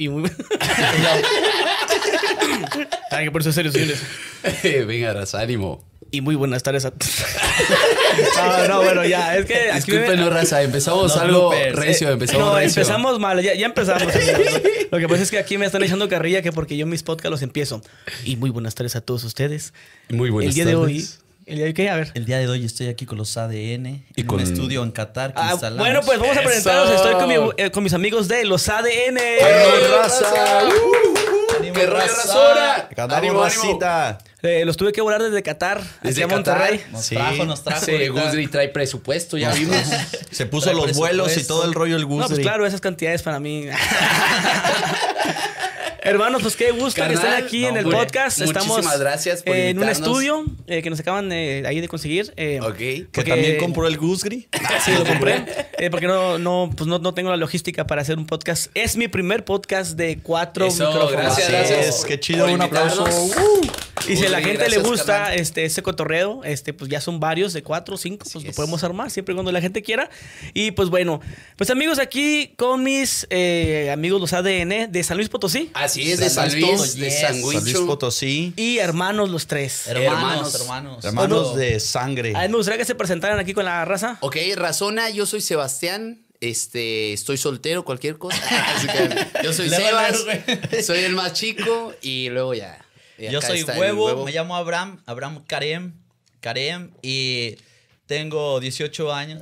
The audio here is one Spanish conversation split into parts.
Y muy. Hay que ponerse serio, señores. Venga, raza, ánimo. Y muy buenas tardes a No, no, bueno, ya. Es que me- Discúlpenos, raza. Empezamos algo bloopers. recio. Eh, Empezamos no, recio. empezamos mal, ya, ya empezamos. Lo que pasa es que aquí me están echando carrilla que porque yo mis podcasts los empiezo. Y muy buenas tardes a todos ustedes. Muy buenas El día de hoy. ¿El día de hoy qué? A ver. El día de hoy estoy aquí con los ADN Y en con- un estudio en Qatar que Ah, instalamos. bueno, pues vamos a presentarnos. Estoy con, mi- eh, con mis amigos de los ADN. ¡Ánimo, raza! ¡Ánimo, ¡Qué raza! Eh, los tuve que volar desde Qatar, Desde hacia Monterrey. Qatar. Nos Sí. trajo, nos trajo. Sí, trae presupuesto, ya vimos. Se puso Trae los vuelos y todo el rollo el No, Gusri. pues claro, esas cantidades para mí. Hermanos, pues qué gusto que Carnal, estén aquí no, en el hombre, podcast. Estamos gracias por en un estudio eh, que nos acaban eh, ahí de conseguir. eh, ok. Que porque- también compró el Gusri. Sí, lo compré. eh, porque no, no, pues no, no tengo la logística para hacer un podcast. Es mi primer podcast de cuatro Eso, micrófonos. gracias, gracias. es, qué chido, un aplauso. invitarnos. Y si a la gente le gusta carnal. este, ese cotorreo, este, pues ya son varios, de cuatro o cinco, pues lo podemos armar siempre cuando la gente quiera. Y pues bueno, pues amigos, aquí con mis amigos los ADN de San Luis Potosí Así es, de San Luis, Luis, de yes. San San Luis. Potosí. y hermanos los tres. Hermanos, Hermanos. hermanos. De sangre. A mí me gustaría que se presentaran aquí con la raza. Ok, razona, yo soy Sebastián. Este, estoy soltero, cualquier cosa. Así que yo soy Sebas, soy el más chico y luego ya. y Yo soy el huevo, me llamo Abraham, Abraham Karem, Karem y tengo 18 años.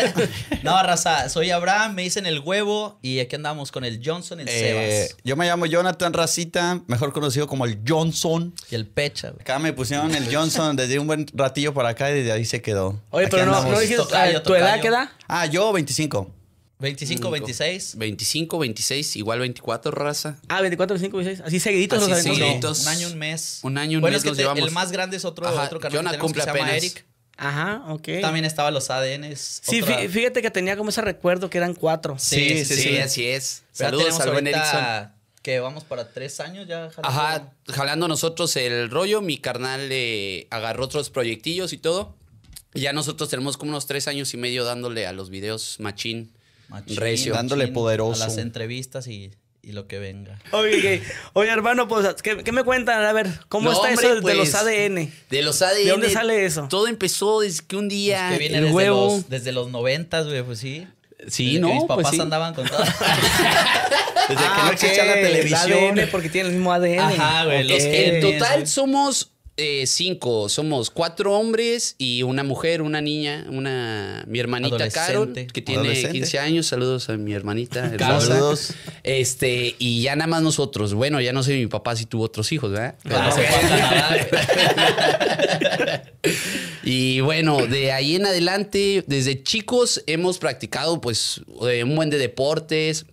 no, raza, soy Abraham, me dicen el huevo y aquí andamos con el Johnson, el Eh, Sebas yo me llamo Jonathan Racita, mejor conocido como el Johnson. y el Pecha. güey. Acá me pusieron el Johnson desde un buen ratillo para acá y desde ahí se quedó. Oye, Aquí pero no, andamos. no dijiste Tocayo, eh, tu edad. ¿qué edad? Ah, yo 25. 25, 26. 25, 26, igual 24, raza. Ah, 24, 25, 26. Así seguiditos Así los aventamos. No, Seguiditos. un año, un mes. Un año, un bueno, mes es que te- llevamos. el más grande es otro, Ajá, otro canal Jonah que tenemos que cumple se llama apenas. Eric. Ajá, ok. También estaba los ADNs. Sí, otra- fíjate que tenía como ese recuerdo que eran cuatro. Sí, sí, sí, sí, sí. así es. Ya Saludos buen ahorita Erickson. Que vamos para tres años ya. jalando. Ajá, jalando nosotros el rollo, mi carnal eh, agarró otros proyectillos y todo. Y ya nosotros tenemos como unos tres años y medio dándole a los videos machín. Machín, Recio. Dándole machín, poderoso. A las entrevistas y, y lo que venga. Oye, ok. Oye, hermano, pues, ¿qué, qué me cuentan? A ver, ¿cómo No, está hombre, eso de pues, los ADN? De los ADN. ¿De dónde sale eso? Todo empezó desde que un día. que viene el desde huevo. los, desde los noventas, güey, pues sí. Sí, Desde no, que mis pues papás sí. andaban con todo. Desde que no Ah, existía ok, la el televisión. ADN porque tiene el mismo ADN. Ajá, güey, los Ok. que- En total somos eh, cinco. Somos cuatro hombres y una mujer, una niña, una mi hermanita. Carol, que tiene Adolescente. 15 años. Saludos a mi hermanita. Saludos. Este, y ya nada más nosotros. Bueno, ya no sé mi papá si tuvo otros hijos, ¿verdad? Pero no se pasa nada. Y bueno, de ahí en adelante, desde chicos hemos practicado pues eh, un buen de deportes.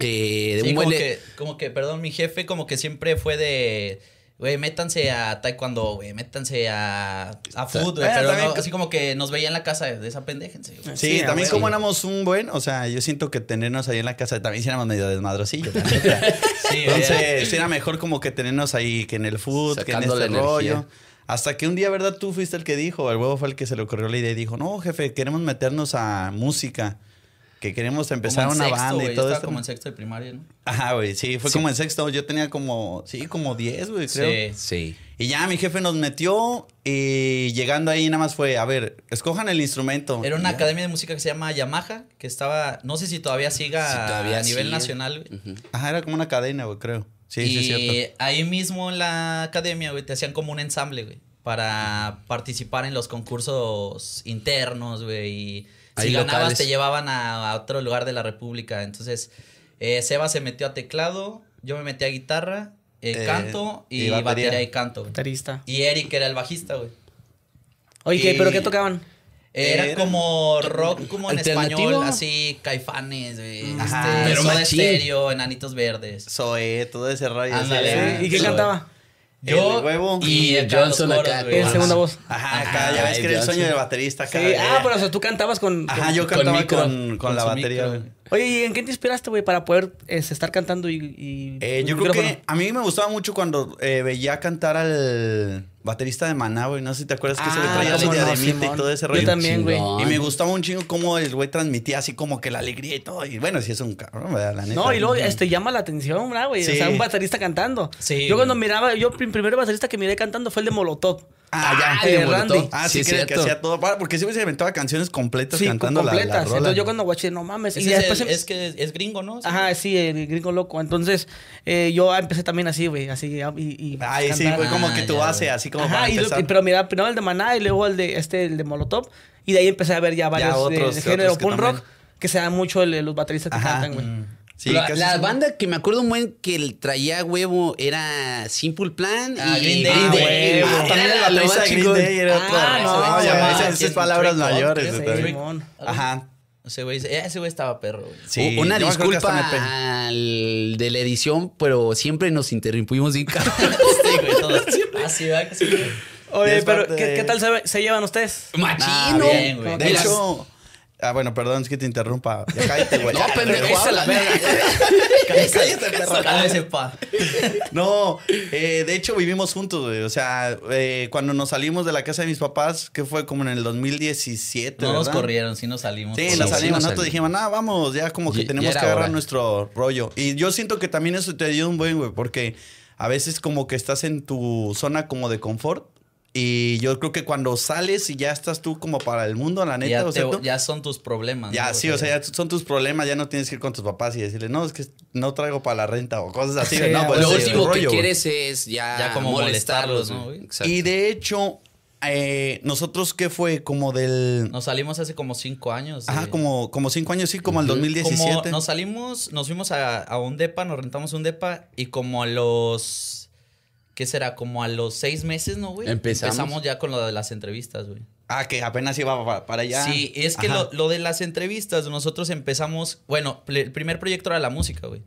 eh, de Sí, un buen como de- que, como que, perdón, mi jefe como que siempre fue de, güey, métanse a taekwondo, güey, métanse a, a foot, güey, pero no, así como que nos veía en la casa de esa pendéjense, güey. Sí, Sí, también como éramos un buen, o sea, yo siento que tenernos ahí en la casa también sí éramos medio desmadrosillos. la neta. Sí, Entonces, sí era mejor como que tenernos ahí que en el food, que en este rollo. Hasta que un día, ¿verdad? Tú fuiste el que dijo, el huevo fue el que se le ocurrió la idea y dijo, no, jefe, queremos meternos a música, que queremos empezar Como en una sexto, banda güey, y yo todo estaba esto. como en sexto de primaria, ¿no? Ajá, güey, sí, fue Sí. como en sexto, yo tenía como, sí, como 10, güey, creo. Sí. Sí. Y ya mi jefe nos metió y llegando ahí nada más fue, a ver, escojan el instrumento. Era una Y academia de música que se llama Yamaha, que estaba, no sé si todavía siga Sí, todavía a nivel sigue. nacional, güey. Ujú. Ajá, era como una cadena, güey, creo. Sí, sí, y es cierto. ahí mismo en la academia, güey, te hacían como un ensamble, güey, para participar en los concursos internos, güey. Y Ahí si ganabas locales. te llevaban a, a otro lugar de la República. Entonces, eh, Seba se metió a teclado, yo me metí a guitarra, eh, Eh, canto y, y batería. batería. y canto. Baterista. Y Eric era el bajista, güey. Oye, ¿qué- Y- ¿pero qué tocaban? Era Era como rock como en español, así caifanes, güey. Ajá, este, pero Soda machín. Stereo, Enanitos Verdes. Zoe, todo ese rollo. Ándale. ese- ¿Y sí, cantaba? Yo El huevo. y el Johnson acá, güey. En segunda voz. Ajá, acá Ajá, ya ves que era el sueño del baterista acá. Sí. eh. Ah, pero o sea, tú cantabas con... Ajá, con- yo con cantaba micro, con, con con la batería. micro. güey. Oye, ¿y en qué te inspiraste, güey, para poder estar cantando y... y Eh, yo un creo que a mí me gustaba mucho cuando eh, veía cantar al, baterista de Maná, güey. No sé si te acuerdas que ese güey Ah, traía no, diademita y todo ese Yo rollo. también, güey. Y me gustaba un chingo cómo el güey transmitía así como que la alegría y todo. Y bueno, sí es un cabrón, ¿verdad? La neta. No, y luego este llama la atención, ¿verdad, güey? Sí. O sea, un baterista cantando. Sí, Yo cuando miraba, yo el primer baterista que miré cantando fue el de Molotov. Ah, ya. Ah, de Eh. Randy. Ah, sí, Sí, que, hacía todo. Ah, Porque siempre se inventaba canciones completas Sí, cantando la- la, completas. rola. Entonces yo cuando guaché, no mames. Y es, después el- em- es que es gringo, ¿no? Sí. Ajá, sí, el gringo loco. Entonces, eh, yo empecé también así, güey, así, ah, y, y Ay, sí, fue como que Ah, tu base, güey. así como Ajá, para y lo- empezar. y- pero mira, primero el de Maná y luego el de este, el de Molotov. Y de ahí empecé a ver ya varios de- otros- de, género punk rock, que se da mucho el- los bateristas que Ajá. cantan, güey. Mm. Sí, la la banda que me acuerdo un buen que el traía huevo era Simple Plan Ah, y Green Day. Ah, Day. huevo. Ah, También era la- baterista de Green. Day era. Ah, no, no, ya, llama esas- esas palabras Trick mayores. Ajá. Ese güey, ese güey estaba perro, güey. Sí, Una disculpa al de la edición, pero siempre nos interrumpimos bien cabrón. Sí, güey, todo. Ah, sí, ¿verdad que sí, güey? Oye, pero ¿qué, de- qué tal se, se llevan ustedes? Ah, Machino. bien, güey. De hecho, ah, bueno, perdón, es que te interrumpa. Ya cállate, güey. No, pendejo, habla. Cállate, perro. Cálmese, pa. No, eh, de hecho vivimos juntos, güey. O sea, eh, cuando nos salimos de la casa de mis papás, que fue como en el 2017, No nos corrieron, sí nos salimos. Sí, nos sí, la- salimos. nos Nosotros dijimos, no, vamos, ya como que tenemos que agarrar hora. nuestro rollo. Y yo siento que también eso te ayuda un buen, güey, porque a veces como que estás en tu zona como de confort. Y yo creo que cuando sales y ya estás tú como para el mundo, la neta, ya, o sea, te- ya son tus problemas. ya, ¿no? sí, o sea, ya son tus problemas, ya no tienes que ir con tus papás y decirle, no, es que no traigo para la renta o cosas así. Sí, no, pues, Lo último que rollo, güey. quieres es ya, Ya como molestarlos, ¿no. Y de hecho, eh, nosotros, ¿qué fue? Como del... Nos salimos hace como cinco años. Ajá, de- como, como cinco años, sí, como el Ujú. 2017. Como nos salimos, nos fuimos a, a un depa, nos rentamos un depa y como a los... ¿Qué será? Como a los seis meses, ¿no, güey? Empezamos. ya con lo de las entrevistas, güey. Ah, que apenas iba pa- para allá. Sí, es que lo, lo de las entrevistas, nosotros empezamos, bueno, el primer proyecto era la música, güey.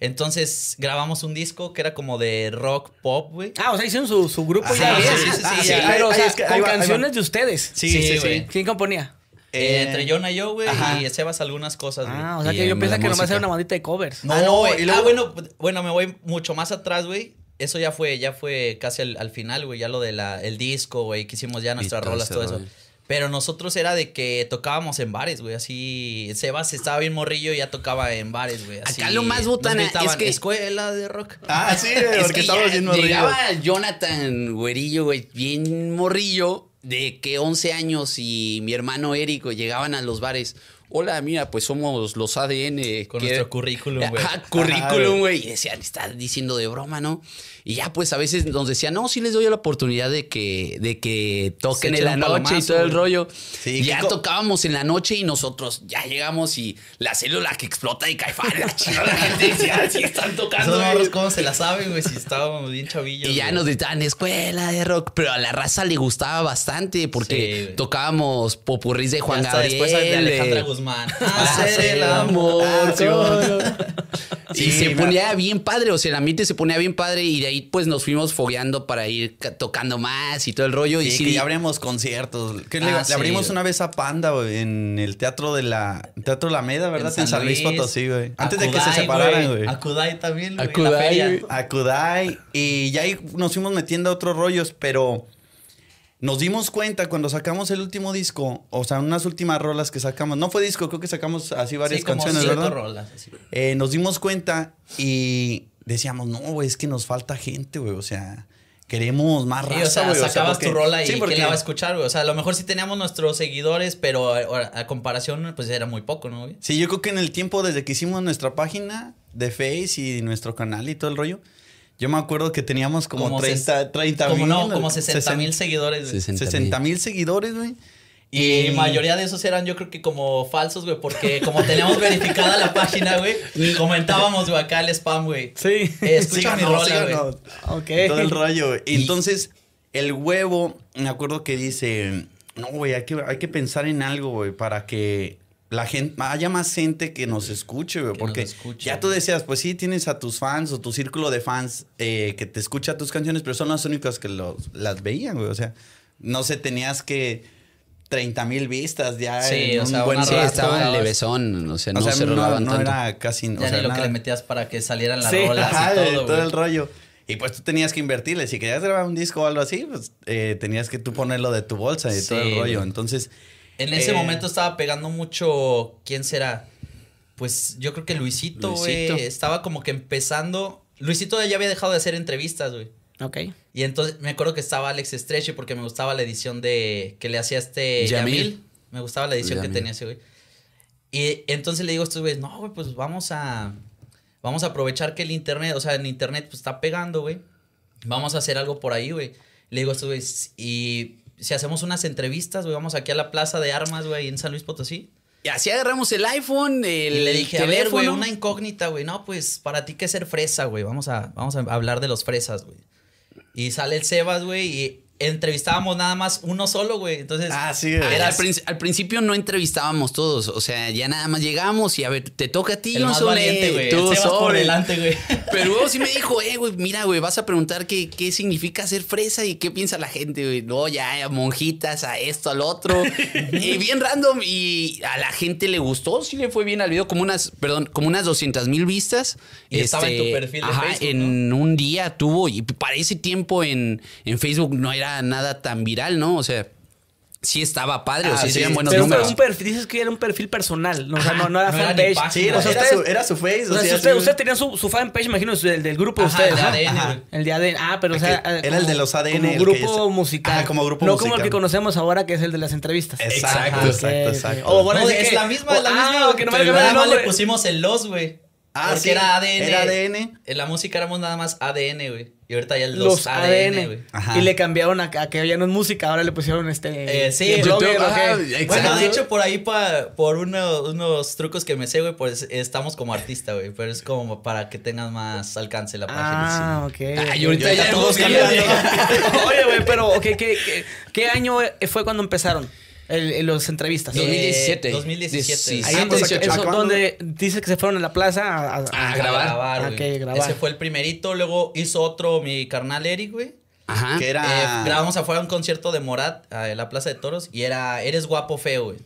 Entonces grabamos un disco que era como de rock pop, güey. Ah, o sea, hicieron su, su grupo ya. sí, sí, sí, Ah, sí, ya. Pero, o sea, es que ahí con va, canciones de ustedes. Sí, Sí, sí, güey. ¿Quién componía? Eh, Eh, entre Jonah y yo, güey, y Sebas algunas cosas, güey. Ah, o sea, Y que yo en pensé la que nomás era una bandita de covers. No, ah, no, güey. Ah, bueno, bueno, me voy mucho más atrás, güey. Eso ya fue, ya fue casi al, al final, güey. Ya lo de la, el disco, güey, que hicimos ya nuestras rolas, todo eso. rollo. Pero nosotros era de que tocábamos en bares, güey. Así, Sebas estaba bien morrillo y ya tocaba en bares, güey. así. Acá lo más botana es que- escuela de rock. Ah, sí, güey, porque ya bien morrillos. Llegaba Jonathan Güerillo, güey, bien morrillo, de que 11 años y mi hermano Érico llegaban a los bares. Hola, mira, pues somos los ADN. Con que- nuestro currículum, güey. Currículum, güey. Y decían, está diciendo de broma, ¿no? Y ya, pues a veces nos decían, no, sí les doy la oportunidad de que, de que toquen en la noche y palomazo, todo el rollo. Sí, y ya ¿qué co- tocábamos en la noche y nosotros ya llegamos y la célula que explota y caifán. la chingada, la gente decía, sí están tocando. Esos güey". morros, ¿cómo se la saben, güey? Si estábamos bien chavillos. Y ya güey. nos gritaban escuela de rock, pero a la raza le gustaba bastante porque Sí, tocábamos popurrís de Juan Y Gabriel. después de Alejandra Guzmán. Hacer el amor. Ah, sí, y se ponía bien padre, o sea, el ambiente se ponía bien padre y de ahí pues nos fuimos fogueando para ir ca- tocando más y todo el rollo. y Sí, que ya abrimos conciertos. Que le, Ah, le sí, abrimos una vez a Panda, güey, en el teatro de la Teatro Alameda, ¿verdad? En San, Luis Potosí, güey. Antes de que se Akudai, separaran, güey. A Kudai también, güey. Feria. güey. A Kudai. Y ya ahí nos fuimos metiendo a otros rollos, pero nos dimos cuenta cuando sacamos el último disco, o sea, unas últimas rolas que sacamos. No fue disco, creo que sacamos así varias Sí, como canciones, ¿verdad? rolas, así. Eh, nos dimos cuenta y decíamos, no, güey, es que nos falta gente, güey. O sea, queremos más Sí, raza, o sea, güey. sacabas porque- tu rola y Sí, porque- ¿quién la va a escuchar, güey? O sea, a lo mejor sí teníamos nuestros seguidores, pero a, a comparación, pues era muy poco, ¿no, güey? Sí, yo creo que en el tiempo desde que hicimos nuestra página de Face y nuestro canal y todo el rollo, yo me acuerdo que teníamos como, Como 30, ses- 30 Como mil. no, como 60 mil seguidores, güey. 60 mil. 60 mil seguidores, güey. Y mayoría de esos eran yo creo que como falsos, güey, porque como teníamos verificada la página, güey, comentábamos, güey, acá el spam, güey. Sí. Eh, escucha mi Síganos, rola, güey. síganos. Ok. Todo el rollo, güey. Y entonces, el huevo, me acuerdo que dice, no, güey, hay que, hay que pensar en algo, güey, para que la gente, haya más gente que nos escuche, güey. Que Porque nos escuche, ya tú decías, pues sí, tienes a tus fans o tu círculo de fans eh, que te escucha tus canciones, pero son las únicas que los, las veían, güey. O sea, no sé, tenías que 30 mil vistas ya Sí, en o un sea, buen Sí, estaba levesón, o sea, no o sea, se no, rolaban no tanto. era casi... o Ya sea, ni lo que le metías para que salieran las Sí. rolas Ajá, y todo, el rollo. Y pues tú tenías que invertirle. Si querías grabar un disco o algo así, pues eh, tenías que tú ponerlo de tu bolsa y todo el rollo. Entonces, En ese Eh, momento estaba pegando mucho. ¿Quién será? Pues yo creo que Luisito, güey. Luisito. Estaba como que empezando. Luisito ya había dejado de hacer entrevistas, güey. Ok. Y entonces me acuerdo que estaba Alex Estreche porque me gustaba la edición de que le hacía este Yamil. Yamil. Me gustaba la edición Yamil. que tenía ese güey. Y entonces le digo a estos güeyes, no, güey, pues vamos a vamos a aprovechar que el internet, o sea, en internet pues está pegando, güey. Vamos a hacer algo por ahí, güey. Le digo a estos güeyes, y si hacemos unas entrevistas, güey, vamos aquí a la Plaza de Armas, güey, en San Luis Potosí. Y así agarramos el iPhone, el Y le dije, a ver, teléfono. güey, una incógnita, güey. No, pues para ti que ser fresa, güey. Vamos a, vamos a hablar de los fresas, güey. Y sale el Sebas, güey, y entrevistábamos nada más uno solo, güey. Entonces, Ah, sí, güey. Era al, prin- al principio no entrevistábamos todos, o sea, ya nada más llegamos y a ver, te toca a ti, el más valiente, güey. tú El Sebas por sobre. delante, güey. Pero luego sí me dijo, eh, güey, mira, güey, vas a preguntar qué, qué significa ser fresa y qué piensa la gente, güey. No, ya, a monjitas, a esto, al otro. y bien random. Y a la gente le gustó, sí le fue bien al video, como unas, perdón, como unas 200 mil vistas. Este, Y estaba en tu perfil de ajá, Facebook, en un día tuvo, y para ese tiempo en, en Facebook no era nada tan viral, ¿no? O sea, sí estaba padre, o Ah, sí, sí, serían buenos Pero números. un perfil, dices que era un perfil personal, ¿no? o sea, no, no era no era fanpage. página. sí, era, o sea, era ustedes, su, era su face. o sea, si usted, tenía su, su fanpage, imagino, del, del grupo de ustedes. el ¿no? ADN, Ajá. El de ADN. Ah, pero o sea. Era el de los ADN, Como grupo musical. Como grupo no como el que conocemos ahora, que es el de las entrevistas. Exacto, Ajá, exacto, exacto. O bueno, No, decir es que- la misma, es la o- misma. Ah, que no me nada más le pusimos el los, güey. Ah, porque sí, era ADN. era ADN. En la música éramos nada más ADN, güey. Y ahorita ya el Los los, ADN, ADN. güey. Ajá. Y le cambiaron a, a que ya no es música, ahora le pusieron este. Eh, sí, blogger, YouTube, Bueno, de hecho, por ahí, pa- por uno- unos trucos que me sé, güey, pues estamos como artista, güey. Pero es como para que tengas más alcance la página. Ah, ok. Ay, ahorita Ya ya todos cambiando. Oye, güey, pero, ok, ¿qué, qué, qué año fue cuando empezaron el, el- los entrevistas? Sí. 2017. 2017. Dieci- Ahí ah, pues, 18. eso, donde dice que se fueron a la plaza a, a- A grabar. Ah, güey. ok, grabar. Ese fue el primerito. Luego hizo otro mi carnal Eric, güey. Ajá. Que era. Eh, grabamos afuera un concierto de Morat a la Plaza de Toros y era Eres guapo feo, güey.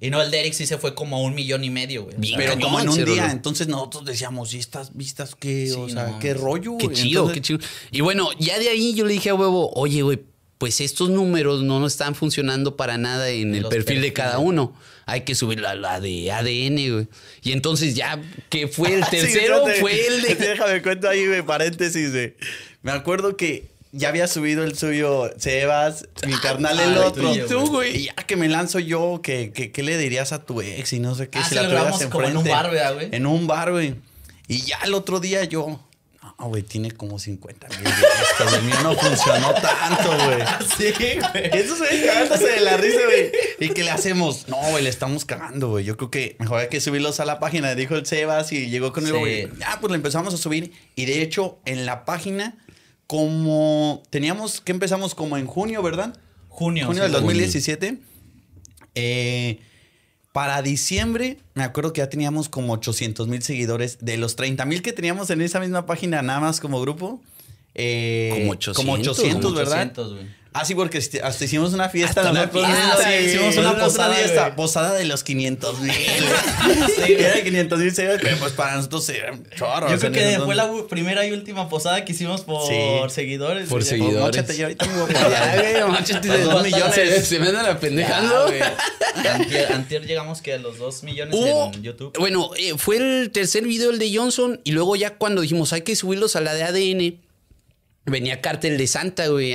Y no, el de Eric sí se fue como a un millón y medio, güey. Bien. Pero como en un día, entonces nosotros decíamos, ¿y estas vistas qué? Sí, o sea, no, qué rollo, Qué güey? chido, Entonces, qué chido. Y bueno, ya de ahí yo le dije a huevo, oye, güey, pues estos números no nos están funcionando para nada en el Los perfil de cada uno. Hay que subir la, la de ADN, güey. Y entonces ya que fue el Sí, tercero, fue el de... Déjame cuento ahí, güey, paréntesis, güey. Me acuerdo que ya había subido el suyo Sebas, mi carnal el ah, el otro. tuyo, Tú, güey. Y ya que me lanzo yo, que, que- ¿qué le dirías a tu ex? Y no sé qué. Ah, si la lo tuvieras como en un bar, ¿verdad, güey? En un bar, güey. Y ya el otro día yo... No, güey, tiene como 50 mil. El mío no funcionó tanto, güey. Sí, güey. Eso se cagándose de la risa, güey. ¿Y qué le hacemos? No, güey, le estamos cagando, güey. Yo creo que mejor hay que subirlos a la página, dijo el Sebas y llegó con el Sí. güey. Ya, pues le empezamos a subir. Y de hecho, en la página, como teníamos, que empezamos como en junio, ¿verdad? Junio. Junio sí, del güey. 2017. Eh, para diciembre, me acuerdo que ya teníamos como 800 mil seguidores. De los 30 mil que teníamos en esa misma página, nada más como grupo. eh, Como 800, Como 800, Como ¿verdad? 800, güey. Ah, sí, porque hasta hicimos una fiesta. Hasta acuerdo. fiesta, Ah, sí, hicimos una posada, fiesta. Posada de los 500 mil. Sí, Era güey. de 500 mil pero pues para nosotros era un chorro. Yo creo que fue la primera y última posada que hicimos por Sí. seguidores. Por seguidores. Pues, móchate, yo ahorita me voy a Los dos se- millones. Se, se me andan apendejando. Antier, antier llegamos que a los 2 millones en YouTube. Bueno, eh, fue el tercer video el de Johnson y luego ya cuando dijimos hay que subirlos a la de ADN, venía Cártel de Santa, güey.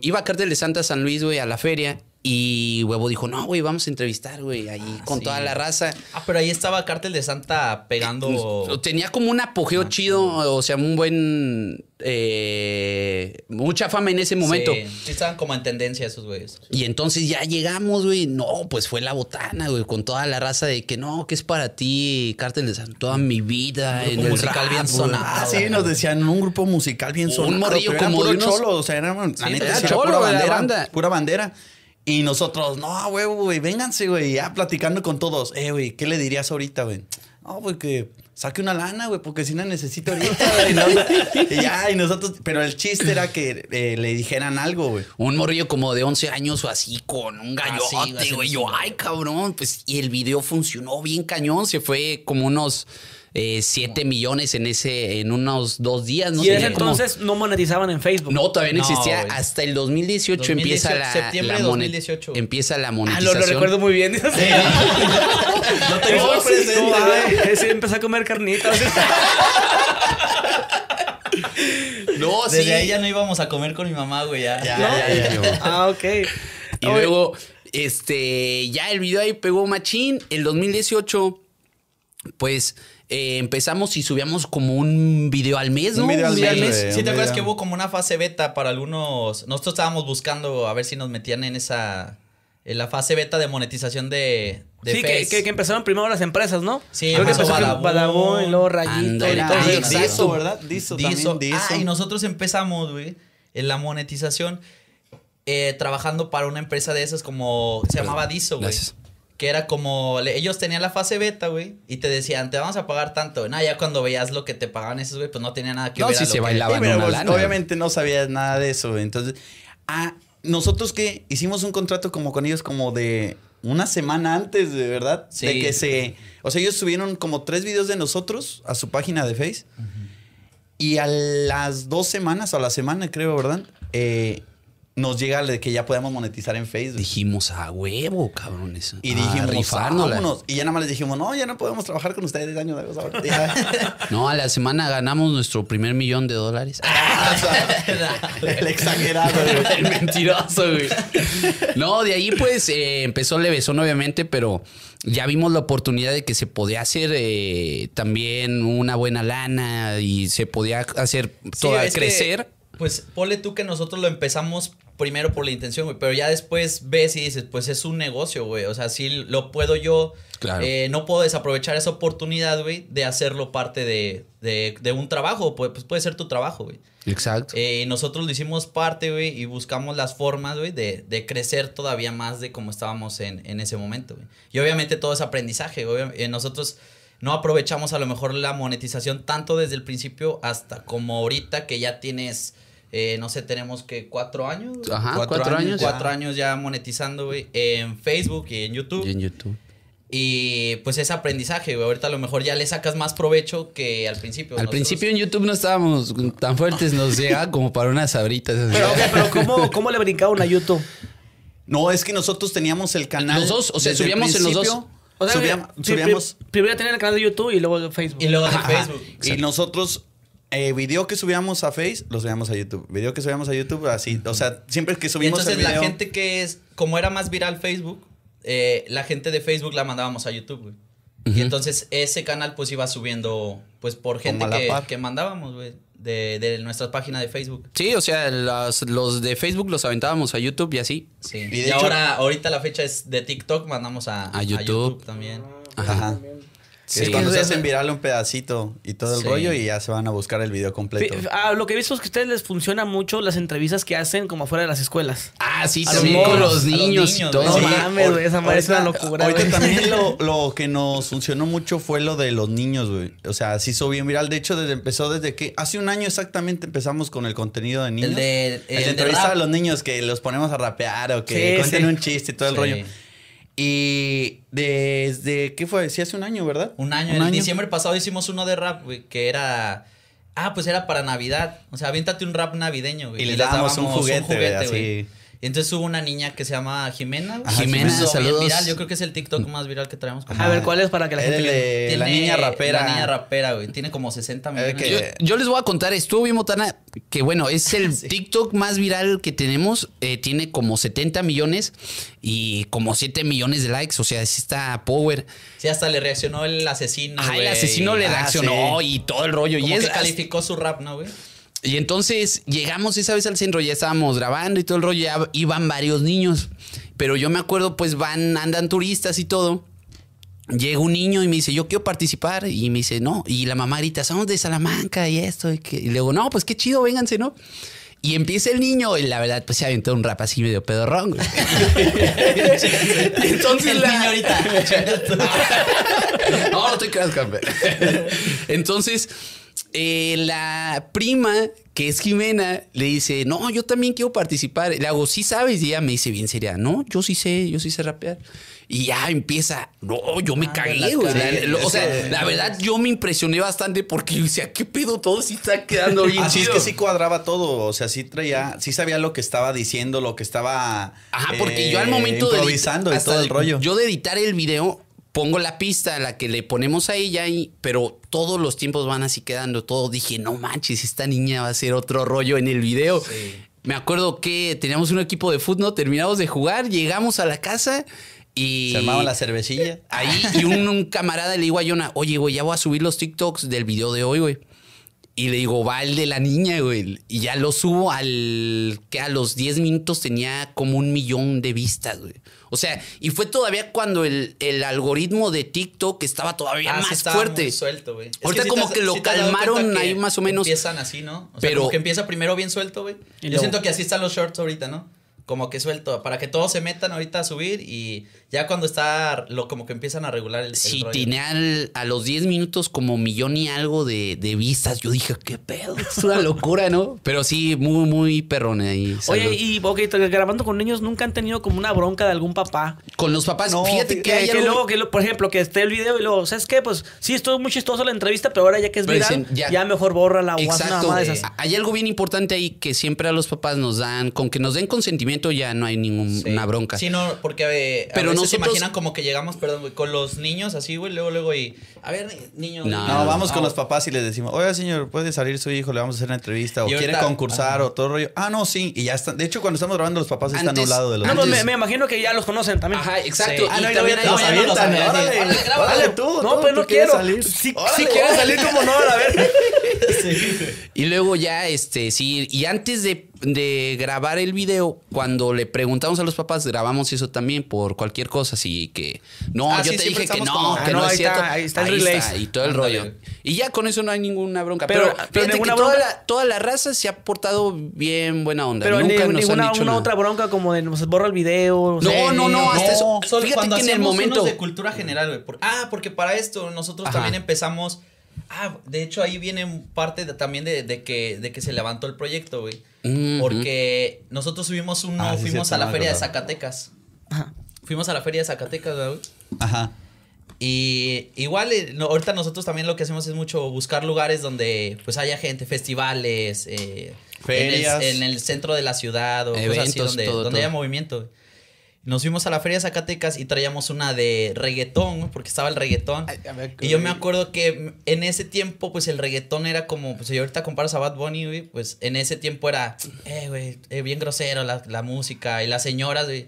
Iba Cártel de Santa a San Luis, güey, a la feria. Y huevo dijo, no, güey, vamos a entrevistar, güey, ahí con sí. toda la raza. Ah, pero ahí estaba Cártel de Santa pegando. Tenía como un apogeo chido, o sea, un buen... eh, mucha fama en ese momento. Sí, sí estaban como en tendencia esos güeyes. Y entonces ya llegamos, güey. No, pues fue la botana, güey, con toda la raza de que no, que es para ti, Cártel de Santa, toda mi vida. grupo en el musical rap, bien sonado. Ah, sí, nos decían un grupo musical bien Un sonado. morrillo pero eran como de unos- cholo, o sea, era, la Sí, neta, era era cholo, pura era bandera, banda. pura bandera. Y nosotros, no, güey, güey, vénganse, güey, ya platicando con todos. Eh, güey, ¿qué le dirías ahorita, güey? No, güey, que saque una lana, güey, porque si la necesito ahorita, güey. ¿no? y ya, y nosotros, pero el chiste era que eh, le dijeran algo, güey. Un morrillo como de 11 años o así, con un gallote, güey. Yo, ay, cabrón. Pues, y el video funcionó bien cañón. Se fue como unos eh, 7 millones en ese, en unos dos días, ¿no? y en ese como- entonces no monetizaban en Facebook. No, todavía no No, existía. güey. Hasta el 2018, empieza 2018, la. septiembre la de monet- 2018. Empieza la Ah, monetización. lo, lo recuerdo muy bien. No te No, sí, no, sí, empecé a comer carnitas. No, sí. Desde ahí ya no íbamos a comer con mi mamá, güey. Ya. Ya, ¿No? ya, ya, ya. ah, ok. Y Oye, luego, este, ya el video ahí pegó machín. El 2018, pues eh, empezamos y subíamos como un video al mes, ¿no? Un video al mes. Sí, te acuerdas que hubo como una fase beta para algunos. Nosotros estábamos buscando a ver si nos metían en esa. En la fase beta de monetización de. de sí, que, Face. que- que empezaron primero las empresas, ¿no? Sí, Creo que empezó Badabun. Badabun y luego Rayito y Era todo Ah, eso. exacto. Diso, ¿verdad? Diso, Diso. también, Diso. Ah, y nosotros empezamos, güey, en la monetización eh, trabajando para una empresa de esas como se llamaba Diso, güey. Gracias. Que era como, ellos tenían la fase beta, güey, y te decían, te vamos a pagar tanto. No, ya cuando veías lo que te pagaban esos, güey, pues no tenía nada que No, ver. lo se que- bailaba. Sí, pero una pues, lana. obviamente no sabías nada de eso. güey. Entonces, ah, nosotros que hicimos un contrato como con ellos como de una semana antes, de verdad, Sí. de que se, o sea, ellos subieron como tres videos de nosotros a su página de Face y a las dos semanas o a la semana creo, ¿verdad? Eh, nos llega de que ya podemos monetizar en Facebook. Dijimos a huevo, cabrones. Y dijimos, vámonos. Y ya nada más les dijimos, no, ya no podemos trabajar con ustedes año de agosto. No, a la semana ganamos nuestro primer millón de dólares. El exagerado, güey. El mentiroso, güey. No, de ahí pues eh, empezó Levesón, obviamente, pero ya vimos la oportunidad de que se podía hacer eh, también una buena lana y se podía hacer Sí, toda que, crecer. Pues ponle tú que nosotros lo empezamos primero por la intención, güey, pero ya después ves y dices, pues es un negocio, güey. O sea, sí lo puedo yo. Claro. eh, no puedo desaprovechar esa oportunidad, güey, de hacerlo parte de, de, de un trabajo. Pues, pues puede ser tu trabajo, güey. Exacto. Eh, nosotros lo hicimos parte, güey, y buscamos las formas, güey, de, de crecer todavía más de como estábamos en, en ese momento, güey. Y obviamente todo es aprendizaje, güey. Eh, nosotros no aprovechamos a lo mejor la monetización tanto desde el principio hasta como ahorita que ya tienes, eh, no sé, tenemos que cuatro años. güey? Ajá, cuatro cuatro, años. Cuatro años ya monetizando, güey, en Facebook y en YouTube. Y en YouTube. Y pues es aprendizaje, güey. Ahorita a lo mejor ya le sacas más provecho que al principio. Al Nosotros- principio en YouTube no estábamos tan fuertes, nos llegaba como para unas sabritas. Pero, ok, pero ¿cómo, ¿cómo le brincaron a YouTube? No, es que nosotros teníamos el canal. Los dos, o sea, subíamos en los dos. O sea, subíamos- pri- subíamos. pri- primero tener el canal de YouTube y luego de Facebook. Y luego de Ajá. Facebook. Y nosotros, eh, video que subíamos a Face, lo subíamos a YouTube. Video que subíamos a YouTube, así. O sea, siempre que Y subimos entonces el video. la gente que es, como era más viral Facebook, eh, la gente de Facebook la mandábamos a YouTube, güey. Y entonces ese canal pues iba subiendo, pues por gente que, que mandábamos, güey, de, de nuestra página de Facebook. Sí, o sea, los, los de Facebook los aventábamos a YouTube y así. Sí. Y Y, hecho- ahora, ahorita la fecha es de TikTok, mandamos a, A YouTube. también. Ajá. Sí. Es cuando se hacen viral un pedacito y todo el Sí. rollo y ya se van a buscar el video completo. Ah, lo que he visto es que a ustedes les funciona mucho las entrevistas que hacen como afuera de las escuelas. Ah, sí, los con los los niños y todo. No Sí. mames, güey, esa madre es una locura. Ahorita también lo, lo que nos funcionó mucho fue lo de los niños, güey. O sea, se hizo bien viral. De hecho, desde, empezó desde que hace un año exactamente empezamos con el contenido de niños. El de- El el de a los niños que los ponemos a rapear o que Sí, cuenten sí. un chiste y todo el Sí. rollo. Y desde, ¿qué fue? Sí, hace un año, ¿verdad? Un año. en diciembre pasado hicimos uno de rap, güey, que era... Ah, pues era para Navidad. O sea, aviéntate un rap navideño, güey. Y le dábamos un juguete, güey, entonces hubo una niña que se llama Jimena. Ajá, Jimena, saludos. viral. Yo creo que es el TikTok más viral que traemos. como- A ver, ¿cuál es para que la gente le- la niña rapera. La niña rapera, güey. Tiene como 60 millones. que- Yo, yo les voy a contar, estuvo bien botana, que bueno, es el TikTok más viral que tenemos, eh, tiene como 70 millones y como 7 millones de likes, o sea, sí está power. Sí, hasta le reaccionó el asesino, Ajá, el asesino le ah, reaccionó y todo el rollo. Como y que es, calificó su rap, ¿no, güey? Y entonces llegamos esa vez al centro, ya estábamos grabando y todo el rollo, ya iban varios niños. Pero yo me acuerdo, pues van, andan turistas y todo. Llega un niño y me dice, yo quiero participar. Y me dice, no. Y la mamá grita, somos de Salamanca y esto. Y, que- y le digo, no, pues qué chido, vénganse, ¿no? Y empieza el niño y la verdad, pues se aventó un rap así medio pedorrón, güey. Entonces el la- niño ahorita. no, no te creas, campeón. Entonces, eh, la prima, que es Jimena, le dice, no, yo también quiero participar. Le hago, sí sabes, y ella me dice bien seria, no, yo sí sé, yo sí sé rapear. Y ya empieza, no, yo me Ah, cagué, güey. O sea, la verdad, yo me impresioné bastante porque yo decía, ¿qué pedo? Todo sí está quedando bien Así es chido. que sí cuadraba todo, o sea, sí traía, sí sabía lo que estaba diciendo, lo que estaba Ajá, porque eh, yo al momento de improvisando y todo el rollo. Yo de editar el video pongo la pista a la que le ponemos a ella y pero todos los tiempos van así quedando todo. Dije, "No manches, esta niña va a ser otro rollo en el video." Me acuerdo que teníamos un equipo de fútbol, terminamos de jugar, llegamos a la casa y Se armaba la cervecilla. Ahí, y un, un camarada le digo a Jonah, oye, güey, ya voy a subir los TikToks del video de hoy, güey. Y le digo, va el de la niña, güey. Y ya lo subo al que a los 10 minutos tenía como un millón de vistas, güey. O sea, y fue todavía cuando el, el algoritmo de TikTok estaba todavía Ah, sí más estaba fuerte. muy suelto, güey. Es Ahorita como te que lo calmaron ahí más o menos. Empiezan así, ¿no? O sea, Pero- como que empieza primero bien suelto, güey. Yo luego- siento que así están los shorts ahorita, ¿no? Como que suelto, para que todos se metan ahorita a subir y ya cuando está, lo, como que empiezan a regular el, el Sí, rollo. tenía al- a los 10 minutos como millón y algo de, de vistas. Yo dije, qué pedo, es una locura, ¿no? Pero sí, muy, muy perrón ahí. Oye, y ok, grabando con niños, ¿nunca han tenido como una bronca de algún papá? con los papás, No, fíjate fí- que, Que, hay que algo- luego, que lo- por ejemplo, que esté el video y luego, ¿sabes qué? Pues sí, estuvo muy chistoso la entrevista, pero ahora ya que es viral, dicen, ya, ya- mejor borra la Exacto. de eh, esas. Hay algo bien importante ahí que siempre a los papás nos dan, con que nos den consentimiento ya no hay ninguna Sí. bronca. Sí, no, porque eh, a Pero veces se imaginan como que llegamos, perdón, güey, con los niños así, güey, luego, luego y... A ver, niños. No, No, vamos no. con los papás y les decimos, oiga señor, puede salir su hijo, le vamos a hacer una entrevista, o quiere ahorita- concursar, o todo rollo. Ah, no, sí, y ya están. De hecho, cuando estamos grabando, los papás están a un lado de los No, pues antes- me, me imagino que ya los conocen también. Ajá, exacto. Sí. Ah, no, y también los avientan, órale, tú, No, pero tú no quiero. salir. Si quieres salir como no, a ver. Y luego ya, este, sí, y antes de, de grabar el video, cuando le preguntamos a los papás, grabamos eso también por cualquier cosa, así que, no, Ah, yo sí, te dije que no, como- que Ah, no, no, es ahí cierto. está, ahí está el relay. y todo el rollo. Y ya con eso no hay ninguna bronca. Pero- Pero, ninguna que toda la, toda la raza se ha portado bien buena onda. Pero Nunca ni- nos ninguna han dicho una nada. otra bronca como de nos borra el video. No, no, no, hasta eso. Solo Fíjate cuando que en el momento. de cultura general, güey. por- ah, porque para esto nosotros Ajá. también empezamos. Ah, de hecho ahí viene parte de- también de, de que, de que se levantó el proyecto, güey. Porque nosotros subimos uno, Ah, sí, fuimos a la feria de. Zacatecas. Ajá. Fuimos a la feria de Zacatecas, güey. Ajá. Y igual, eh, no, ahorita nosotros también lo que hacemos es mucho buscar lugares donde pues haya gente, festivales, eh, Ferias. En el, en el centro de la ciudad o cosas así Eventos, donde, todo, donde todo. haya movimiento. Nos fuimos a la feria de Zacatecas y traíamos una de reggaetón, porque estaba el reggaetón. y yo me acuerdo que en ese tiempo, pues el reggaetón era como, pues si ahorita comparas a Bad Bunny, güey, pues en ese tiempo era, eh, güey, eh, bien grosero la, la música y las señoras, güey.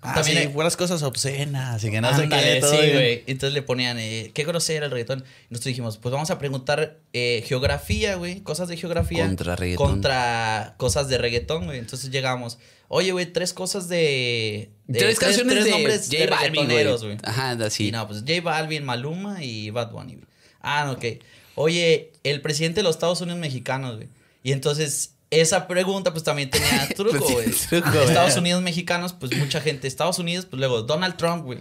Ah, También sí, hay- puras cosas obscenas y que no sé qué. todo sí, güey. Entonces le ponían, eh, qué grosero el reggaetón. Y nosotros dijimos, pues vamos a preguntar eh, geografía, güey, cosas de geografía. Contra reggaetón. Contra cosas de reggaetón, güey. Entonces llegamos, oye, güey, tres cosas de... de- Tres canciones de nombres J de Balvin, reggaetoneros, güey. güey. Ajá, así. Y no, pues J Balvin, Maluma y Bad Bunny, güey. Ah, ok. Oye, el presidente de los Estados Unidos mexicanos, güey. Y entonces, esa pregunta, pues también tenía truco, güey. Truco, güey. Estados Unidos mexicanos, pues mucha gente. Estados Unidos, pues luego Donald Trump, güey.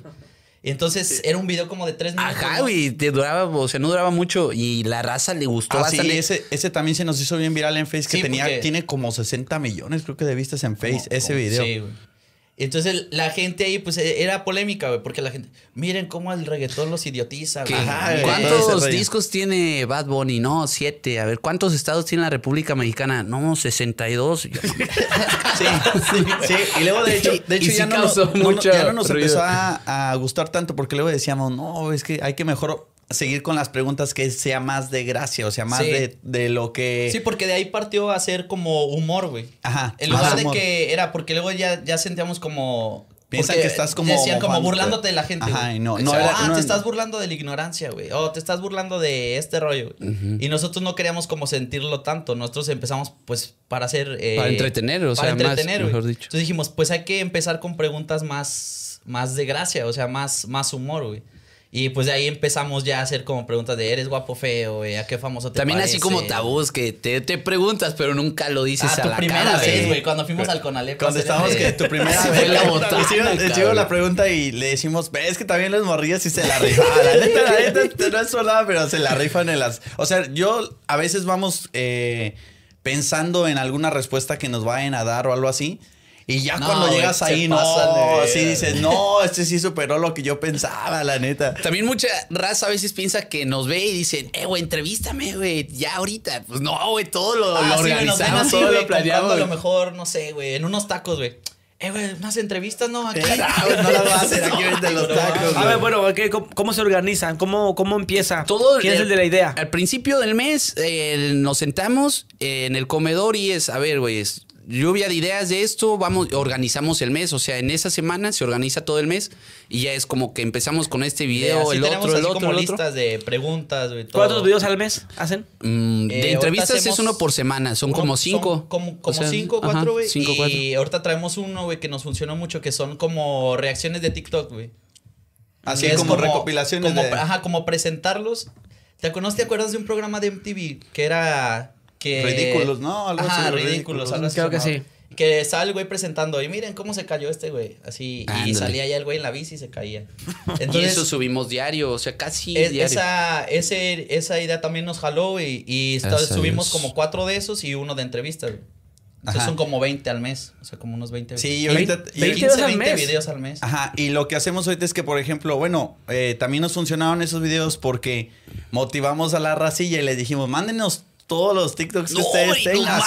Y entonces era un video como de tres minutos. Ajá, ¿no? güey, te duraba, o sea, no duraba mucho y la raza le gustó Ah, sí, bastante. ese, ese también se nos hizo bien viral en Face, que Sí, tenía, porque- tiene como 60 millones, creo que de vistas en Face, Como- ese como- video. Sí, güey. Entonces la gente ahí, pues e- era polémica, güey, porque la gente, miren cómo el reggaetón los idiotiza, güey. Ajá, güey. ¿Cuántos discos tiene Bad Bunny? No, siete. A ver, ¿cuántos estados tiene la República Mexicana? No, 62. Yo- Sí, sí, sí. Y luego, de hecho, de hecho ya, no, causó no- no- mucho ya no nos ruido. empezó a, a gustar tanto porque luego decíamos, no, es que hay que mejor seguir con las preguntas que sea más de gracia, o sea, más Sí. de, de lo que... Sí, porque de ahí partió a ser como humor, güey. Ajá. En lugar más de humor. que era, porque luego ya, ya sentíamos como. Piensan que estás como Decían como burlándote de la gente. Ajá, güey. no- O no sea, era- ah, no te estás burlando de la ignorancia, güey. O te estás burlando de este rollo, güey. Y nosotros no queríamos como sentirlo tanto. Nosotros empezamos, pues, para hacer. eh, Para entretener, o para sea, más, entretener, güey. mejor dicho. Entonces dijimos, pues hay que empezar con preguntas más, más de gracia, o sea, más, más humor, güey. Y pues de ahí empezamos ya a hacer como preguntas de ¿eres guapo feo? güey? ¿A qué famoso te También así como parece?" tabús que te, te preguntas, pero nunca lo dices Ah, a tu la primera cara, vez, güey, cuando fuimos al Conalep. Cuando estábamos que tu primera vez. fue la botana, hicimos, la pregunta y le decimos, es que también los morrillos sí se la rifan. La neta, la neta, no es por nada, pero se la rifan en las. O sea, yo a veces vamos eh, pensando en alguna respuesta que nos vayan a dar o algo así. Y ya No, cuando llegas ahí, no, pasan de ver. sí dices, no, este sí superó lo que yo pensaba, la neta. También mucha raza a veces piensa que nos ve y dicen, eh, güey, entrevístame, güey, ya ahorita. Pues no, güey, todo lo, Ah, lo sí, organizamos, así, todo lo planeamos. a lo mejor, no sé, güey, en unos tacos, güey. Eh, güey, unas entrevistas, ¿no? Aquí. Ah, güey, no las vas a hacer aquí venden los tacos. A ver, bueno, ¿qué- cómo, cómo se organizan? ¿Cómo, cómo empieza? Todo ¿Quién es el de la idea? Al principio del mes eh, nos sentamos eh, en el comedor y es, a ver, güey, es lluvia de ideas de esto, vamos, organizamos el mes, o sea, en esa semana se organiza todo el mes y ya es como que empezamos con este video, Así el tenemos otro, el así otro, como el otro. listas de preguntas, güey. todo. ¿Cuántos videos al mes hacen? Mm, Eh, de ahorita entrevistas es uno por semana, son Uno- como cinco. son como como O sea, cinco, cuatro, güey. Cinco, y cuatro. ahorita traemos uno, güey, que nos funcionó mucho, que son como reacciones de TikTok, güey. Así es como, recopilaciones como, de. Ajá, como presentarlos. ¿Te acuerdas, ¿Te acuerdas de un programa de MTV que era que Ridículos, ¿no? Algo ajá, así, ridículos, ridículos. algo así Creo que sí. Que estaba el güey presentando y miren cómo se cayó este güey, así y salía ya el güey en la bici y se caía. y Entonces eso subimos diario, o sea, casi es- diario. esa, ese, esa idea también nos jaló y Gracias a subimos Dios. como cuatro de esos y uno de entrevistas. güey. Entonces Ajá. son como 20 al mes, o sea, como unos 20 Sí, y ahorita. y 15, ¿Veinte ahorita- videos al 20 mes? videos al mes. Ajá, y lo que hacemos ahorita es que, por ejemplo, bueno, eh, también nos funcionaron esos videos porque motivamos a la racilla y les dijimos, mándenos todos los TikToks que No, ustedes tengan.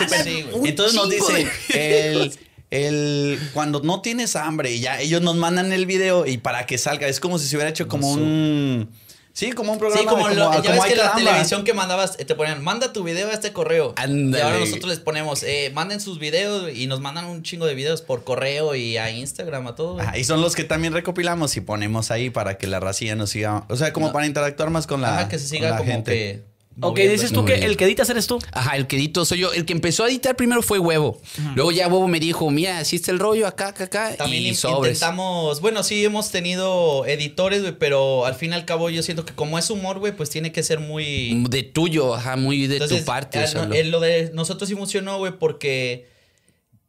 un Entonces nos dice, el, el, cuando no tienes hambre, y ya ellos nos mandan el video y para que salga, es como si se hubiera hecho como un... Sí, como un programa Sí, como, de- lo- ya como ves que la televisión que mandabas, eh, te ponían, manda tu video a este correo. Y ahora nosotros les ponemos, eh, manden sus videos y nos mandan un chingo de videos por correo y a Instagram, a todo. Ajá, y son los que también recopilamos y ponemos ahí para que la racilla nos siga, o sea, como No. para interactuar más con la, Ajá, que se siga la como gente. que. Ok, dices tú que el que editas eres tú. Ajá, el que edito soy yo. El que empezó a editar primero fue Huevo. Luego ya Huevo me dijo, mira, así está el rollo acá, acá, acá. También y in- sobres. intentamos, bueno, sí hemos tenido editores, güey, pero al fin y al cabo yo siento que como es humor, güey, pues tiene que ser muy... De tuyo, ajá, muy de Entonces, tu parte. o ah, sea, no, lo- eh, lo de nosotros sí funcionó, güey, porque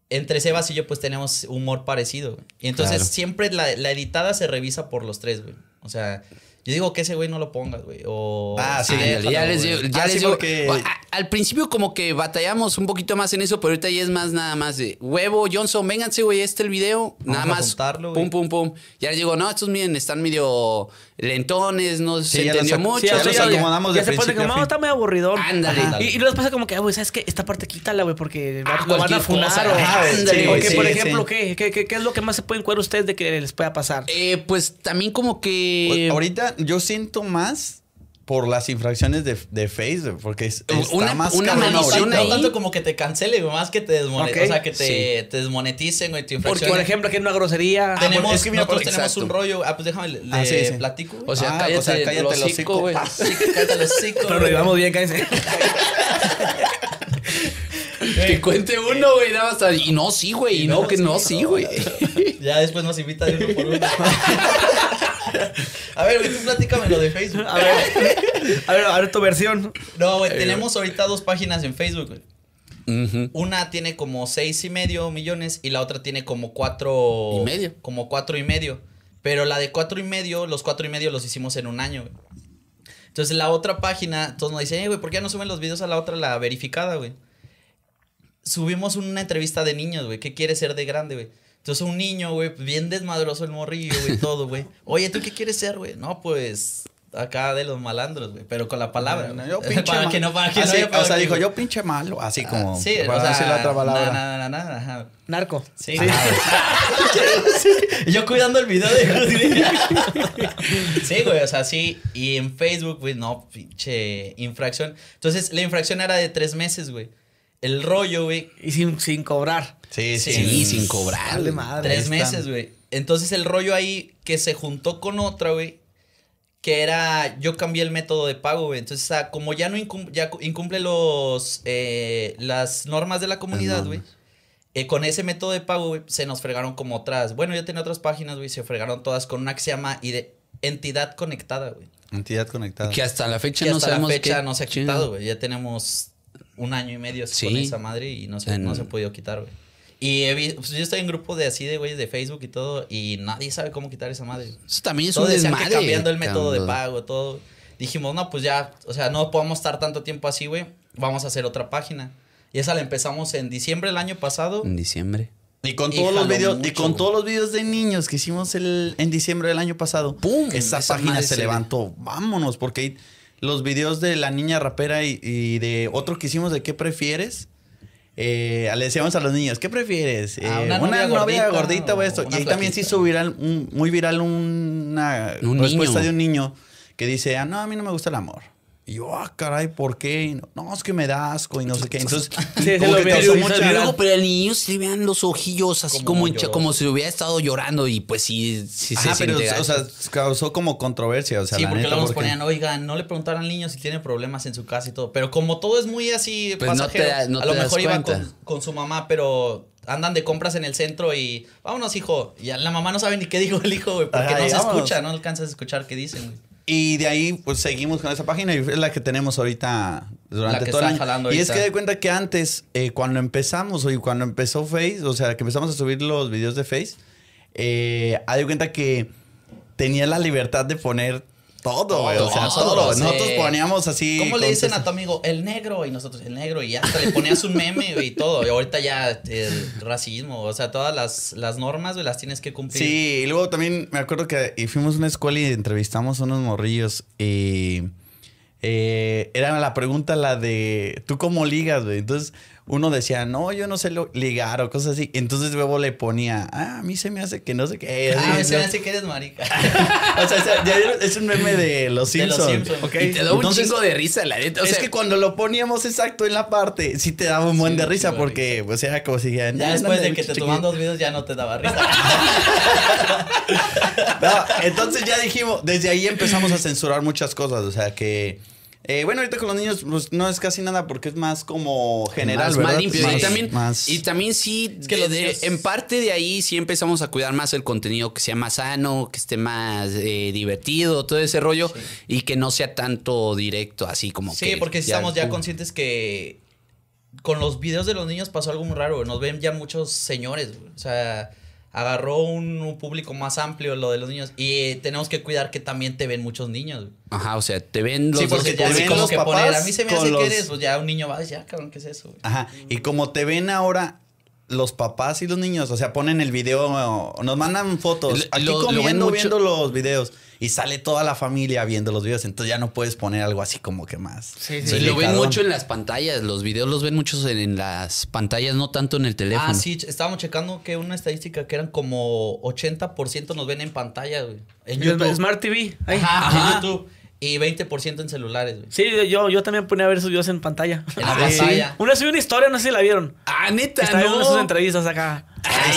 entre Sebas y yo pues tenemos humor parecido. güey. Y entonces Claro. siempre la, la editada se revisa por los tres, güey. O sea, yo digo que ese güey no lo pongas, güey. O Ah, sí, déjalo, ya les digo, ya Ah, les sí, digo, porque- a- al principio como que batallamos un poquito más en eso, pero ahorita ya es más nada más de huevo, Johnson, vénganse, güey, este el video, Vamos nada a más, juntarlo, pum, pum, pum. Ya les digo, no, estos miren, están medio lentones, no Sí, se ya los entendió mucho. sí, ya ya los acomodamos ya de se pone principio a como, fin. "No, está muy aburridor. Ándale. Y, y luego pasa como que, ah, güey, ¿sabes qué? Esta parte quítala, güey, porque Ah, lo van a funar. cosa. o, ándale, sí, por sí. ejemplo, ¿qué, qué, qué, qué es lo que más se pueden cuidar ustedes de que les pueda pasar? Eh, pues también como que... Ahorita yo siento más por las infracciones de, de Facebook, porque es, está Una- más una maldición. No ahí. tanto como que te cancele, más que te desmoneticen. O sea, que te, te desmoneticen, güey, tu Porque, infracción. por ejemplo, que es una grosería. Ah, tenemos, porque es que nosotros por- tenemos exacto. un rollo. Ah, pues déjame, le, Ah, sí, sí. platico, güey. O sea, Ah, cállate, o sea, cállate el hocico, güey. Sí, cállate el hocico, Pero lo llevamos bien, cállense. Que cuente uno, güey, nada más. Y no, sí, güey. Y no, que no, sí, güey. Ya después nos invita de uno por uno. A ver, güey, tú platícame lo de Facebook. A ver, a ver, a ver tu versión. No, güey, tenemos ahorita dos páginas en Facebook, güey. Una tiene como seis y medio millones y la otra tiene como cuatro... Y medio. Como cuatro y medio. Pero la de cuatro y medio, los cuatro y medio los hicimos en un año, güey. Entonces la otra página, todos nos dicen, eh, güey, ¿por qué ya no suben los videos a la otra, la verificada, güey? Subimos una entrevista de niños, güey. ¿Qué quieres ser de grande, güey? Entonces un niño, güey, bien desmadroso el morrillo, güey, todo, güey. Oye, ¿tú qué quieres ser, güey? No, pues acá de los malandros, güey, pero con la palabra. No, yo pinche para que no, para que Así, no O sea, dijo, yo pinche malo, así como Sí, para o sea, decir la otra palabra. na, na, na, na, ajá. Narco. Sí. Y yo cuidando el video de Sí, güey, o sea, sí. Y en Facebook, güey, no, pinche infracción. Entonces, la infracción era de tres meses, güey. El rollo, güey, Y sin, sin cobrar. Sí, sí. Sí, sin cobrar. Madre. tres están. meses, güey. Entonces, el rollo ahí que se juntó con otra, güey, que era, yo cambié el método de pago, güey. Entonces, o sea, como ya no incum- ya cu- incumple los, eh, las normas de la comunidad, güey. eh, con ese método de pago, güey, se nos fregaron como otras. Bueno, yo tenía otras páginas, güey, se fregaron todas con una que se llama entidad conectada, güey. Entidad conectada. Que hasta la fecha Que no hasta la fecha qué- no se ha quitado, güey. Ya tenemos un año y medio Sí. con esa madre y no se, En- no se ha podido quitar, güey. Y he vi- pues yo estoy en grupo de así de güeyes de Facebook y todo y nadie sabe cómo quitar esa madre. Eso también es Todos un desmadre. que cambiando el método de pago, todo. Dijimos, no, pues ya, o sea, no podemos estar tanto tiempo así, güey. Vamos a hacer otra página. Y esa la empezamos en diciembre del año pasado. En diciembre. Y con Y todos los videos, y mucho, con güey. todos los videos de niños que hicimos el, en diciembre del año pasado, ¡Pum! esa, Esa página se, levantó. Vámonos, porque los videos de la niña rapera y, y de otro que hicimos de qué prefieres. Eh, le decíamos a los niños, ¿qué prefieres? Ah, Eh, una una, novia gordita gordita o esto. Y ahí también se hizo viral, un- muy viral una Un respuesta niño. de un niño que dice, ah, no, a mí no me gusta el amor. Y yo, ah, caray, ¿por qué? Y no, No, es que me da asco y no sé qué. Entonces, Sí, sí como lo que causó sí, mucha- sí, Y luego, pero al niño se le vean los ojillos así Como como, como si hubiera estado llorando y pues sí, sí Ajá, se pero, siente o sea, causó como controversia, o sea, sí, la porque neta, luego nos porque- ponían, oigan, no le preguntaron al niño si tiene problemas en su casa y todo. Pero como todo es muy así Pues no pasajero, te no a lo mejor iba con, con su mamá, pero andan de compras en el centro y vámonos, hijo. Y ya la mamá no sabe ni qué dijo el hijo, güey, porque Ajá, no se vámonos. escucha, no alcanzas a escuchar qué dicen, güey. Y de ahí, pues seguimos con esa página y es la que tenemos ahorita durante La que todo el año. Y es que de cuenta que antes, eh, cuando empezamos, o cuando empezó Face, o sea, que empezamos a subir los videos de Face, eh, hay de cuenta que tenía la libertad de poner todo, güey, o sea, Todo, todo. sí. Nosotros poníamos así. ¿Cómo le dicen a tu amigo? El negro. Y nosotros, el negro. Y hasta le ponías un meme y todo. Y ahorita ya el racismo. O sea, todas las, las normas, güey, las tienes que cumplir. Sí, y luego también me acuerdo que fuimos a una escuela y entrevistamos a unos morrillos y eh, era la pregunta la de ¿tú cómo ligas, güey? Entonces uno decía, no, yo no sé lo- ligar o cosas así. Entonces luego le ponía, ah, a mí se me hace que no sé qué. Ah, Así, se me hace que eres marica. o sea, es un meme de los De los Simpsons. Simpsons. te da un Entonces, chingo de risa, la neta. O es sea, que cuando lo poníamos exacto en la parte, sí te daba un buen Sí, de risa chingo de porque, pues, era como si ya... Ya después de que te toman dos videos ya no te daba risa. No, entonces ya dijimos, desde ahí empezamos a censurar muchas cosas, o sea que... eh, bueno, ahorita con los niños pues, no es casi nada porque es más como general, más, ¿verdad? más limpio. Más- y, también, más- y también sí, que de- de- niños- en parte de ahí sí empezamos a cuidar más el contenido, que sea más sano, que esté más eh, divertido, todo ese rollo, y que no sea tanto directo, así como Sí, que... porque sí estamos ya conscientes que con los videos de los niños pasó algo muy raro. Nos ven ya muchos señores. O sea, agarró un, un público más amplio lo de los niños. Y tenemos que cuidar que también te ven muchos niños. Ajá, o sea, te ven los Sí, porque te ya ven como los que papás poner, a mí se me hace los- que eres, pues ya un niño va a decir, ah, cabrón, ¿qué es eso? güey? Ajá, y como te ven ahora los papás y los niños, o sea, ponen el video, nos mandan fotos, aquí lo- comiendo, mucho- viendo los videos, y sale toda la familia viendo los videos, entonces ya no puedes poner algo así como que más. Sí, Sí, lo ven mucho en las pantallas, los videos los ven muchos en, en las pantallas, no tanto en el teléfono. Ah, sí, estábamos checando que una estadística que eran como 80% nos ven en pantalla, güey. En YouTube. Smart TV. ahí. Ajá, Ajá. en YouTube. Y 20% en celulares, güey. Sí, yo, yo también ponía a ver sus videos en pantalla. En la sí. pantalla. Una subí una historia, no sé si la vieron. Ah, neta, Estaba viendo no. sus entrevistas acá.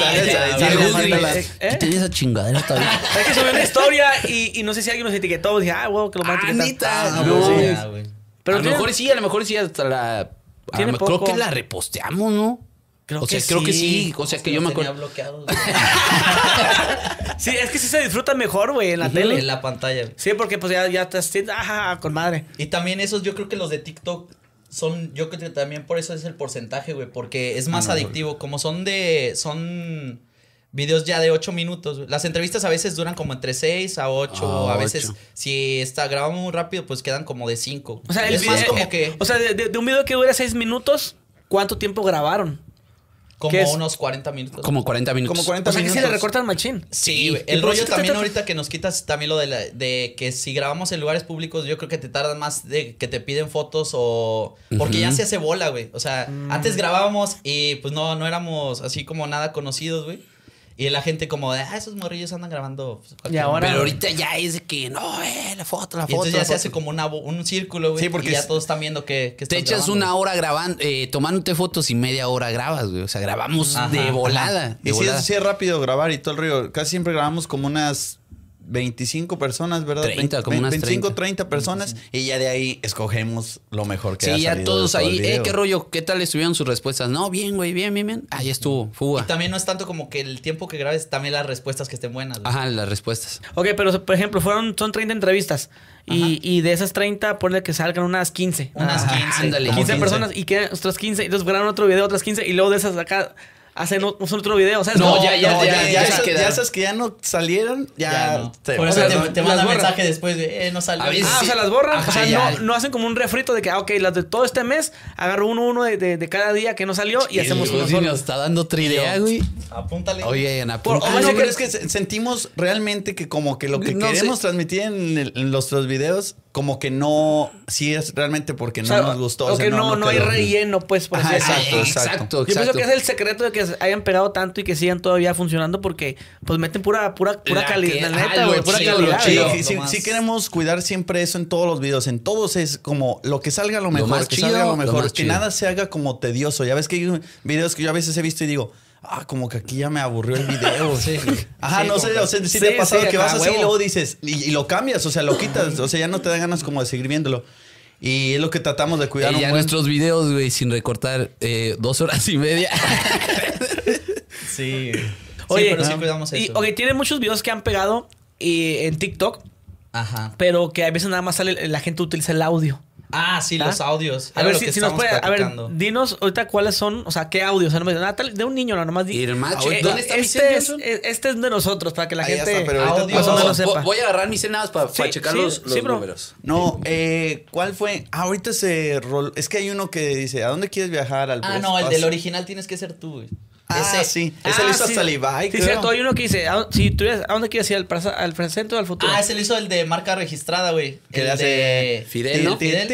La- ¿Eh? ¿Qué tiene esa chingadera todavía? Es que subí una historia y, y no sé si alguien nos etiquetó. Dije, ah, wow, que lo van a Ah, etiquetar. neta. Ah, no. pues, ya, güey. Pero a lo mejor sí, a lo mejor sí hasta la... creo que la reposteamos, ¿no? Creo o sea, que creo que sí. O sea, que yo Los me acuerdo. bloqueados, güey. Sí, es que sí se disfruta mejor, güey, en la en tele. la pantalla. Sí, porque pues ya, ya te ajá, con madre. Y también esos, yo creo que los de TikTok son, yo creo que también por eso es el porcentaje, güey, porque es más Ah, no, adictivo. Como son de, son videos ya de 8 minutos. güey. Las entrevistas a veces duran como entre 6 a 8. Ah, a veces, si está grabado muy rápido, pues quedan como de 5. O sea, el es video, más como eh, que, O sea, de, de- de un video que dura seis minutos, ¿cuánto tiempo grabaron? Como unos 40 minutos. Como 40 minutos. Como 40 O sea, que sí le minutos. recortan machín. Sí, güey. El rollo también te- ahorita que nos quitas también lo de, la- de que si grabamos en lugares públicos, yo creo que te tardan más de que te piden fotos o... Porque ya se hace bola, güey. O sea, Mm. antes grabábamos y pues no, no éramos así como nada conocidos, güey. Y la gente como de, ah, esos morrillos andan grabando. pues, Y ahora- Pero ahorita ya es de que, no, eh, la foto, la Y foto. entonces ya se foto. hace como una, un círculo, güey. Sí, porque y ya es- todos están viendo que, que Te echas grabando, una hora grabando, eh, tomándote fotos y media hora grabas, güey. O sea, grabamos Ajá, de ajá. volada. De Y sí volada. es, sí es rápido grabar y todo el río. Casi siempre grabamos como unas 25 personas, ¿verdad? 30, como unas 25, 30. 30 personas. Y ya de ahí escogemos lo mejor que ha Sí, ya salido todos de todo el ahí. Eh, video. ¿qué rollo? ¿Qué tal estuvieron sus respuestas? No, bien, güey, bien, bien, bien. Ahí estuvo, Y fuga. también no es tanto como que el tiempo que grabes, también las respuestas que estén buenas. güey. Ajá, las respuestas. Ok, pero por ejemplo, fueron, son 30 entrevistas. Y, y de esas 30, ponle que salgan unas 15. Unas Ah, 15. ándale. 15, Como 15. personas y quedan otras 15. Y entonces graban otro video, otras 15. Y luego de esas acá hacen o- otro video. ¿sabes? No, Como- ya, ya, No, ya, ya, ya ya esas que ya no salieron, ya. Ya no. se- Por o eso sea, te, no- te las mandan mensaje después de, eh, no salió. Ah, sí. o sea, las borran. Ajá, o sea, ya. no, no hacen como un refrito de que, ah, ok, las de todo este mes, agarro uno, uno de, de- de cada día que no salió y hacemos uno Sí, solo. nos está dando otra idea, güey. Apúntale. Oye, Por- apunta. ah, no, pero es que se- sentimos realmente que como que lo que No sé. queremos transmitir en, el- en nuestros videos, como que no, sí es realmente porque no O sea, nos gustó. O o sea, que no, no, hay relleno, pues, por Ajá, exacto, exacto. exacto, Yo pienso que es el secreto de que hayan pegado tanto y que sigan todavía funcionando porque pues meten pura pura pura La calidad, que- la neta, güey, pura chido, calidad. chido. sí, sí, sí queremos cuidar siempre eso en todos los videos. En todos es como lo que salga lo mejor, más que chido, salga lo lo mejor, más que chido. nada se haga como tedioso. Ya ves que hay videos que yo a veces he visto y digo, ah, como que aquí ya me aburrió el video. Sí. Ajá, Sí, no sé, o sea, sí, Sí, te ha pasado sí, que vas así huevo. y luego dices, y, y lo cambias, o sea, lo quitas, o sea, ya no te dan ganas como de seguir viéndolo. Y es lo que tratamos de cuidar Eh, ya buen- nuestros videos, güey, sin recortar eh, dos horas y media. Sí. Oye, sí, pero sí ah, cuidamos y, eso. ok, tiene muchos videos que han pegado y, en TikTok, Ajá. pero que a veces nada más sale la gente utiliza el audio. Ah, sí, ¿Ah? los audios. A ver lo si, nos puede, a ver, dinos ahorita cuáles son, o sea, qué audios, o sea, no me dicen, ah, de un niño, no, nomás di. Eh, ¿Dónde está mi este, cel, es, eh, este es de nosotros, para que la Ahí ya gente está, pero ahorita Audio. más o menos Vo- sepa. Voy a agarrar mis cenadas para Sí, checar sí, los, los sí, bro. números. No, eh, ¿cuál fue? Ah, ahorita se rol... Es que hay uno que dice, ¿a dónde quieres viajar? Al Ah, no, el espacio?" del original tienes que ser tú, güey. Ah, Ese- sí. Ah, Ese lo hizo sí. hasta Levi, Sí, cierto, hay uno que dice, ¿a, si tuvieras- ¿a dónde quieres ir? ¿Al, presente o al futuro? Ah, ese lo hizo el de marca registrada, güey. Que El le hace- de Fidel, ¿no? Fidel.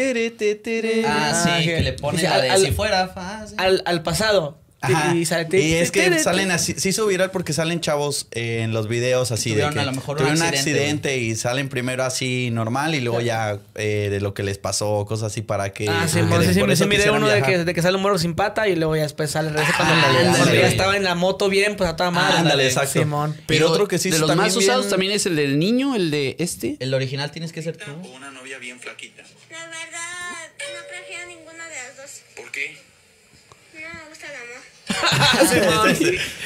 Ah, Ah, sí, ok. que le pone Dice, la al- de al- si fuera fácil. al, al pasado. Ajá. Y, sale- Y es que tere, salen tere. así, se hizo viral porque salen chavos eh, en los videos así Tuvieron de que a lo mejor un tuvieron un accidente, accidente y salen primero así normal y luego ya eh, de lo que les pasó, cosas así para que... Ah, sí, que sí, les- sí, por me eso sí, miré uno de que, de que sale un morro sin pata y luego ya después sale regresa cuando, Ah, cuando ándale. ya estaba en la moto bien, pues a toda madre. Ándale, exacto. Simón. Pero otro que sí de los más usados bien- también es el del niño, el de este. El original tienes que ser tú. o una novia bien flaquita. La verdad, no prefiero ninguna de las dos. ¿Por qué? No me gusta el amor.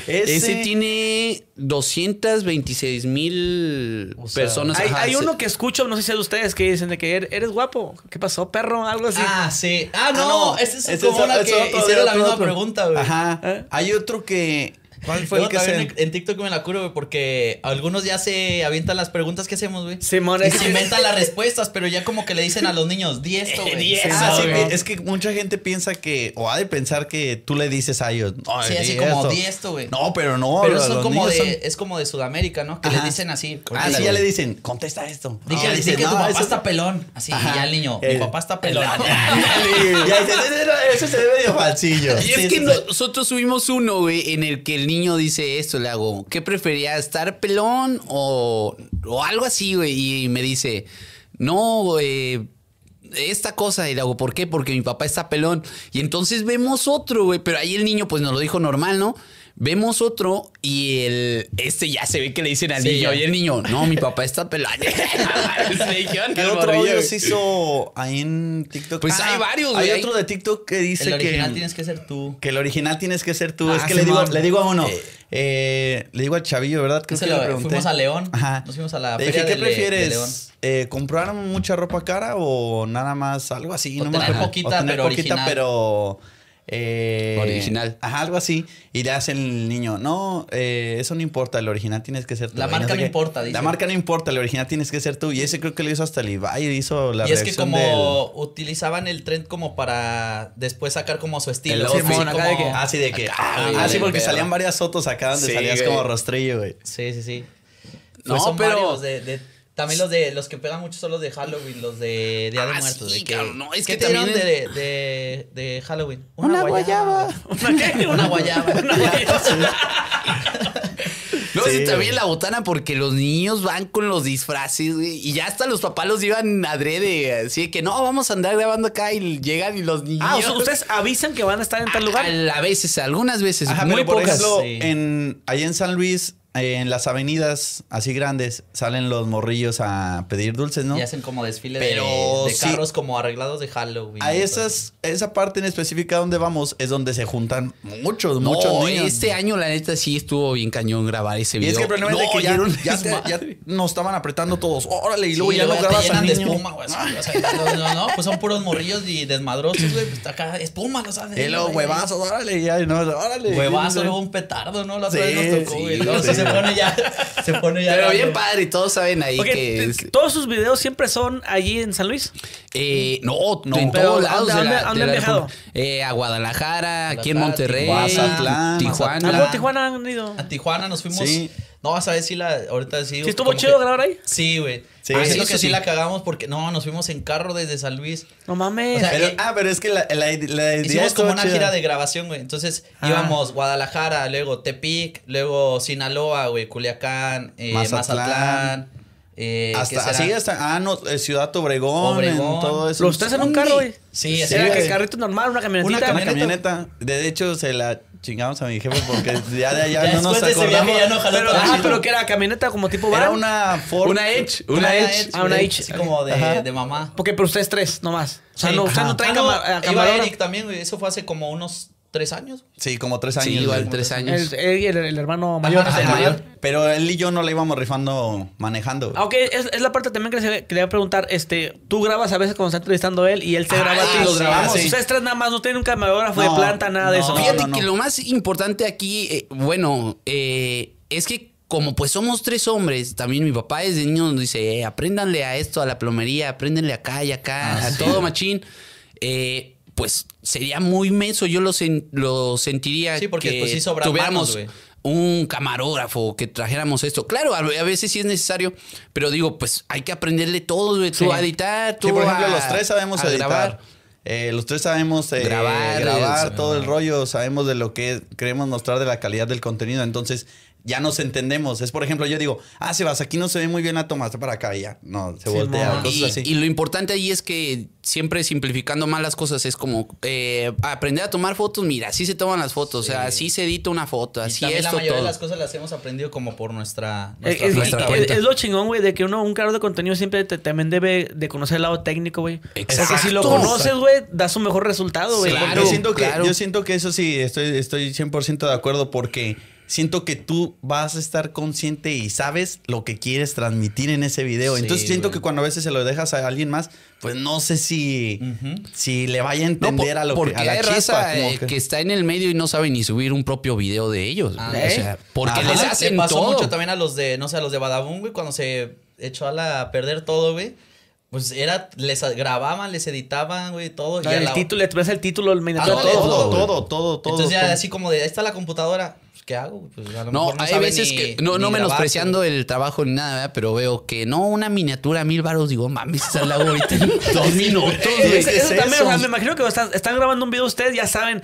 Ese, Ese tiene 226 mil O sea, personas. Hay, Ajá, hay sí. uno que escucho, no sé si es de ustedes, que dicen de que er- eres guapo. ¿Qué pasó, perro? Algo así. Ah, sí. Ah, Ah, no, ese es ese como una ese que hicieron la misma otro. pregunta, güey. Ajá. ¿Eh? Hay otro que... ¿Cuál fue Luego el que se... en TikTok me la curo, güey, porque algunos ya se avientan las preguntas que hacemos, güey. Simón, Y es se inventan las respuestas, pero ya como que le dicen a los niños, di esto, güey. Eso, Ah, sí, es que mucha gente piensa que, o ha de pensar que tú le dices a ellos, no, Sí, así como, esto". di esto, güey. No, pero no. Pero son como de, son- es como de Sudamérica, ¿no? Que Ajá. les dicen así. Ah, sí, ya le dicen, contesta esto. Di No, que, di dice, que tu "No, papá eso- está pelón. Así, Ajá. y ya el niño, mi papá está pelón. ya dices, "Ese- ese se ve medio falsillo. Y es que nosotros subimos uno, güey, en el que el niño dice esto, le hago, ¿qué prefería, estar pelón o, o algo así, güey? Y me dice, no, eh, esta cosa, y le hago, ¿por qué? Porque mi papá está pelón. Y entonces vemos otro, güey, pero ahí el niño pues nos lo dijo normal, ¿no? Vemos otro y el este ya se ve que le dicen al Sí, niño y el niño, no, mi papá está ¿Qué al otro audio se hizo ahí en TikTok? Pues hay varios, Hay güey, hay- otro de TikTok que dice El original que, tienes que ser tú. que el original tienes que ser tú. Ah, es que le digo, le digo a uno, eh, le digo al chavillo, ¿verdad? Creo que lo- le pregunté. fuimos a León. Ajá. Nos fuimos a la feria dije, ¿qué de de prefieres? León. Eh, ¿Comprar mucha ropa cara o nada más algo así? O me tener acuerdo. poquita, O tener pero poquita, original. pero... eh, Original. Ajá, algo así. Y le hace el niño, no, eh, eso no importa, el original tienes que ser tú. La marca sé no importa, dice. La marca no importa, el original tienes que ser tú. Y ese creo que lo hizo hasta Levi, hizo la y es que como utilizaban el trend como para después sacar como su estilo. El así outfit. como- acá de que-. Así de que... Acá, ah, ah, del porque salían varias fotos acá donde Sí, salías güey. como rostrillo, güey. Sí, sí, sí. No, Pues son pero- varios de, de- también los de los que pegan mucho son los de Halloween, los de Día de Ah, Muertos. sí, de que, cabrón, no, es ¿qué que también de, de, de Halloween? Una guayaba. ¿Una qué? Una guayaba. No, Sí, sí, güey. también la botana porque los niños van con los disfraces, güey, y ya hasta los papás los llevan adrede, así de que no, vamos a andar grabando acá y llegan y los niños. Ah, o sea, ustedes avisan que van a estar en tal lugar. A, a veces, algunas veces, Ajá, muy pero por pocas. ejemplo, sí. en, allá en San Luis en las avenidas así grandes salen los morrillos a pedir dulces, ¿no? Y hacen como desfile Pero de, de sí. carros como arreglados de Halloween. A y esas, esa parte en específica donde vamos es donde se juntan muchos, No, muchos niños. este año la neta sí estuvo bien cañón grabar ese Y video. es que el problema es de No, que y ya, ya, te- ya nos estaban apretando todos. Órale, y Sí, luego ya no grabas al llenan de niño. espuma, güey. o sea, no, no, no, pues son puros morrillos y desmadrosos, güey. Pues está acá, espuma, los hacen. Y luego güey. huevazos, órale, ya, no, órale. Huevazo, luego un petardo, ¿no? La otra Sí, vez nos tocó, sí, güey. Se pone ya, se pone ya. Pero bien padre, y todos saben ahí que. es- ¿Todos sus videos siempre son allí en San Luis? Eh, no, No. en Pero, todos lados. ¿a de dónde- la han viajado? Eh, a Guadalajara, aquí en Monterrey, Tijuana. Mazatlán. ¿A Tijuana han ido? A Tijuana nos fuimos. Sí. No, a saber si la. Ahorita sí. ¿Sí estuvo chido que- grabar ahí? Sí, güey. Sí. Sí, Ah, siento sí, que sí sí. la cagamos porque no, nos fuimos en carro desde San Luis. No mames. O sea, Pero, eh, ah, pero es que la, la, la idea Hicimos como una gira de grabación, güey. Entonces Ah. íbamos Guadalajara, luego Tepic, luego Sinaloa, güey, Culiacán, eh, Mazatlán. Mazatlán. eh, ¿qué Hasta, así hasta, ah, no, eh, Ciudad Obregón, Obregón. en todo eso. Los tres en un carro, güey. Sí, así Era que carrito normal, una camionetita. Una camioneta. De hecho, se la chingamos a mi jefe porque ya de allá Ya no nos de acordamos. ya no jaló Pero, ah, pero que era camioneta como tipo van. Era una Ford. Una Edge, una Una Edge. Edge, Ah, una Edge. Así como de, de mamá. Porque pero ustedes tres nomás. O sea, Sí. no, ustedes no traen Ah, no, iba. Eric también, güey. Eso fue hace como unos tres años. Sí, como tres Sí, años. igual, güey. tres años. El, él y el, el hermano mayor. Ajá, el mayor. Pero él y yo no la íbamos rifando manejando. güey. Ah, ok, es, es la parte también que les quería preguntar. Este, tú grabas a veces cuando está entrevistando él y él se Ah, graba a ti. los grabamos, Ah, sí. Ustedes tres nada más no tienen un camarógrafo de planta, nada de no, eso. no. Fíjate que lo más importante aquí, eh, bueno, eh, es que como pues somos tres hombres, también mi papá desde niño nos dice, eh, apréndanle a esto, a la plomería, apréndenle acá y acá, a todo machín. Eh, pues sería muy menso, yo lo, sen- lo sentiría Sí, porque, que pues, sí tuviéramos manos, un camarógrafo, que trajéramos esto. Claro, a, a veces sí es necesario, pero digo, pues hay que aprenderle todo, güey, tú Sí. a editar, tú Sí, por ejemplo, a- los tres sabemos a editar. grabar. Eh, los tres sabemos eh, Grabar, grabar, todo el rollo, sabemos de lo que queremos mostrar de la calidad del contenido, entonces ya nos entendemos. Es por ejemplo, yo digo, ah, Sebas, aquí no se ve muy bien la toma, está para acá y ya. No, se Sí, voltea, cosas Y, así. y lo importante ahí es que siempre simplificando más las cosas es como eh, aprender a tomar fotos. Mira, así se toman las fotos, o sea, así se edita una foto, Y así la esto mayoría todo. de las cosas las hemos aprendido como por nuestra, Es, nuestra es- nuestra es- cuenta. es lo chingón, güey, de que uno, un creador de contenido siempre te- también debe de conocer el lado técnico, güey. Porque si lo Exacto. conoces, güey, das un mejor resultado, güey. Claro. yo, siento que, claro. yo siento que eso sí, estoy, estoy 100% de acuerdo porque siento que tú vas a estar consciente y sabes lo que quieres transmitir en ese video. Sí, Entonces siento güey. que cuando a veces se lo dejas a alguien más, pues no sé si, si le vaya a No, entender por- a lo que porque a la hay chispa. raza como eh, que- que... está en el medio y no sabe ni subir un propio video de ellos. Ah. O ¿eh? sea, porque Ajá. les Le hacen pasó todo. mucho también a los de, no sé, a los de Badabun, güey, cuando se echó a, la, a perder todo, güey. Pues era, les grababan, les editaban, güey, todo. y a el la- título, le traes el título, el Ah, todo. todo, todo, todo, todo, todo. Entonces ya todo. así como de, ahí está la computadora, ¿qué hago? Pues a lo No, mejor no hay veces ni- que, no, no menospreciando el trabajo ni nada, ¿verdad? pero veo que no, una miniatura mil baros, digo, mames, esa la hago ahorita en dos minutos, güey. Eso, ¿qué eso es también, o sea, eso? me imagino que están, están grabando un video ustedes, ya saben,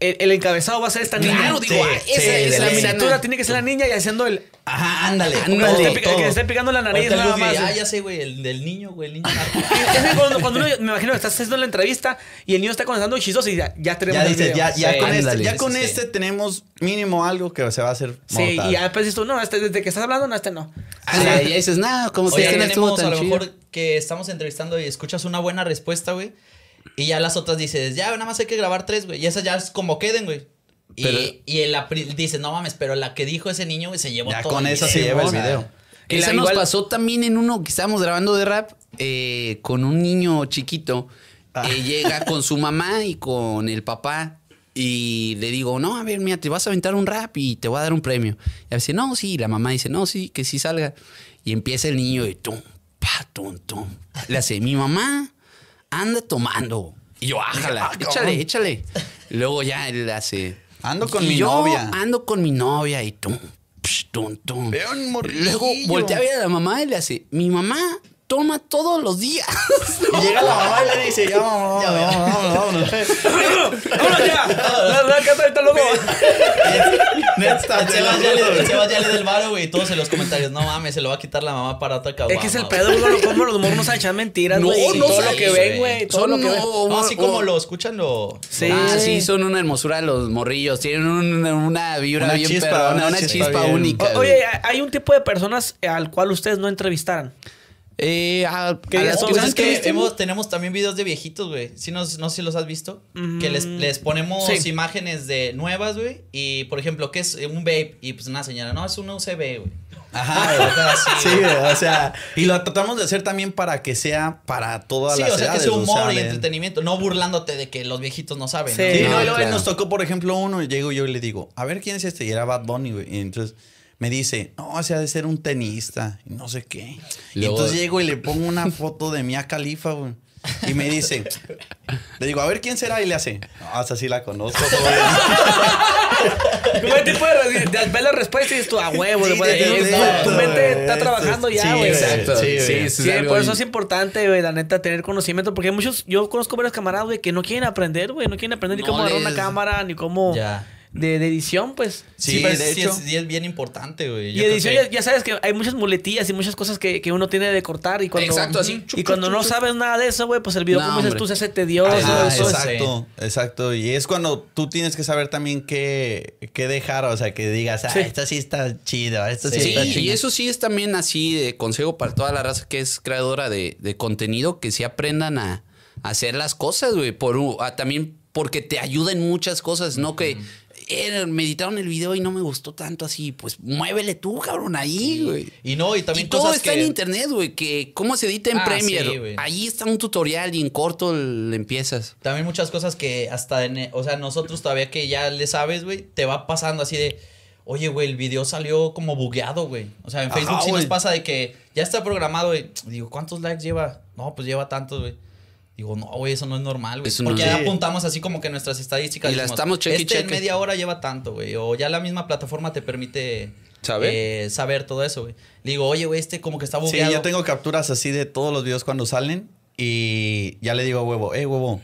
el, el encabezado va a ser esta niña. Claro, digo, Sí, ah, sí, esa es la miniatura tiene que ser la niña y haciendo el. Ajá, ándale. que, Ándale, pica- que esté picando la nariz nada más. ah, ya sé, güey, el del niño, güey, el niño. Es que cuando, cuando uno, me imagino que estás haciendo la entrevista y el niño está contando hechizos y ya, ya tenemos Ya el dices, video. ya, ya Sí, con, este, ya con sí, sí. este tenemos mínimo algo que se va a hacer Sí, mortal. y ya después dices tú, no, este, desde que estás hablando, no, este no. Ah, ya, ya dices, nada, como Oye, este no estuvo tenemos a tan lo mejor que estamos entrevistando y escuchas una buena respuesta, güey. Y ya las otras dices, ya, nada más hay que grabar tres, güey. Y esas ya es como queden, güey. Y, Pero- y el dice, no mames, pero la que dijo ese niño, güey, se llevó Ya todo. con el eso video, se lleva el video. Y la- nos igual- pasó también en uno que estábamos grabando de rap eh, con un niño chiquito. Ah. Eh, llega con su mamá y con el papá. Y le digo, no, a ver, mira, te vas a aventar un rap y te voy a dar un premio. Y él dice, no, sí. Y la mamá dice, no, sí, que sí salga. Y empieza el niño y tum, pa, tum, tum. Le hace, mi mamá anda tomando. Y yo, ájala, Ah, échale, échale. Luego ya él le hace. Ando con "Y mi yo novia". Ando con mi novia y tum, psh, tum, tum. Veo un. Luego voltea a ver a la mamá y le hace, mi mamá toma todos los días. Y llega la mamá y le dice, ya, vamos, vamos, vamos, vámonos. ¡Vámonos ya! La, la cata está loco. El Sebas ya, le, ya del varo, güey. Todos en los comentarios, no mames, se lo va a quitar la mamá para otra caguama. Es que es el güey". pedo, güey, como los morros no saben echar mentiras, No, güey. y no todo lo que ven, güey. Todo Son lo que ven. no, No, así como lo escuchan, lo. Sí. Ah, sí, son una hermosura los morrillos. Tienen un- una vibra Una bien perrona, una chispa única. Oye, hay un tipo de personas al cual ustedes no entrevistaran. Eh, a- ¿Qué a que que entrevistan, hemos, tenemos también videos de viejitos, güey. Sí, no, no sé si los has visto. Que les, les ponemos Sí. imágenes de nuevas, güey. Y, por ejemplo, ¿qué es un vape? Y pues una señora, no, es un UCB, güey. Ajá, O sea, sí, Sí, güey. o sea, y lo tratamos de hacer también para que sea para todas Sí, las o sea, que sea humor y entretenimiento. No burlándote de que los viejitos no saben. Sí. ¿no? Sí, No, no, y luego claro. nos tocó, por ejemplo, uno, y llego yo y le digo, a ver quién es este, y era Bad Bunny, güey. Y entonces me dice, no, o sea, de ser un tenista, y no sé qué. Y Luego- entonces llego y le pongo una foto de Mia Khalifa, güey. Y me dice, le digo, a ver quién será, y le hace, no, esa sí la conozco, güey. Tipo de, de, ver la respuesta y dices tú, a huevo, Sí, güey. sí, Tu- sí, tu sí, mente sí, está sí, trabajando sí, ya, sí, güey. Exacto. Sí, Sí, Sí, por eso es importante, güey, la neta, tener conocimiento. Porque muchos, yo conozco varios camaradas, güey, que no quieren aprender, güey. No quieren aprender ni No cómo agarrar una les- cámara, ni cómo. Ya. De, de edición, pues. Sí, pero de sí hecho. es, sí es bien importante, güey. Y Yo edición, que- ya, ya sabes que hay muchas muletillas y muchas cosas que, que uno tiene de cortar. Y cuando, Exacto, así. Y cuando no sabes nada de eso, güey, pues el video, No, como dices tú, se hace tedioso. Eso exacto, exacto. Y es cuando tú tienes que saber también qué, qué dejar, o sea, que digas, ah, Sí. esto sí está chido, esto sí, Sí, está Sí, chido. y eso sí es también así de consejo para toda la raza que es creadora de, de contenido, que sí aprendan a, a hacer las cosas, güey. Por, a- también porque te ayuda en muchas cosas, no que eh, me editaron el video y no me gustó tanto así, pues muévele tú, cabrón, ahí, güey. Y no, y también y todo cosas está que... en internet, güey, que cómo se edita en Ah, Premiere. sí. Ahí está un tutorial y en corto le empiezas. También muchas cosas que hasta en, o sea, nosotros todavía que ya le sabes, güey, te va pasando así de, oye, güey, el video salió como bugueado, güey. O sea, en Ajá, Facebook sí nos pasa de que ya está programado, güey. Digo, ¿cuántos likes lleva? No, pues lleva tantos, güey. Digo, no, güey, eso no es normal, güey. No Porque es- ya Sí. apuntamos así como que nuestras estadísticas. Y la decimos, estamos cheque y Este en media hora lleva tanto, güey. O ya la misma plataforma te permite ¿Saber? eh, saber todo eso, güey. Le digo, oye, güey, este como que está Sí, bugueado. yo tengo capturas así de todos los videos cuando salen y ya le digo a huevo, eh, huevo,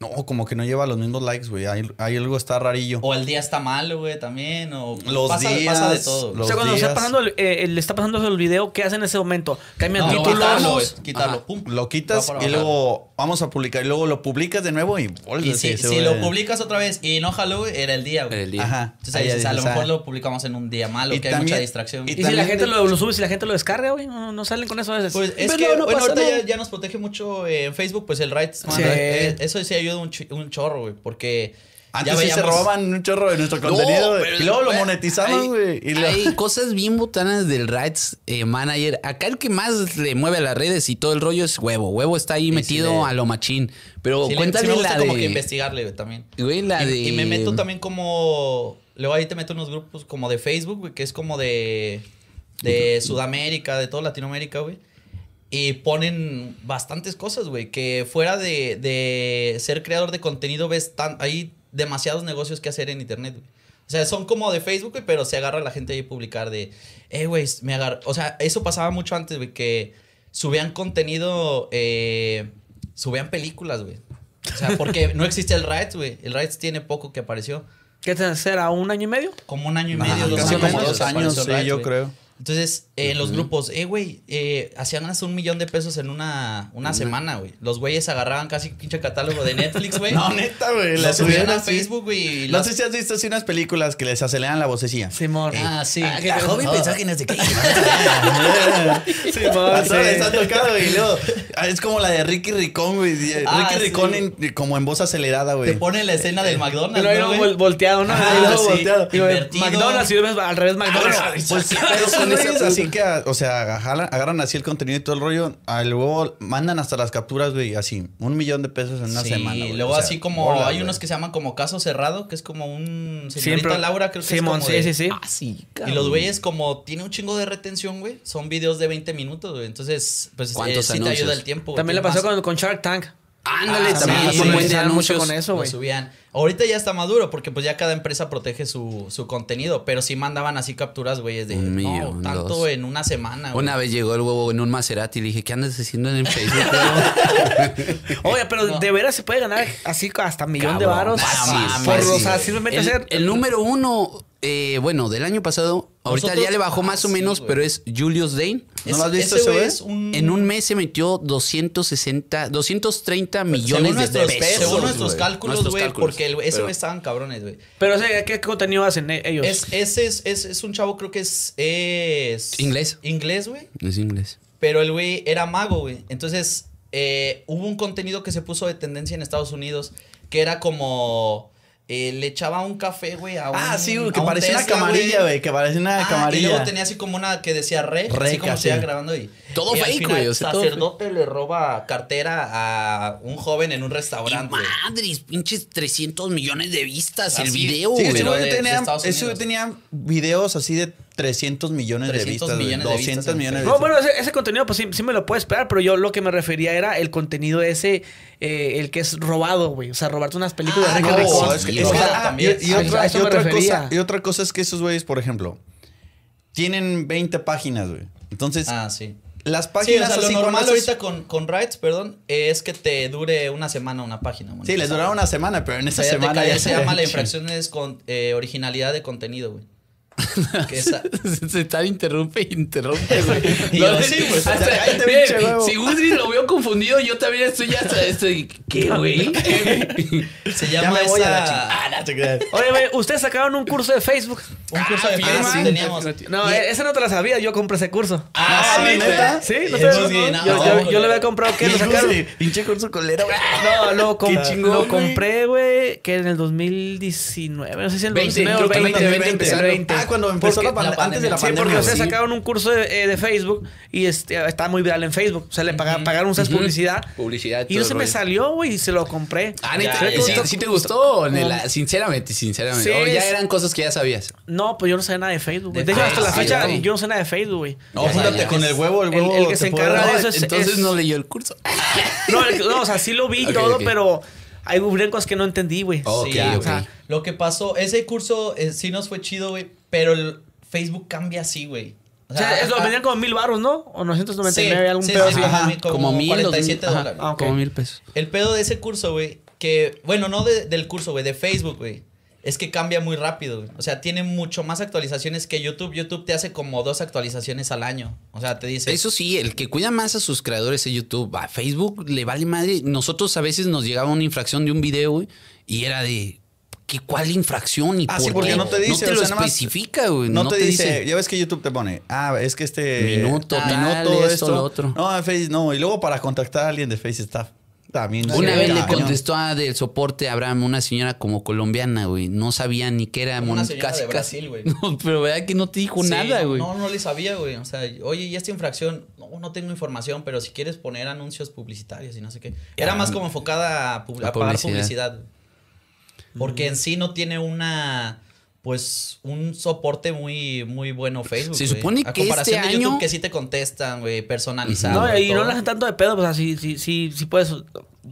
no, como que no lleva los mismos likes, güey, ahí, ahí algo está rarillo. O el día está malo, güey, también. O Los pasa, días, pasa de todo. O sea, cuando está pasando el, eh, le está pasando el video, ¿qué hacen en ese momento? Cambian No, títulos. quitarlo, pum. Lo quitas y luego vamos a publicar y luego lo publicas de nuevo y Y vuelves si, y si vuelve- lo publicas otra vez y no jaló, era el día, güey. Era el día. Ajá. Entonces ahí dices, a lo mejor ah, lo publicamos en un día malo, Y que hay también- mucha distracción. y Y si la gente lo, lo sube, si la gente lo descarga, güey, no, no salen con eso a veces. Pues es Pero que, no bueno, ahorita ya, ya nos protege mucho eh, en Facebook, pues el rights. man, Sí. eh, Eso sí ayuda un, ch- un chorro, güey, porque Antes ya sí se robaban un chorro de nuestro contenido pero y luego lo monetizaban, güey. lo- Hay cosas bien botanas del Rights eh, Manager. Acá el que más le mueve a las redes y todo el rollo es Huevo. Huevo está ahí metido sí le- a lo machín. Pero Sí, le- cuéntale sí me gusta la como de... que investigarle, güey, también. Güey, la y, de... y me meto también como. Luego ahí te meto unos grupos como de Facebook, güey, que es como de. De Sudamérica, de toda Latinoamérica, güey. Y ponen bastantes cosas, güey. Que fuera de, de ser creador de contenido, ves tan, hay demasiados negocios que hacer en internet, güey. O sea, son como de Facebook, güey, pero se agarra la gente ahí a publicar de, eh, güey, me agarra. O sea, eso pasaba mucho antes, güey, que subían contenido, eh, subían películas, güey. O sea, porque no existe el Rights, güey. El Rights tiene poco que apareció. ¿Qué te será? ¿Un año y medio? Como un año y medio, dos años. como dos años, sí, yo creo. Entonces, eh, en los grupos, eh, güey, eh, hacían hasta un millón de pesos en una, una semana, güey. Los güeyes agarraban casi pinche catálogo de Netflix, güey. No, neta, güey. Lo La subían subieron a. Facebook, güey. y No las- sé si has visto así unas películas que les aceleran la vocecilla. Simón. Ah, sí. Ah, que- joven oh. pensaba que no sé qué. Simón, Ah, sí. Ha tocado, y luego, ah, es como la de Ricky Ricón, güey. Ah, Ricky sí. Ricón en- como en voz acelerada, Te güey. pone la escena del McDonald's, luego ¿no, vol- güey? volteado, ¿no? Sí. volteado. McDonald's y al revés McDonald's. Pues sí, pero güeyes así que, ah, o sea, agarran así el contenido y todo el rollo. ah, luego mandan hasta las capturas, güey, así. Un millón de pesos en una sí, semana. güey. luego O sea, así como hay güey. unos que se llaman como caso cerrado, que es como un señorita Siempre. Laura, creo que Simón, es como sí, de- sí, sí. Ah, sí, Y los güeyes como tiene un chingo de retención, güey, son videos de 20 minutos, güey. Entonces, pues eh, ¿Cuántos sí te anuncios? ayuda el tiempo. También le pasó con, con Shark Tank. Ándale, Ah, también sí, sí, sí, mucho con eso, güey. subían. Ahorita ya está maduro porque pues ya cada empresa protege su, su contenido, pero sí mandaban así capturas, güeyes, de Un no, tanto dos. en una semana, güey. Una vez llegó el huevo en un Maserati y le dije, ¿qué andas haciendo en Facebook? huevo?" Oye, pero No. de veras se puede ganar así hasta millón de varos. no por, o sí, sea, güey. simplemente el, hacer. el número uno eh, bueno, del año pasado, ahorita Nosotros- ya le bajó más ah, o sí, menos, güey. pero es Julius Dane. ¿No lo has visto ese güey es un... En un mes se metió 260, 230 según millones de nuestros, pesos. según nuestros güey. cálculos, Nuestros güey, cálculos. porque el- ese Pero- güey estaban cabrones, güey. Pero, o sea, ¿qué contenido hacen e- ellos? Es, ese es, es, es un chavo, creo que es, es... Inglés. Inglés, güey. Es inglés. Pero el güey era mago, güey. Entonces, eh, hubo un contenido que se puso de tendencia en Estados Unidos que era como. Eh, le echaba un café, güey, a un. Ah, sí, güey, que un parecía una camarilla, güey. Que parecía una Ah, camarilla. y luego tenía así como una que decía re, Re, así como se iba grabando y Todo y fake, güey, o sea, todo sacerdote le roba cartera a un joven en un restaurante. madres, pinches 300 millones de vistas el Así- video, Sí, güey. güey Unidos. tenía videos así de 300 millones 300 de vistas, millones de 200 vistas en millones de No, vistas. bueno, ese, ese contenido pues sí, sí me lo puedo esperar, pero yo lo que me refería era el contenido ese, eh, el que es robado, güey. O sea, robarte unas películas Ah, de no. No, es que- es que- ah, y, otra, y cosa, y otra cosa es que esos güeyes, por ejemplo, tienen 20 páginas, güey. Entonces, Ah, sí. las Sí, o páginas sea, lo normal ahorita con, con Rights, perdón, es que te dure una semana una página. Sí, les duraba una semana, pero en O esa sea, ya te semana ya se llama la infracción es con eh, originalidad de contenido, güey. Que esa- Se está interrumpe interrumpe, güey. Yo, sí, pues, Hasta- cállate, Bien, si Woody lo veo confundido, yo también estoy ya hasta estoy. ¿Qué, güey? se Ya llama me voy a la esa- chingada. Ah, no. Oye, güey, ustedes sacaron un curso de Facebook. Un curso de Ah, Facebook sí. teníamos. No, Y- esa no te la sabía, yo compré ese curso. Ah, sí, sí, ¿neta? Sí, no te no, yo, no, yo, güey. yo le había comprado, ¿qué? Lo sacaron. Pinche curso colero, güey. No, lo, com- chingón, lo compré, güey, que en el 2019, no sé si en el 20, 2019 o creo que 20, 20, 20, empezando. 20. Ah, cuando empezó Porque- la, pand- la antes de la Sí, pandemia. porque ustedes sacaron un curso de, eh, de Facebook y este, está muy viral en Facebook. O sea, le paga- pagaron ustedes publicidad. Publicidad. Y todo no se el me salió, güey, y se lo compré. Ah, neta, Ya, ya, ¿sí, ya. sí te gustó? Nela? Sinceramente, sinceramente. Sí, O ya es- eran cosas que ya sabías. No, pues yo no sé nada de Facebook. güey. De hecho, hasta la fecha, güey. yo no sé nada de Facebook, güey. No, Ya, júntate ya. con el huevo, el huevo. el que se encarga dar- de eso es- Entonces no leyó el curso. No, o sea, sí lo vi todo, pero hay cosas que no entendí, güey. Sí, ok. o sea, lo que pasó, ese curso eh, sí nos fue chido, güey, pero el Facebook cambia así, güey. O sea, eso ah, vendían como mil baros, ¿no? O 999, sí, algún sí, pedo sí, así. como Ajá, mil- como, Como mil, dos mil, 47 ajá, dólares. Ok. Como mil pesos. El pedo de ese curso, güey, que, bueno, no de- del curso, güey, de Facebook, güey. Es que cambia muy rápido, güey. O sea, tiene mucho más actualizaciones que YouTube. YouTube te hace como dos actualizaciones al año. O sea, te dice. Eso sí, el que cuida más a sus creadores es YouTube. A Facebook le vale madre. Nosotros a veces nos llegaba una infracción de un video, güey, y era de. ¿qué, ¿Cuál infracción? ¿Y Ah, por sí, porque qué? no te dice, No te o sea, especifica, güey. No, te, dice, ya ves que YouTube te pone, ah, es que este Minuto, ah, tal, minuto, esto, lo otro. No, en Face, no, y luego para contactar a alguien de Face está también. Una sí, vez le contestó a del soporte a Abraham, una señora como colombiana, güey. No sabía ni qué era. Una mon- señora de Brasil, güey. No, pero verdad que no te dijo Sí, nada, güey. No, no le sabía, güey. O sea, oye, ¿y esta infracción? No, no tengo información, pero si quieres poner anuncios publicitarios y no sé qué. Era más como enfocada a, pub- A pagar publicidad. publicidad. güey. Porque en sí no tiene una. Pues un soporte muy, muy bueno Facebook. Se supone A que comparación este de YouTube año- que sí te contestan, güey, personalizado. No, y no le hacen tanto de pedo, pues así, sí, sí, sí puedes un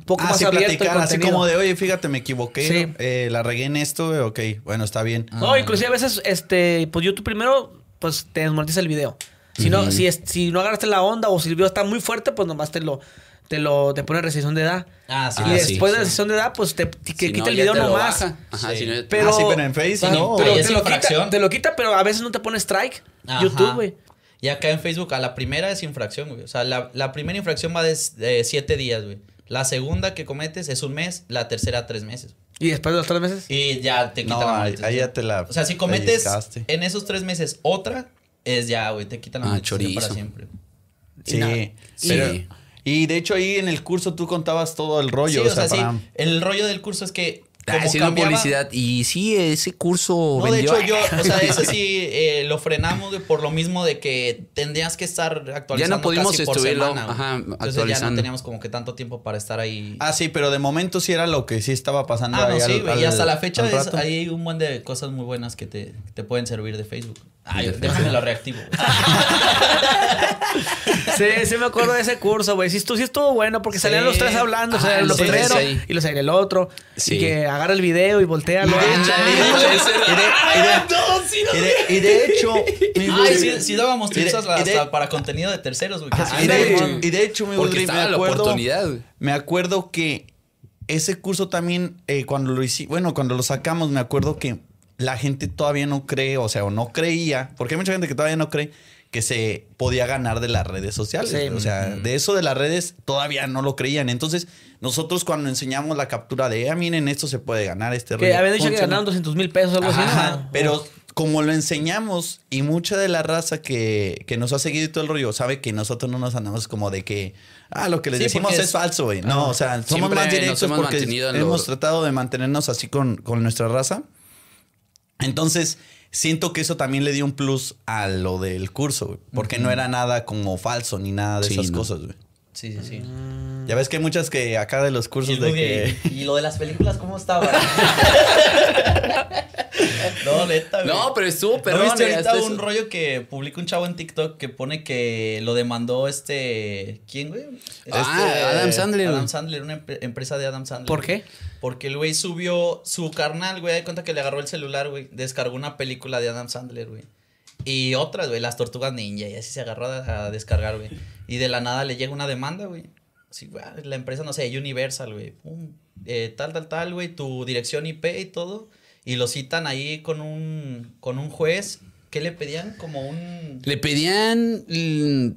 poco Ah, más sí, platicar, así como de, oye, fíjate, me equivoqué. Eh, la regué en esto, güey, ok, bueno, está bien. No, inclusive a veces, este, pues YouTube primero, pues te desmonetiza el video. Si no, si, es, si no agarraste la onda o si el video está muy fuerte, pues nomás te lo, te lo, te pone restricción de edad. Ah, sí. y Ah, después sí, de la restricción de edad, pues te, te- que Si quita no, el video nomás. Ajá, Sí. si no, Pero, Ah, sí, pero en Face, Sí, no. pero Y te lo, quita, infracción. te lo quita, pero a veces no te pone strike. Ajá. YouTube, güey. Y acá en Facebook, a la primera es infracción, güey. O sea, la, la primera infracción va de, de siete días, güey. La segunda que cometes es un mes, la tercera tres meses. Y después de los tres meses. Y ya te quitan No, la ahí, monetización. ahí ya te la. O sea, si cometes en esos tres meses otra, es ya, güey, te quitan la Ah, monetización para chorizo. siempre. Sí, pero- Sí. Y de hecho, ahí en el curso tú contabas todo el rollo. sí, o sea, sí. para- El rollo del curso es que. Ah, como haciendo cambiaba- publicidad. Y sí, ese curso No, de hecho, yo, o sea, ese sí eh, lo frenamos por lo mismo de que tendrías que estar actualizando Ya no pudimos casi por semana, ajá, Entonces ya no teníamos como que tanto tiempo para estar ahí. Ah, sí, pero de momento sí era lo que sí estaba pasando Ah, no, sí, al-. Y hasta la fecha es- hay un buen de cosas muy buenas que te, que te pueden servir de Facebook. Ay, déjame lo reactivo. Sí, sí me acuerdo de ese curso, güey. Sí, sí estuvo bueno porque Sí. salían los tres hablando. Salía los los tres primero ahí. y los el otro. Sí. Y que agarra el video y voltea. lo Ah. Y de, y de hecho, Ay, sí, sí dábamos tips hasta para contenido de terceros, güey. sí, y, de hecho, y de hecho, mi Porque Woodry, me estaba la acuerdo, oportunidad, me acuerdo que ese curso también, eh, cuando lo hice, bueno, cuando lo sacamos, me acuerdo que la gente todavía no cree, o sea, o no creía, porque hay mucha gente que todavía no cree que se podía ganar de las redes sociales. Sí. O sea, de eso de las redes todavía no lo creían. Entonces, nosotros cuando enseñamos la captura de, ah, miren, esto se puede ganar, este Que habían dicho que funciona". ganaron 200 mil pesos, algo así. Ajá, ¿no? pero como lo enseñamos y mucha de la raza que, que nos ha seguido y todo el rollo sabe que nosotros no nos andamos como de que, ah, lo que les Sí, decimos es, es- falso, güey. No, o sea, somos más directos hemos porque lo- hemos tratado de mantenernos así con, con nuestra raza. Entonces, siento que eso también le dio un plus a lo del curso, güey. Porque no era nada como falso ni nada de Sí, esas no. cosas, güey. Sí, sí, sí. Ya ves que hay muchas que acá de los cursos Y, de que... y lo de las películas, ¿cómo estaba? no, neta, güey. No, pero estuvo ¿No perrón. viste eh, ahorita un eso. rollo que publica un chavo en TikTok que pone que lo demandó este... ¿Quién, güey? Ah, Este, Adam Sandler. Adam Sandler, una empre- empresa de Adam Sandler. ¿Por qué? Porque el güey subió su carnal, güey, de cuenta que le agarró el celular, güey, descargó una película de Adam Sandler, güey. Y otras, güey, las tortugas ninja, y así se agarró a, a descargar, güey. Y de la nada le llega una demanda, güey. Así, güey, la empresa, no sé, Universal, güey. pum, eh, tal, tal, tal, güey, tu dirección IP y todo. Y lo citan ahí con un, con un juez. ¿Qué le pedían? Como un... Le pedían mm,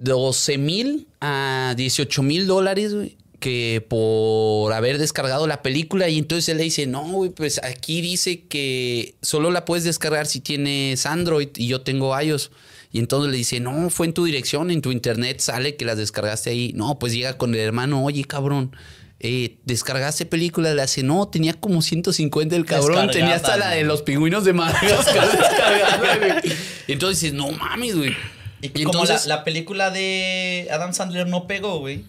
12 mil a 18 mil dólares, güey, que por haber descargado la película. Y entonces él le dice, no, güey, pues aquí dice que solo la puedes descargar si tienes Android y yo tengo iOS. Y entonces le dice, no, fue en tu dirección, en tu internet sale que las descargaste ahí. No, pues llega con el hermano, oye, cabrón. eh, descargaste película, le hace, no, tenía como 150 el cabrón, tenía hasta la de los pingüinos de Madagascar descargada, güey. Y entonces dices, no mames, güey. Y, Y como entonces- la, la película de Adam Sandler no pegó, güey.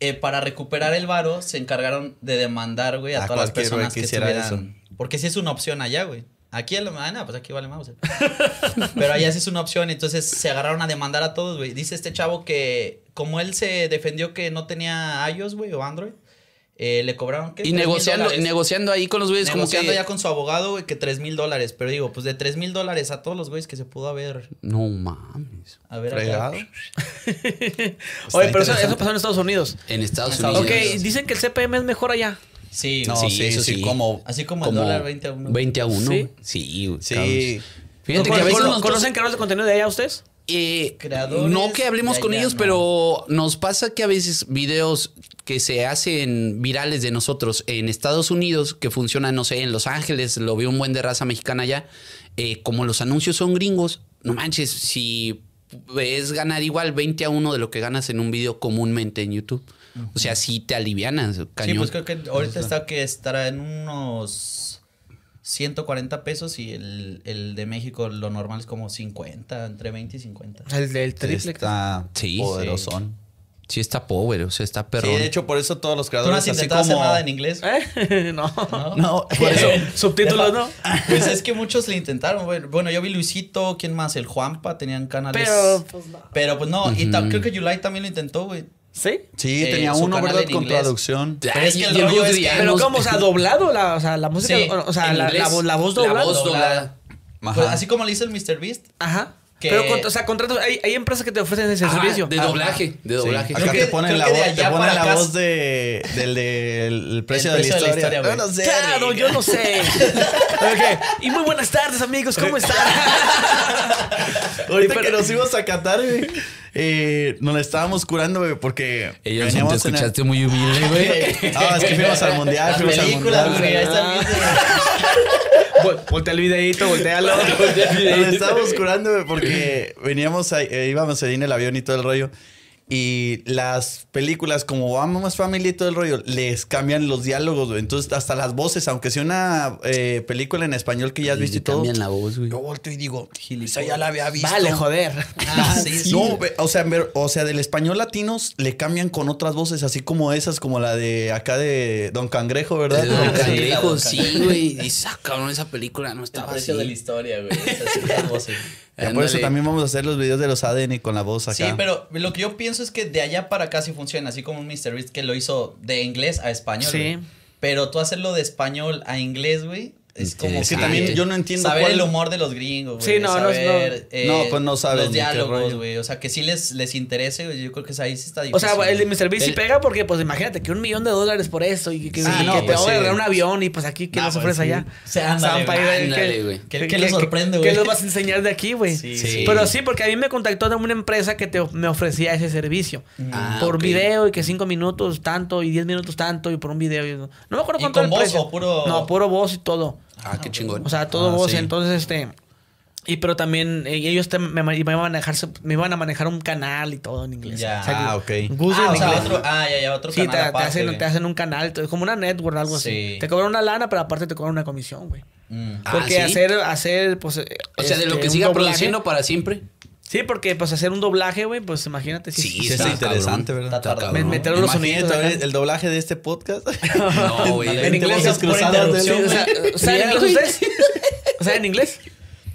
eh, para recuperar el varo, se encargaron de demandar, güey, a, A todas las personas que que. Porque sí es una opción allá, güey. Aquí, a lo- ah, no, pues aquí vale más. Pero allá sí es una opción, entonces se agarraron a demandar a todos, güey. Dice este chavo que, como él se defendió que no tenía iOS, güey, o Android, eh, le cobraron, ¿qué? Y 3,000 negociando, negociando ahí con los güeyes como Negociando que... ya con su abogado, güey, que 3 mil dólares. Pero digo, pues de 3 mil dólares a todos los güeyes que se pudo haber. No mames. A ver, Fregado. Oye, pero eso, eso pasó en Estados Unidos. En Estados Estados Unidos. Ok, dicen que el CPM es mejor allá. Sí, No, sí. sí, eso sí, como... Así como, Como el dólar 20 a 1. 20 a 1. ¿Sí? Sí, Sí. Fíjate que a ¿Cono- veces cono- nos- ¿Conocen creadores de contenido de allá ustedes? Eh, Creadores no que hablemos con ellos, no. pero nos pasa que a veces videos que se hacen virales de nosotros en Estados Unidos, que funcionan, no sé, en Los Ángeles, lo veo un buen de raza mexicana allá, eh, como los anuncios son gringos, no manches, si es ganar igual 20 a 1 de lo que ganas en un video comúnmente en YouTube. O sea, sí te alivianas, Sí, pues creo que ahorita está que estará en unos 140 pesos y el, el de México lo normal es como 50, entre 20 y 50. El del Sí, triple. está Sí, poderosón. Sí está power, o sea, está Sí, perrón. de hecho, por eso todos los ¿Tú no creadores has intentado como... hacer nada en inglés? ¿Eh? no. ¿No? No, por eso... Subtítulos, ¿no? Pues es que muchos le intentaron. Bueno, yo vi Luisito, ¿quién más? El Juanpa, tenían canales. Pero, pues no. Pero pues no, y creo que Yulai también lo intentó, güey. ¿Sí? Sí, Eh, tenía uno, ¿verdad? Con inglés. traducción. Pero es que el rollo es que- Pero ¿cómo? O sea, doblado, la, o sea, la música, Sí, o sea, la, inglés. la voz, la voz La doblada. voz doblada. Pues así como le hizo el Mr. Beast. Ajá. Que- Pero, con- o sea, contratos, hay, hay empresas que te ofrecen ese servicio. De doblaje, de Sí, doblaje. Acá Creo te que- ponen creo la que de voz, te ponen la acá- voz de, del del el precio, precio de la historia. güey. no, no sé, Claro, yo no sé. Y muy buenas tardes, amigos. ¿Cómo están? Ahorita Pero- que nos íbamos a Qatar, güey, eh, nos la estábamos curando, güey, porque Ellos te en escuchaste muy humilde, güey. Ah, es que fuimos al mundial, fuimos al mundial. güey. Está el Ah. video. Vol- Voltea el videito, voltealo. Nos estábamos curando, güey, porque veníamos ahí, eh, íbamos ahí en el avión y todo el rollo. Y las películas, como vamos familia y todo el rollo, les cambian los diálogos, güey. Entonces, hasta las voces, aunque sea una eh, película en español que ya has Y visto y todo. cambian la voz, güey. Yo volteo y digo, esa ya la había visto. Vale, joder. Ah, sí, sí. No, o sea, o del español latinos le cambian con otras voces, así como esas, como la de acá de Don Cangrejo, ¿verdad? De Don Cangrejo, sí, güey. Y ah, cabrón, esa película no El estaba así. precio de la historia, güey. Así las voces. Ya por eso también vamos a hacer los videos de los ADN con la voz acá. Sí, pero lo que yo pienso es que de allá para acá sí funciona, así como un Mr. Beast que lo hizo de inglés a español. Sí. güey. Pero tú hacerlo de español a inglés, güey, Es como Es que también yo no entiendo Saber cuál- el humor de los gringos, güey. Sí, no, no, saber, eh, no, pues no saben Los qué diálogos, güey. O sea, que sí les, les interese, güey. Yo creo que ahí sí está O difícil. sea, el de. Mr. Beast sí El- pega porque, pues, imagínate que un millón de dólares por eso y que, Ah, y no, que te pues, va a sí. agarrar un avión y pues aquí, ¿qué Ah, nos pues, ofrece sí. allá? O sea, ándale, ándale, ¿qué- güey. ¿Qué- qué- qué les qué- sorprende, ¿Qué güey? les vas a enseñar de aquí, güey? Sí, sí. Pero sí, porque a mí me contactó de una empresa que te, me ofrecía ese servicio. Ah, por video y que cinco minutos tanto y 10 minutos tanto y por un video. y- no me acuerdo ¿Y cuánto con voz o puro- No, puro voz y todo. Ah, qué chingón. O sea, todo Ah, voz. sí. Y entonces, este. Y pero también eh, ellos te- me, me iban a manejar, me iban a manejar un canal y todo en inglés. Ya. O sea, Ah, ok. Gus Ah, en o sea, inglés. otro, ah, ya, ya, otro Sí, te, canal te aparte, hacen, te hacen un canal, es como una network, algo Sí. así. Te cobran una lana, pero aparte te cobran una comisión, güey. Mm. Ah, Porque ¿sí? hacer, hacer, pues. O sea, de lo este, que siga doblaje- produciendo para siempre. Sí, porque pues hacer un doblaje, güey, pues imagínate. Sí, Sí, está está interesante, cabrón. ¿verdad? Está. Me- ¿no? meter los Imagínate sonidos. acá. el, doblaje de este podcast. No, güey. En inglés es de- Sí, o sea, o sea, ¿en inglés ustedes? O sea, en inglés.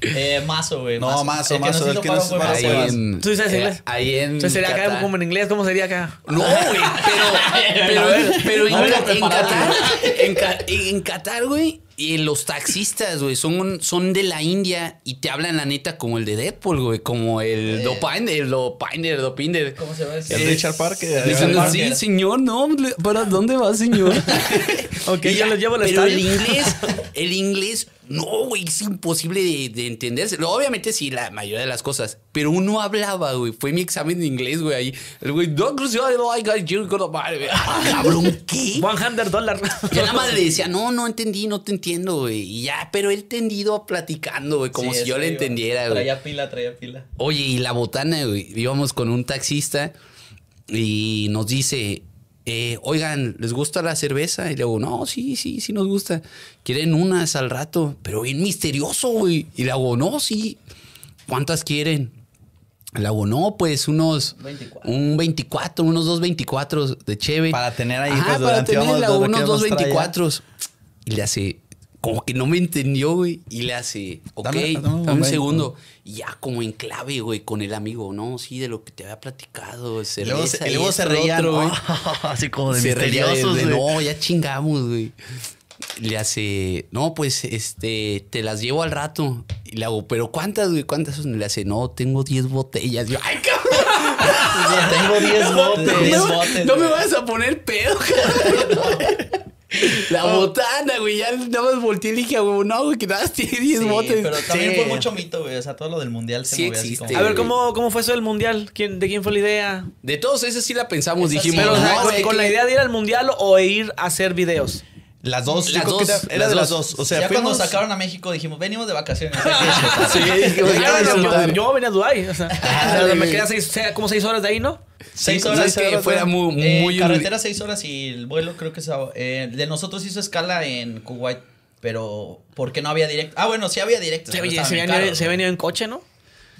Eh, mazo, güey. No, mazo, mazo, el que en, ¿Tú sabes eh, inglés? ahí en. Entonces sería acá como en inglés, ¿cómo sería acá? No, güey, pero, pero, pero en, No. Qatar, en Qatar, güey, y los taxistas, güey, son, son de la India y te hablan la neta como el de Deadpool, güey, como el Eh. Dopinder, el Dopinder, Dopinder. ¿Cómo se va a decir? El Richard Parker. Richard Dicen, Parker. sí, señor, no, ¿para dónde va, señor? Ok, Y yo los llevo al Pero el inglés, el inglés, no, güey, es imposible de, de entenderse. No, Obviamente sí, la mayoría de las cosas, pero uno hablaba, güey. Fue mi examen de inglés, güey, ahí. El güey, no, I got you, got a bar", güey. Ah, cabrón, ¿qué? 100 dólares. Yo nada más le decía, no, no entendí, no te entiendo, güey. Y ya, pero él tendido platicando, güey, como Sí, si yo le entendiera, güey. Traía pila, traía pila. Oye, y la botana, güey. Íbamos con un taxista y nos dice, eh, oigan, ¿les gusta la cerveza? Y le digo, no, sí, sí, sí nos gusta. Quieren unas al rato, pero bien misterioso, güey. Y le hago, no, sí. ¿Cuántas quieren? Le hago, no, pues unos... 24. Un 24, unos dos 24 de cheve. Para tener ahí, Ajá, pues, para durante tener vamos- unos dos a traer. 24. Y le hace, como que no me entendió, güey. Y le hace, ok, Dame- dame, dame un segundo. Y ya como en clave, güey, con el amigo, ¿no? Sí, de lo que te había platicado. Luego, cerveza se, y luego se reían. otro, güey. así como de Se reía de- misteriosos, de, güey. no, ya chingamos, güey. Le hace, no, pues, este, te las llevo al rato. Y le hago, ¿pero cuántas, güey? ¿Cuántas son? Y le hace, no, tengo 10 botellas. Y yo, ay, cabrón. Tengo 10 botes. Diez no, botes, no me vayas a poner pedo, cabrón. La botana, güey. Ya nada más volteé y dije, güey, no, güey, que nada, más tiene 10 Sí, botes. pero también Sí. fue mucho mito, güey. O sea, todo lo del mundial se Sí movía así existe. como- A ver. ¿cómo, ¿cómo fue eso del mundial? ¿Quién, ¿De quién fue la idea? De todos esos sí la pensamos, Esa dijimos, sí, Pero, o sea, no, con, güey, con que- la idea de ir al mundial o ir a hacer videos. Las dos, Las era, era las de las dos. dos. O sea, ya cuando sacaron a México dijimos, venimos de vacaciones. hay que disfrutar". Sí, dijimos, ya no, yo, venía a Dubái. O sea, Ah, o sea, me quedé seis, como seis horas de ahí, ¿no? Seis horas. es que fuera muy, Eh, muy carretera seis horas y el vuelo creo que es... eh, de nosotros hizo escala en Kuwait, pero porque no había directo. Ah, bueno, sí había directo. Se, se, venía, se venía en coche, ¿no?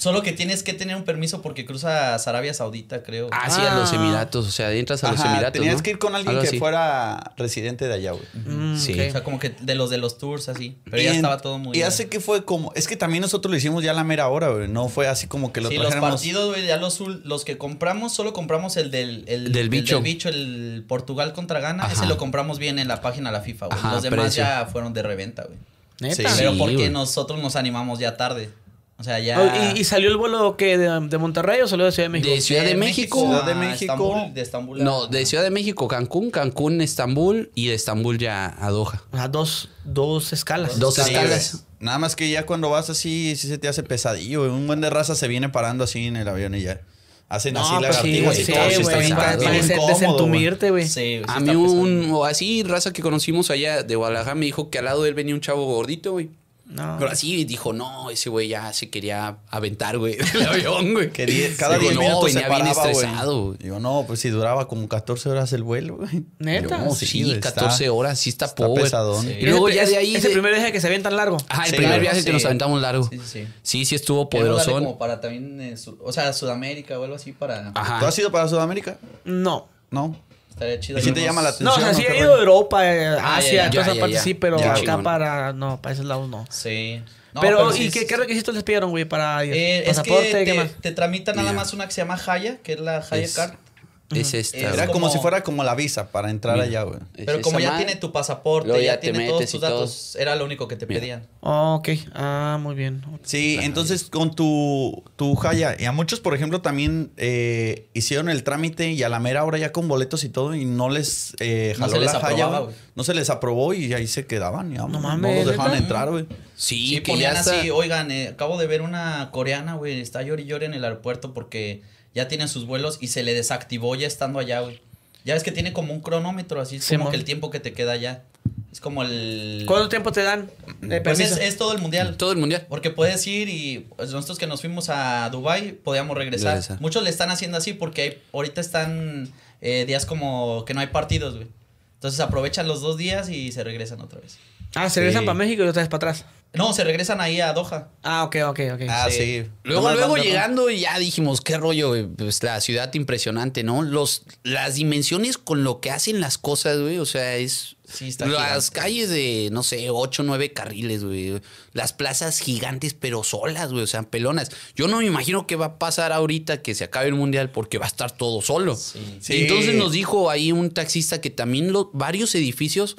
Solo que tienes que tener un permiso porque cruzas Arabia Saudita, creo. Ah, sí, a los Ah. Emiratos. O sea, entras a los Ajá, Emiratos. tenías ¿no? que ir con alguien Algo que así. fuera residente de allá, güey. Mm, Sí. O sea, como que de los de los tours así. Pero Y ya en- estaba todo muy... Y hace que fue como. Es que también nosotros lo hicimos ya a la mera hora, güey. No fue así como que lo Sí, los trajéramos. partidos, güey, ya los, los que compramos, solo compramos el del, el, Del el bicho. bicho, el Portugal contra Ghana. Ajá. Ese lo compramos bien en la página de la FIFA, güey. Ajá, Los demás precio. ya fueron de reventa, güey. Neta. Sí. Pero Sí, porque güey. nosotros nos animamos ya tarde. O sea, ya. Oh, ¿Y, y salió el vuelo que de, de Monterrey o salió de Ciudad de México? De Ciudad de México. Ciudad de a México. Estambul, de Estambul a- No, de Ciudad de México, Cancún, Cancún, Estambul y de Estambul ya a Doha. O sea, dos, dos escalas. Dos Sí, escalas. Nada más que ya cuando vas así, sí se te hace pesadillo. Un buen de raza se viene parando así en el avión y ya. Hacen así No, pues sí, lagartijas güey, y sí, todo. sí está bien- desentumirte, güey. Sí, sí A mí un, o así, raza que conocimos allá de Guadalajara me dijo que al lado de él venía un chavo gordito, güey. No. Pero así dijo, no, ese güey ya se quería aventar, güey, del avión, güey. Que die- cada 10 no, minutos se venía bien estresado, güey. Digo, no, pues si duraba como 14 horas el vuelo, güey. ¿Neta? Digo, no, Sí, está- 14 horas, sí está, está. Sí. Y luego Ese- ya de ahí... Es el de- primer viaje que se ven tan largo. Ajá, el Sí, primer viaje sí. que nos aventamos largo. Sí, sí, sí. Sí, sí estuvo poderosón. como para también, eh, su- o sea, Sudamérica o algo así para... Ajá. ¿Tú has ido para Sudamérica? No. No. Estaría chido. ¿Y si te llama la No, o sea, ¿no? sí ¿Qué he ido a? Europa, eh, Ah, Asia, ya, ya, todas esas ya, partes ya. sí, pero Ya, acá chingón. para. No, para esos lados no. Sí. No, pero, ¿y es- qué, qué requisitos les pidieron, güey, para ir? Eh, es ¿Pasaporte? que ¿Qué te, más? te tramitan nada más una que se llama Haya, que es la Haya Es- Card. Es esta. Es Era como, como- si fuera como la visa para entrar Mira. allá, güey. Es Pero como ya madre. tiene tu pasaporte, Luego ya, tiene todos tus todo. datos, era lo único que te Mira. pedían. Oh, ok. Ah, muy bien. Sí, entonces con tu, tu Jaya, y a muchos, por ejemplo, también eh, hicieron el trámite y a la mera hora ya con boletos y todo, y no les eh, No jaló se les la Jaya, aprobaba, güey. güey. No se les aprobó y ahí se quedaban. Ya, No mames, No los dejaban entrar, güey. Sí, Sí, que ponían ya está. así, oigan, eh, acabo de ver una coreana, güey, está llori llori en el aeropuerto porque ya tiene sus vuelos y se le desactivó ya estando allá, güey. Ya ves que tiene como un cronómetro, así es Sí, como mon. que el tiempo que te queda allá. Es como el... ¿Cuánto tiempo te dan de Pues es, permiso? es todo el mundial. Todo el mundial. Porque puedes ir y pues, nosotros que nos fuimos a Dubai podíamos regresar. Muchos le están haciendo así porque hay- ahorita están eh, días como que no hay partidos, güey. Entonces aprovechan los dos días y se regresan otra vez. Ah, se regresan Sí. para México y otra vez para atrás. No, se regresan ahí a Doha. Ah, ok, ok, ok. Ah, Sí. sí. Luego, luego llegando y ya dijimos, qué rollo, güey, pues la ciudad impresionante, ¿no? Los, las dimensiones con lo que hacen las cosas, güey, o sea, es... Sí, está las gigante. calles de, no sé, 8, 9 carriles, güey. Las plazas gigantes, pero solas, güey, o sea, pelonas. Yo no me imagino qué va a pasar ahorita que se acabe el mundial porque va a estar todo solo. Sí. Sí. Entonces nos dijo ahí un taxista que también lo- varios edificios,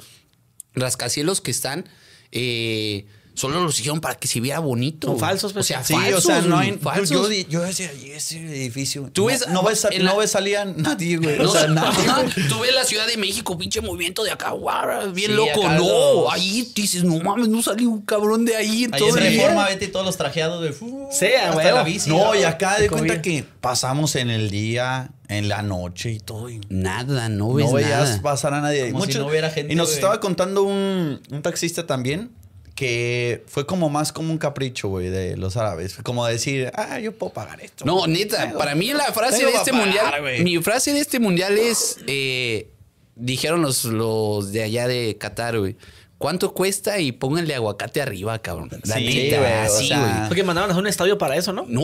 rascacielos que están, eh, solo los hicieron para que se viera bonito. Son güey. falsos, O pues. sea, Sí, falsos, o sea, no güey, hay. falsos. Yo, yo, decía, "Y ese edificio. Tú no, ves- no ves, la- no ves salía nadie, güey. No, o sea, nadie. ajá, güey. tú ves la Ciudad de México, pinche movimiento de acá, guau, bien Sí, loco. No, los- ahí dices, no mames, no salió un cabrón de ahí Ahí en. Reforma, vete y todos los trajeados de... fu- Sí, a hasta huevo. la bici. No, y acá de cuenta que pasamos en el día, en la noche y todo. Y Nada, no ves no veías nada. pasar a nadie. Como si no hubiera gente, y nos güey. estaba contando un, un taxista también que fue como más como un capricho, güey, de los árabes. Como decir, ah, yo puedo pagar esto. No, neta, para mí la frase de este pa' pagar, mundial, mi frase de este mundial es, eh, dijeron los, los de allá de Qatar, güey. ¿Cuánto cuesta? Y pónganle aguacate arriba, cabrón. La Sí, neta, güey, o así, sea, güey. Porque mandaron a hacer un estadio para eso, ¿no? No,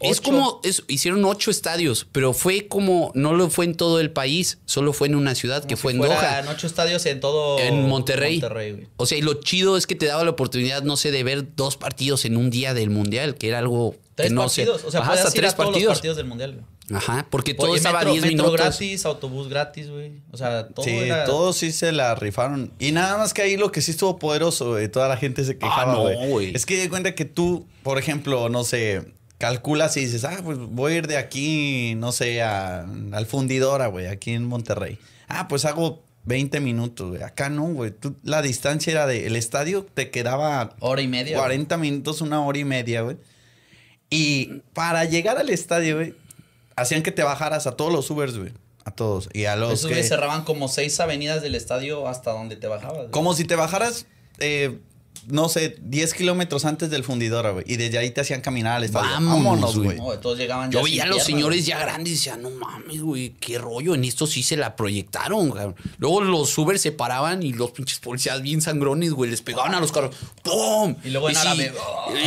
es como, es- hicieron ocho estadios, pero fue como, no lo fue en todo el país, solo fue en una ciudad que fue en Doha. fueran ocho estadios en todo... En Monterrey. Monterrey, güey. O sea, y lo chido es que te daba la oportunidad, no sé, de ver dos partidos en un día del mundial, que era algo Tres que no partidos. sé. O sea, Ajá, puedes hasta ir tres a todos partidos. los partidos del mundial, güey. Ajá, porque todo Oye, estaba metro, 10 metro minutos. gratis, autobús gratis, güey. O sea, todo Sí, era... todos sí se la rifaron. Y nada más que ahí lo que sí estuvo poderoso, güey, toda la gente se quejaba, Ah, no, güey. güey. es que de cuenta que tú, por ejemplo, no sé, calculas y dices, ah, pues voy a ir de aquí, no sé, a, al fundidora, güey, aquí en Monterrey. Ah, pues hago 20 minutos, güey. Acá no, güey. Tú- La distancia era de... El estadio te quedaba Hora y media. 40 minutos, una hora y media, güey. Y para llegar al estadio, güey, hacían que te bajaras a todos los Ubers, güey. A todos. Y a los Esos que... cerraban como seis avenidas del estadio hasta donde te bajabas. güey. Como si te bajaras, eh, no sé, 10 kilómetros antes del fundidora, güey. Y desde ahí te hacían caminar al estadio. Vámonos, Vámonos, güey. No, todos llegaban Yo ya veía a los señores güey. ya grandes y decía, no mames, güey, qué rollo. En esto sí se la proyectaron, cabrón. Luego los Uber se paraban y los pinches policías bien sangrones, güey, les pegaban a los carros. ¡Pum! Y luego en árabe,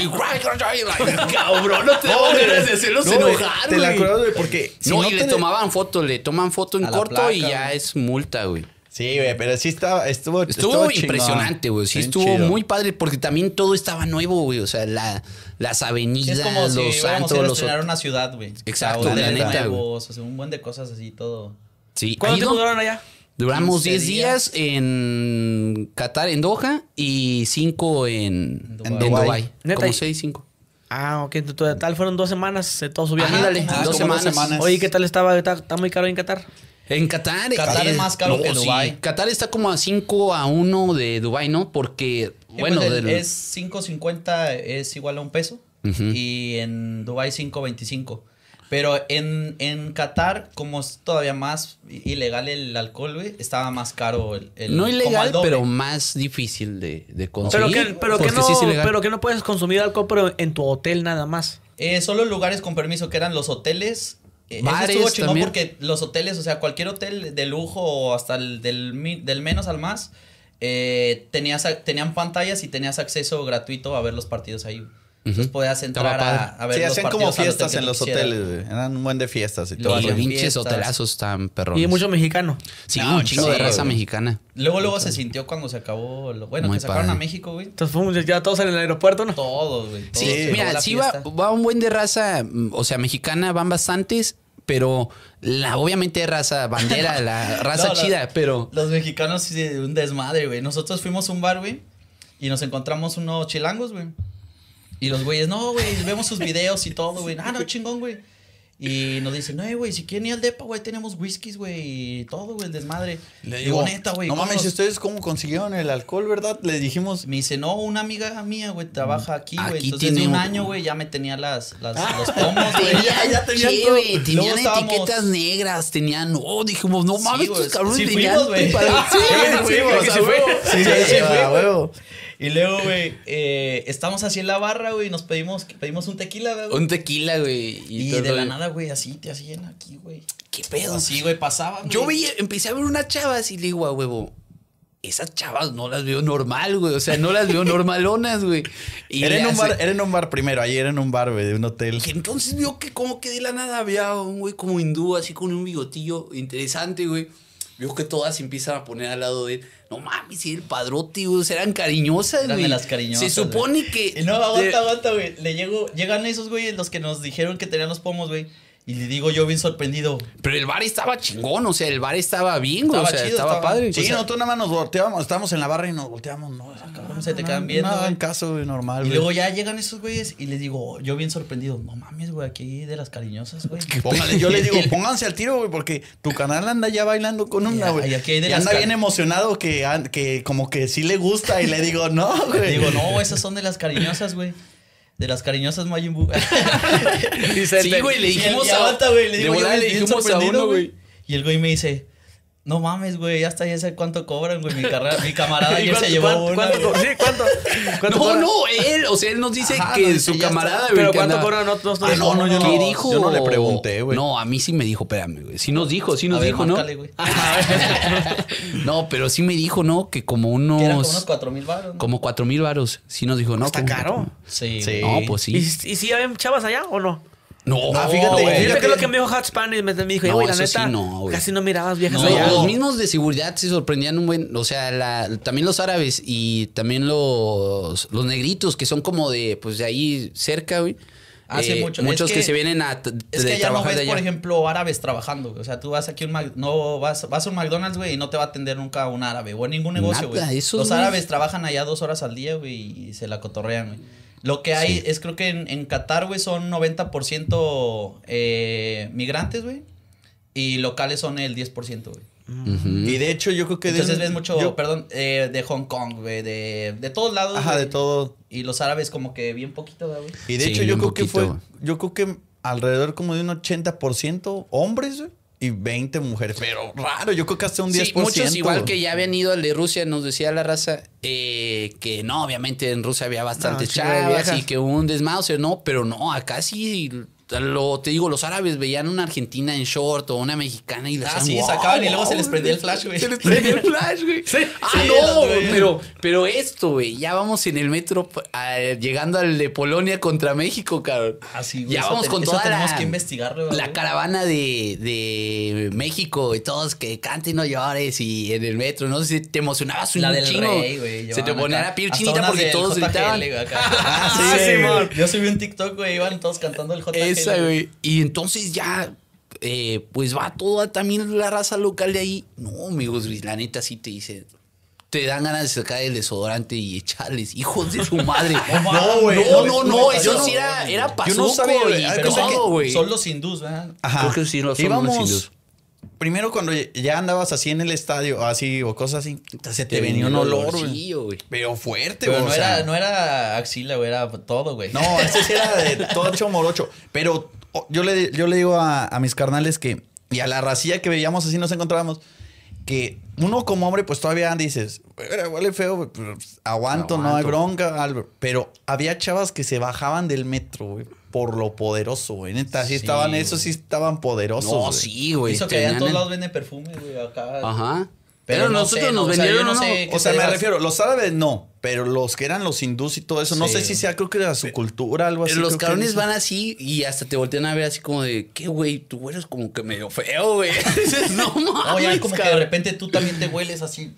y- cabrón, no te damos ganas de hacerlos No, güey, Te la güey. acuerdas, güey, porque... si no, no y le tomaban foto, le toman foto en corto placa, y ya güey. es multa, güey. Sí, güey, pero sí estaba, estuvo, Estuvo, chingón. impresionante, güey. Sí, Bien estuvo chido. muy padre porque también todo estaba nuevo, güey. O sea, la, las Sí, avenidas, es como si los ir antros, a los... una ciudad, güey. Exacto, la hoteles neta, güey. nuevos, o sea, un buen de cosas así, todo. Sí, ¿Cuánto tiempo duraron allá? Duramos 15 10 días días. en Qatar, en Doha, y 5 en, En en Dubái. Como y- 6, 5. Ah, ok. En total fueron dos semanas, eh, todos subían. Ándale, Ah, dos dos semanas. semanas. Oye, ¿qué tal estaba? ¿Está, está muy caro en Qatar? En Qatar. Qatar eh, es más caro que sí. Dubái. Qatar está como a 5 a 1 de Dubái, ¿no? Porque, Sí, bueno, pues, el- del- es 5.50 es igual a un peso. Y en Dubai 5.25. Pero en, en Qatar, como es todavía más ilegal el alcohol, güey, estaba más caro el, el- no ilegal, pero más difícil de, de Pero conseguir. que, pero, que no, sí es ilegal. pero que no puedes consumir alcohol pero en tu hotel nada más. Eh, solo lugares con permiso, que eran los hoteles. Eso Bares estuvo chingón también. porque los hoteles, o sea, cualquier hotel de lujo o hasta el del, del menos al más, eh, tenías, tenían pantallas y tenías acceso gratuito a ver los partidos ahí. Entonces podías entrar a, a ver Sí, los hacían partidos como fiestas en los quisieras. hoteles, güey. Eran un buen de fiestas y todo. Los hacían pinches hotelazos tan perrones. Y mucho mexicano. Sí, No, un chingo de raza güey. mexicana. Luego, luego se sintió cuando se acabó. lo- bueno, Muy que sacaron padre. a México, güey. Entonces fuimos ya todos en el aeropuerto, ¿no? Todos, güey. Sí, todos. Mira, sí va, va un buen de raza, mm, o sea, mexicana van bastantes, pero la, obviamente raza bandera, la raza No, chida, pero... Los mexicanos sí, un desmadre, güey. Nosotros fuimos a un bar, güey, y nos encontramos unos chilangos, güey. Y los güeyes, no, güey, vemos sus videos y todo, güey. Ah, no, chingón, güey. Y nos dicen, no, güey, si quieren ir al depa, güey, tenemos whiskies, güey, y todo, güey, el desmadre. Le digo, neta, güey. no ¿cómo mames, ¿y ustedes cómo consiguieron el alcohol, verdad? Le dijimos, Me dice, no, una amiga mía, güey, trabaja aquí, güey. Entonces, tiene de un año, güey, ya me tenía las, las, los pomos, güey. Tenía, ya tenían sí, todo. güey, Luego tenían estábamos- etiquetas negras, tenían, no, dijimos, no mames, güey, estos cabrones sí tenían fuimos, güey. Sí, Sí, sí sí, fuimos, sí, sí sí, Sí, Y luego, güey, eh, estamos así en la barra, güey, y nos pedimos, pedimos un tequila, güey. Un tequila, güey. Y, de la nada, güey, así te hacían aquí, güey. ¿Qué pedo? Así, güey, pasaban. Yo veía, empecé a ver unas chavas y le digo a huevo, esas chavas no las veo normal, güey. O sea, no las veo normalonas, güey. Y Era en, un hace- bar, era en un bar primero, ahí era en un bar, güey, de un hotel. que entonces vio que como que de la nada había un güey como hindú, así con un bigotillo interesante, güey. Vio que todas se empiezan a poner al lado de él. No mames, y el padrote, güey. eran cariñosas, Eran güey. de las cariñosas, Se supone güey. que. No, aguanta, aguanta, güey. Le llego, llegan esos güeyes, los que nos dijeron que tenían los pomos, güey. Y le digo yo bien sorprendido. Pero el bar estaba chingón, o sea, el bar estaba bien, güey. Estaba o sea, chido, estaba, estaba- padre. Sí, O sea, nosotros nada más nos volteábamos, estábamos en la barra y nos volteamos, no, esa cabrón, se te no, quedan no, viendo, No, en caso, güey, normal, Y güey. luego ya llegan esos güeyes y le digo, yo bien sorprendido, no mames, güey, aquí de las cariñosas, güey. Póngale, yo le digo, pónganse al tiro, güey, porque tu canal anda ya bailando con una, Ya, güey. y aquí hay de Y las anda bien emocionado que, que como que sí le gusta y le digo, no, Le güey. digo, no, esas son de las cariñosas, güey. De las cariñosas Majin Buu. Dice, Sí, güey, le dijimos a- güey, le le dijimos a uno, güey. Y el güey me dice, no mames, güey, ya hasta ya sé cuánto cobran, güey. Mi, carrera, mi camarada ¿Y ayer se llevó cuánto- una. cuánto sí, ¿cuánto? ¿Cuánto No, no, él, o sea, él nos dice Ajá, que su ya está. camarada, güey, Pero ¿cuánto cobran? No, no, Ah, no, no, yo ¿Qué no- dijo? yo no le pregunté, güey. No, a mí sí me dijo, espérame, güey. Sí nos dijo, sí nos A ver, dijo, ¿no? márcale, no, pero sí me dijo, ¿no? Que como unos. Que eran como unos cuatro mil baros. ¿no? como cuatro mil varos. Sí nos dijo, ¿no? Está Como caro. Sí. No, pues sí. ¿Y, y si habían chavas allá o no? No, Ah, fíjate, güey. fíjate. Fíjate que es lo que me dijo Hot Spanish. Me, me dijo, No, güey, la eso neta, sí no, güey. casi no mirabas viejas No, allá. los mismos de seguridad se sorprendían un buen, o sea, la- también los árabes y también los, los negritos que son como de, pues de ahí cerca, güey. Hace Eh, mucho. Muchos Es que, que- se vienen a Es de que ya no trabajar ves, de allá. por ejemplo, árabes trabajando. O sea, tú vas aquí a un Mac- no vas, vas a un McDonald's, güey, y no te va a atender nunca un árabe o en ningún negocio, güey. Los árabes trabajan allá dos horas al día, güey, y se la cotorrean, güey. Lo que hay Sí. es, creo que en, en Qatar, güey, son 90% eh, migrantes, güey. Y locales son el 10%, güey. Y de hecho, yo creo que... de- Entonces ves mucho, yo- perdón, eh, de Hong Kong, güey, de, de todos lados. Ajá, de todo. Y los árabes como que bien poquito, güey. Y de Sí, hecho, yo creo que fue... Yo creo que alrededor como de un 80% hombres, güey, y 20 mujeres. Pero raro, yo creo que hasta un 10%. Sí, muchos igual que ya habían ido al de Rusia, nos decía la raza eh, que no, obviamente en Rusia había bastantes No, chavas y que un desmauser, no, pero no, acá sí, lo, te digo, los árabes veían una argentina en short o una mexicana y le Ah, sí, "Wow, sacaban y luego se les wow". prendía el flash, güey. Se les prendía el flash, güey. Ah, Sí, no, las güey. pero, pero esto, güey, ya vamos en el metro ah, llegando al de Polonia contra México, cabrón. Así, güey. Ya Eso vamos te- con eso toda tenemos la, que investigarlo, la caravana de, de México y todos que canten y no llores y en el metro, no sé si te emocionabas un La del chingo. rey, güey. Se te ponía la piel chinita porque todos gritaban. Ah, sí, sí. Yo subí un TikTok, güey, iban todos cantando el JGL. Esa, güey. Y entonces ya, eh, pues va toda también la raza local de ahí. No, amigos, güey, la neta sí te dice. Te dan ganas de sacar el desodorante y echarles, hijos de su madre. No, güey, No, no, eso no, sí era, era Yo pasoco no sabía, güey. son los hindús, ¿verdad? Ajá. Creo que sí, son Íbamos- los hindús. Primero cuando ya andabas así en el estadio, así o cosas así, se te, Te venía un venía olor, güey. Pero fuerte, güey. no sea, no era axila, güey, era todo, güey. No, ese sí era de tocho morocho. Pero oh, yo le, yo le digo a, a mis carnales que, y a la racilla que veíamos así nos encontrábamos, que uno como hombre, pues todavía dices, "Güey, huele feo, pues, aguanto, no hay bronca, algo. Pero había chavas que se bajaban del metro, güey, por lo poderoso, güey. Neta, sí, Sí, estaban, esos sí estaban poderosos. No, güey. sí, güey. Hizo que allá en todos lados venden perfume, güey, acá. Ajá. Pero Pero, no nosotros sé, no, nos o sea, vendieron no uno. sé. O sea, me refiero, los árabes no, pero los que eran los hindús y todo eso, no sé si sea, creo que era su cultura, algo así. Pero los cabrones van así y hasta te voltean a ver así como de, ¿qué, güey? Tú eres como que medio feo, güey. Dices, no mames, No, ya como que de cabrón". repente tú también te hueles así.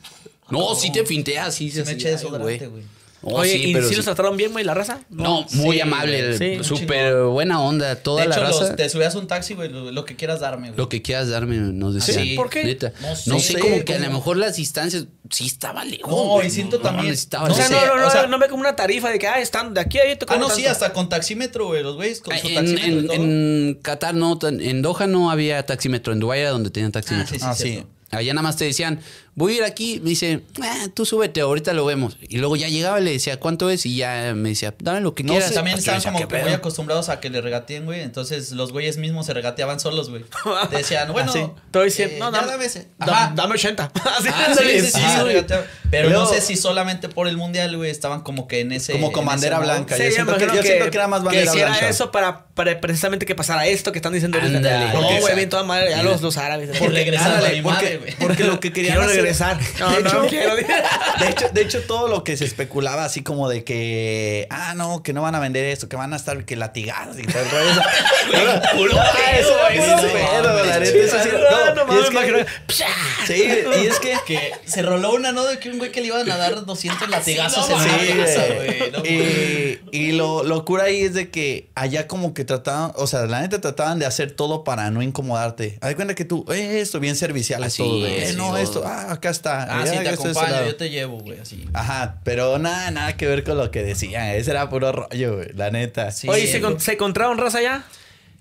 No, sí te finteas, sí. Se me ay, desodorante, güey. Oh, Oye, sí, ¿y pero si sí. los trataron bien, güey, la raza? No, muy Sí, amable, sí. súper buena onda, toda de hecho, la los- raza. te subías un taxi, güey, lo, lo que quieras darme, güey. Lo que quieras darme, nos decían. Sí, ¿por qué? Neta. No No sé, sé, como que a lo mejor las distancias sí estaba lejos. No, güey. y siento también- necesitaba no O sea, sé, no, no, no, o sea- no ve como una tarifa de que, ah, están de aquí a ahí te Ah, no, sí, hasta con taxímetro, güey, los güeyes con su En, taxímetro en- Qatar no, tan- en Doha no había taxímetro, en Dubái era donde tenían taxímetro. sí, sí, Ah, sí. Allá nada más te decían, voy a ir aquí, me dice, ah, tú súbete, ahorita lo vemos. Y luego ya llegaba y le decía, ¿cuánto es? Y ya me decía, dame lo que No quieras. sé, También estaban como ¿qué que muy acostumbrados a que le regateen, güey. Entonces los güeyes mismos se regateaban solos, güey. Te decían, bueno, sí. Estoy diciendo, eh, no, ya dame, dame dame 80. Así, Ah, sí, sí, sí, Ah. Pero no sé si solamente por el mundial, güey, estaban como que en ese. Como con bandera blanca. Sí, yo siento que- imagino yo siento que era más bandera que hiciera blanca. eso para, para precisamente que pasara esto que están diciendo. Ándale. No, güey, bien toda madre, ya los, los árabes. Por regresar a porque, madre, güey. porque lo que querían Quiero hacer- regresar. No, de no, hecho, quiero. De hecho, de hecho, todo lo que se especulaba así como de que, ah, no, que no van a vender esto, que van a estar que latigados y puro Ah, eso sí, y es que- se roló una, ¿no? De que un güey que le iban a dar 200 latigazos no en la güey. No, y, y lo locura ahí es de que allá como que trataban, o sea, la neta trataban de hacer todo para no incomodarte. Haz cuenta que tú, eh, esto bien servicial Así es, no, sí, esto, ah, acá está. Ah, sí, te acompaño, yo te llevo, güey, así. Ajá, pero nada, nada que ver con lo que decían. Ese era puro rollo, güey, la neta. Sí. Oye, ¿se, con- ¿se encontraron raza allá?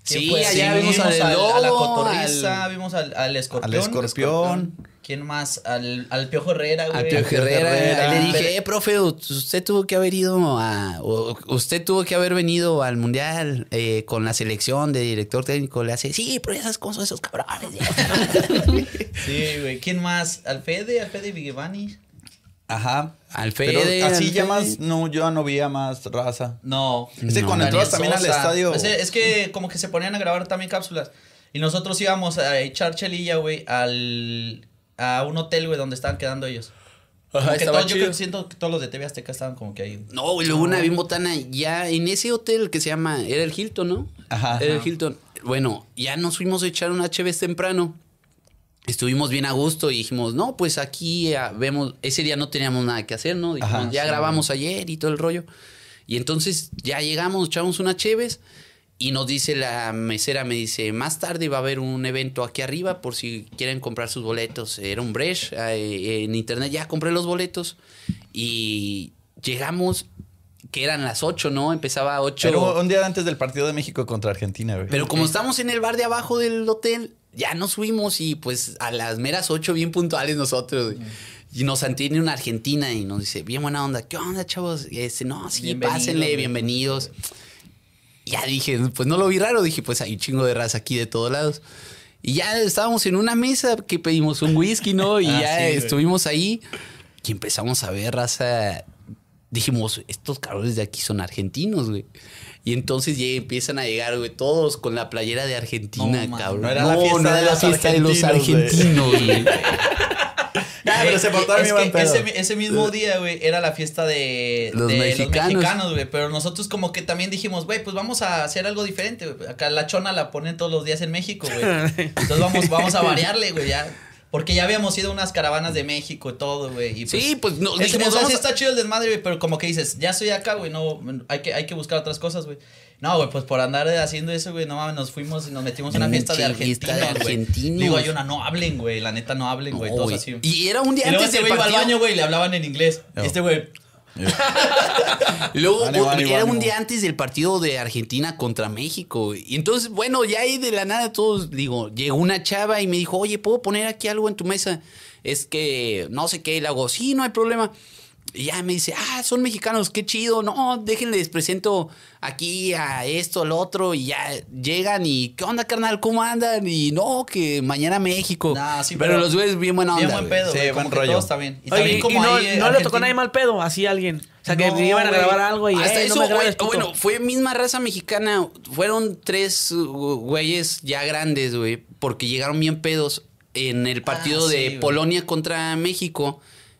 Sí, allá vimos al a la lobo, cotorriza, al- vimos al, al escorpión. Al escorpión. ¿Quién más? Al, al Piojo Herrera, güey. Al Pío Herrera, Herrera. le dije, eh, profe, usted tuvo que haber ido a. o- Usted tuvo que haber venido al mundial eh, con la selección de director técnico. Le hace, sí, pero esas cosas, esos cabrones. Sí, güey. ¿Quién más? Al Fede, al Fede Vigevani. Ajá. Al Pero Fede, así al ya Fede. más, no, yo ya no veía más raza. No. Ese No, cuando Daniel entrabas también al Sosa. estadio. Pues, eh, es que como que se ponían a grabar también cápsulas. Y nosotros íbamos a echar chelilla, güey, al a un hotel, güey, donde estaban quedando ellos. Como que estaba todos- yo chido. creo que siento que todos los de TV Azteca estaban como que ahí. No, güey, luego una bien botana. Ya en ese hotel que se llama. Era el Hilton, ¿no? Ajá. Era el Hilton. Bueno, ya nos fuimos a echar un HBs temprano. Estuvimos bien a gusto y dijimos, no, pues aquí ah, vemos. Ese día no teníamos nada que hacer, ¿no? Dijimos, Ajá, ya sí, grabamos ayer y todo el rollo. Y entonces ya llegamos, echamos una Cheves. Y nos dice la mesera, me dice, más tarde va a haber un evento aquí arriba por si quieren comprar sus boletos. Era un Bresh, eh, en internet ya compré los boletos y llegamos, que eran las 8, ¿no? Empezaba a 8. Pero un día antes del partido de México contra Argentina, güey. Pero como estamos en el bar de abajo del hotel, ya nos subimos y pues a las meras 8 bien puntuales nosotros. güey. Y nos mantiene una argentina y nos dice, bien buena onda, ¿qué onda, chavos? Y este, no, sí, pásenle, bienvenidos. Ya dije, pues no lo vi raro, dije, pues hay un chingo de raza aquí de todos lados. Y ya estábamos en una mesa que pedimos un whisky, ¿no? Y Ah, ya sí, güey. estuvimos ahí y empezamos a ver raza. Dijimos, estos cabrones de aquí son argentinos, güey. Y entonces ya empiezan a llegar, güey, todos con la playera de Argentina, cabrón. No era la fiesta no de era la los fiesta de los argentinos, güey. Ah, pero se portaron es que ese, ese mismo día, güey, era la fiesta de Los de mexicanos. los mexicanos, güey. Pero nosotros como que también dijimos, güey, pues vamos a hacer algo diferente, güey. Acá la chona la ponen todos los días en México, güey. Entonces vamos, vamos a variarle, güey, ya. Porque ya habíamos ido a unas caravanas de México y todo, güey. y Sí, pues no, es- dijimos, o sea, sí está chido el desmadre, güey, pero como que dices, ya estoy acá, güey, no, hay que, hay que buscar otras cosas, güey. No, güey, pues por andar haciendo eso, güey, no mames, nos fuimos y nos metimos en una fiesta de argentinos, güey. argentinos. Digo, hay una, no hablen, güey, la neta no hablen, güey, No, todos así. Y era un día Y antes este del iba al baño, güey, le hablaban en inglés. Y este güey, Luego era un día antes del partido de Argentina contra México. Y entonces, bueno, ya ahí de la nada todos, digo, llegó una chava y me dijo, oye, ¿puedo poner aquí algo en tu mesa? Es que no sé qué. Y le hago, sí, no hay problema. Y ya me dice, ah, son mexicanos, qué chido. No, déjenle, les presento aquí a esto, al otro. Y ya llegan y, ¿qué onda, carnal? ¿Cómo andan? Y no, que mañana México. Nah, sí, pero, pero los güeyes bien buena onda. bien buen pedo, Sí, buen rollo. todo está bien. Y Oye, también y como no, ahí, no le tocó Argentina- nadie mal pedo, así alguien. O sea, que No, iban a grabar algo y Hasta "Ey, eso, no me grabes, puto". bueno, fue misma raza mexicana. Fueron tres güeyes ya grandes, güey, porque llegaron bien pedos en el partido Ah, sí, de. Polonia contra México.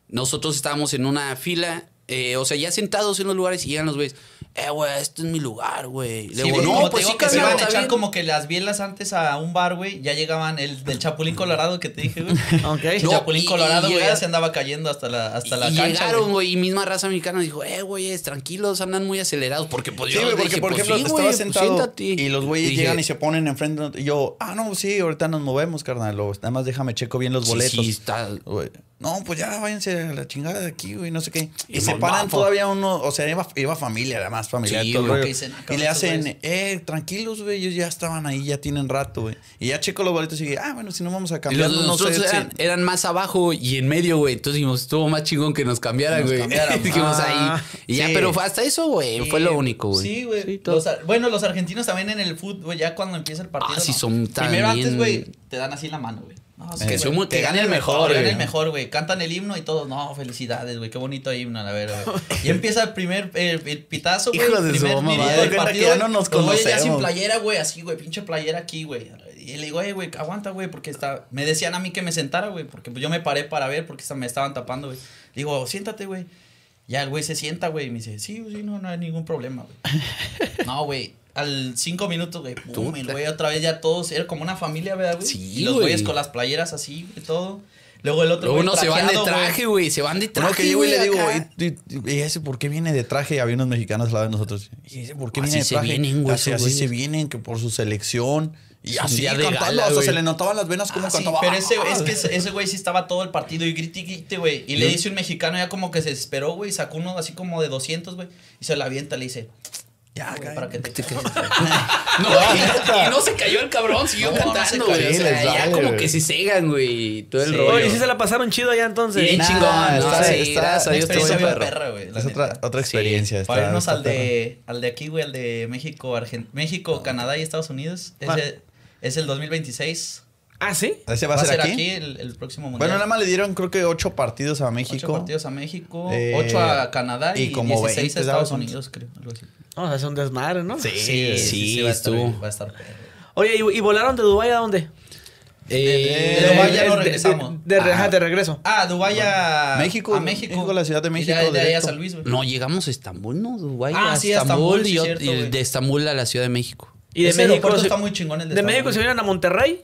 Nosotros estábamos en una fila, eh, o sea, ya sentados en los lugares y llegan los güeyes. eh, güey, este es mi lugar, güey. Le Sí, no, como pues te sí, que se iban a echar bien". como que las bielas antes a un bar, güey. Ya llegaban el del Chapulín Colorado que te dije, güey. El No, Chapulín y- Colorado, güey, ya se andaba cayendo hasta la, hasta la y cancha. llegaron, güey. y misma raza mexicana dijo, eh, güey, tranquilos, andan muy acelerados. Porque pues Sí, yo güey, porque dije, por pues, ejemplo, sí, estaba pues, sentado siéntate. y los güeyes llegan y se ponen enfrente. Y yo, ah, no, sí, ahorita nos movemos, carnal. o nada más déjame checo bien los Sí, boletos. sí, está- Güey, No, pues ya váyanse a la chingada de aquí, güey, no sé qué. Y Y se paran todavía uno, o sea, iba, iba familia, además, familia. Sí, todo el güey, rollo. que dicen, ah, y le hacen, eh, tranquilos, güey, ellos ya estaban ahí, ya tienen rato, güey. Y ya checo los boletos y dije, ah, bueno, si no vamos a Y cambiar, los no sé. eran, sí. eran más abajo y en medio, güey. Entonces dijimos, estuvo más chingón que nos cambiaran, Nos güey. cambiaran. dijimos Ah, ahí. Y ya, pero fue hasta eso, güey. Fue lo único, güey. Sí, güey. bueno, los argentinos también en el fútbol, ya cuando empieza el partido. Ah, sí, son Primero también- antes, güey, te dan así la mano, güey. No, sí, Que que gane el mejor, Que gane el mejor, güey. Cantan el himno y todos, no, felicidades, güey. Qué bonito himno, la verdad, güey. Y empieza el primer, el, el pitazo, güey. Hijos de su mamá, madre, del partido, que ya no nos güeyes ya sin conocemos. playera, güey, así, güey, pinche playera aquí, güey. Y le digo, eh, güey, aguanta, güey, porque está... Me decían a mí que me sentara, güey, porque yo me paré para ver porque me estaban tapando, güey. Digo, siéntate, güey. Ya el güey se sienta, güey, y me dice, sí, sí, no, no hay ningún problema, güey. No, güey. Al cinco minutos, güey, pum, el güey otra vez ya todos, era como una familia, ¿verdad, güey? Sí, y los güey. güeyes con las playeras así, y todo. Luego el otro Luego unos se van de traje, güey. Se van de traje. No, que llego y le digo. ¿y, y- y ese por qué viene de traje? Y había unos mexicanos al lado de nosotros. Y ese, ¿por qué Así viene de se traje? vienen, güey, así, se vienen, que por su selección. Y así cantando, gala, hasta güey. se le notaban las venas como Ah, sí, cantaba. pero ese, Ah, es que ese, ese güey sí estaba todo el partido y grite y grite, güey. Y le dice un mexicano ya como que se esperó, güey, sacó uno así como de 200, güey. Y se la avienta, le dice, Ya, güey, para que te No, y, y no se cayó el cabrón, siguió No, cantando, güey. o sí, sea, ya vale, como que se cegan, güey. Todo el Sí. rollo. Oye, sí se la pasaron chido allá entonces. Bien Nah, chingón, ¿no? Sí, gracias Dios te voy perro. güey. Es otra, otra experiencia. está- Para irnos está al de, al de aquí, güey, al de México, Argen- México, Canadá y Estados Unidos. Ah. Ese es el 2026. Ah, ¿sí? ¿Ese va a ser aquí? el, el próximo mundial. Bueno, nada más le dieron creo que ocho partidos a Ocho México. partidos a México, Eh, ocho a Canadá y, y como 16 a 20, Estados. Unidos, creo. Algo así. No, es un desmadre, ¿no? Sí, sí, va a estar, estuvo. va a estar. Oye, ¿y, y volaron de Dubái a dónde? Eh, de Dubái ya de- no de- regresamos. De, de- de regreso. Ah, Dubái a México, A México. México, la Ciudad de Y México, De, de ahí a directo. San Luis, güey. No, llegamos a Estambul, ¿no? Dubái Ah, a sí, a Estambul sí, y, y de Estambul a la Ciudad de México. ¿Y de Ese México, aeropuerto se, está muy chingón el de de. México se vinieron a Monterrey?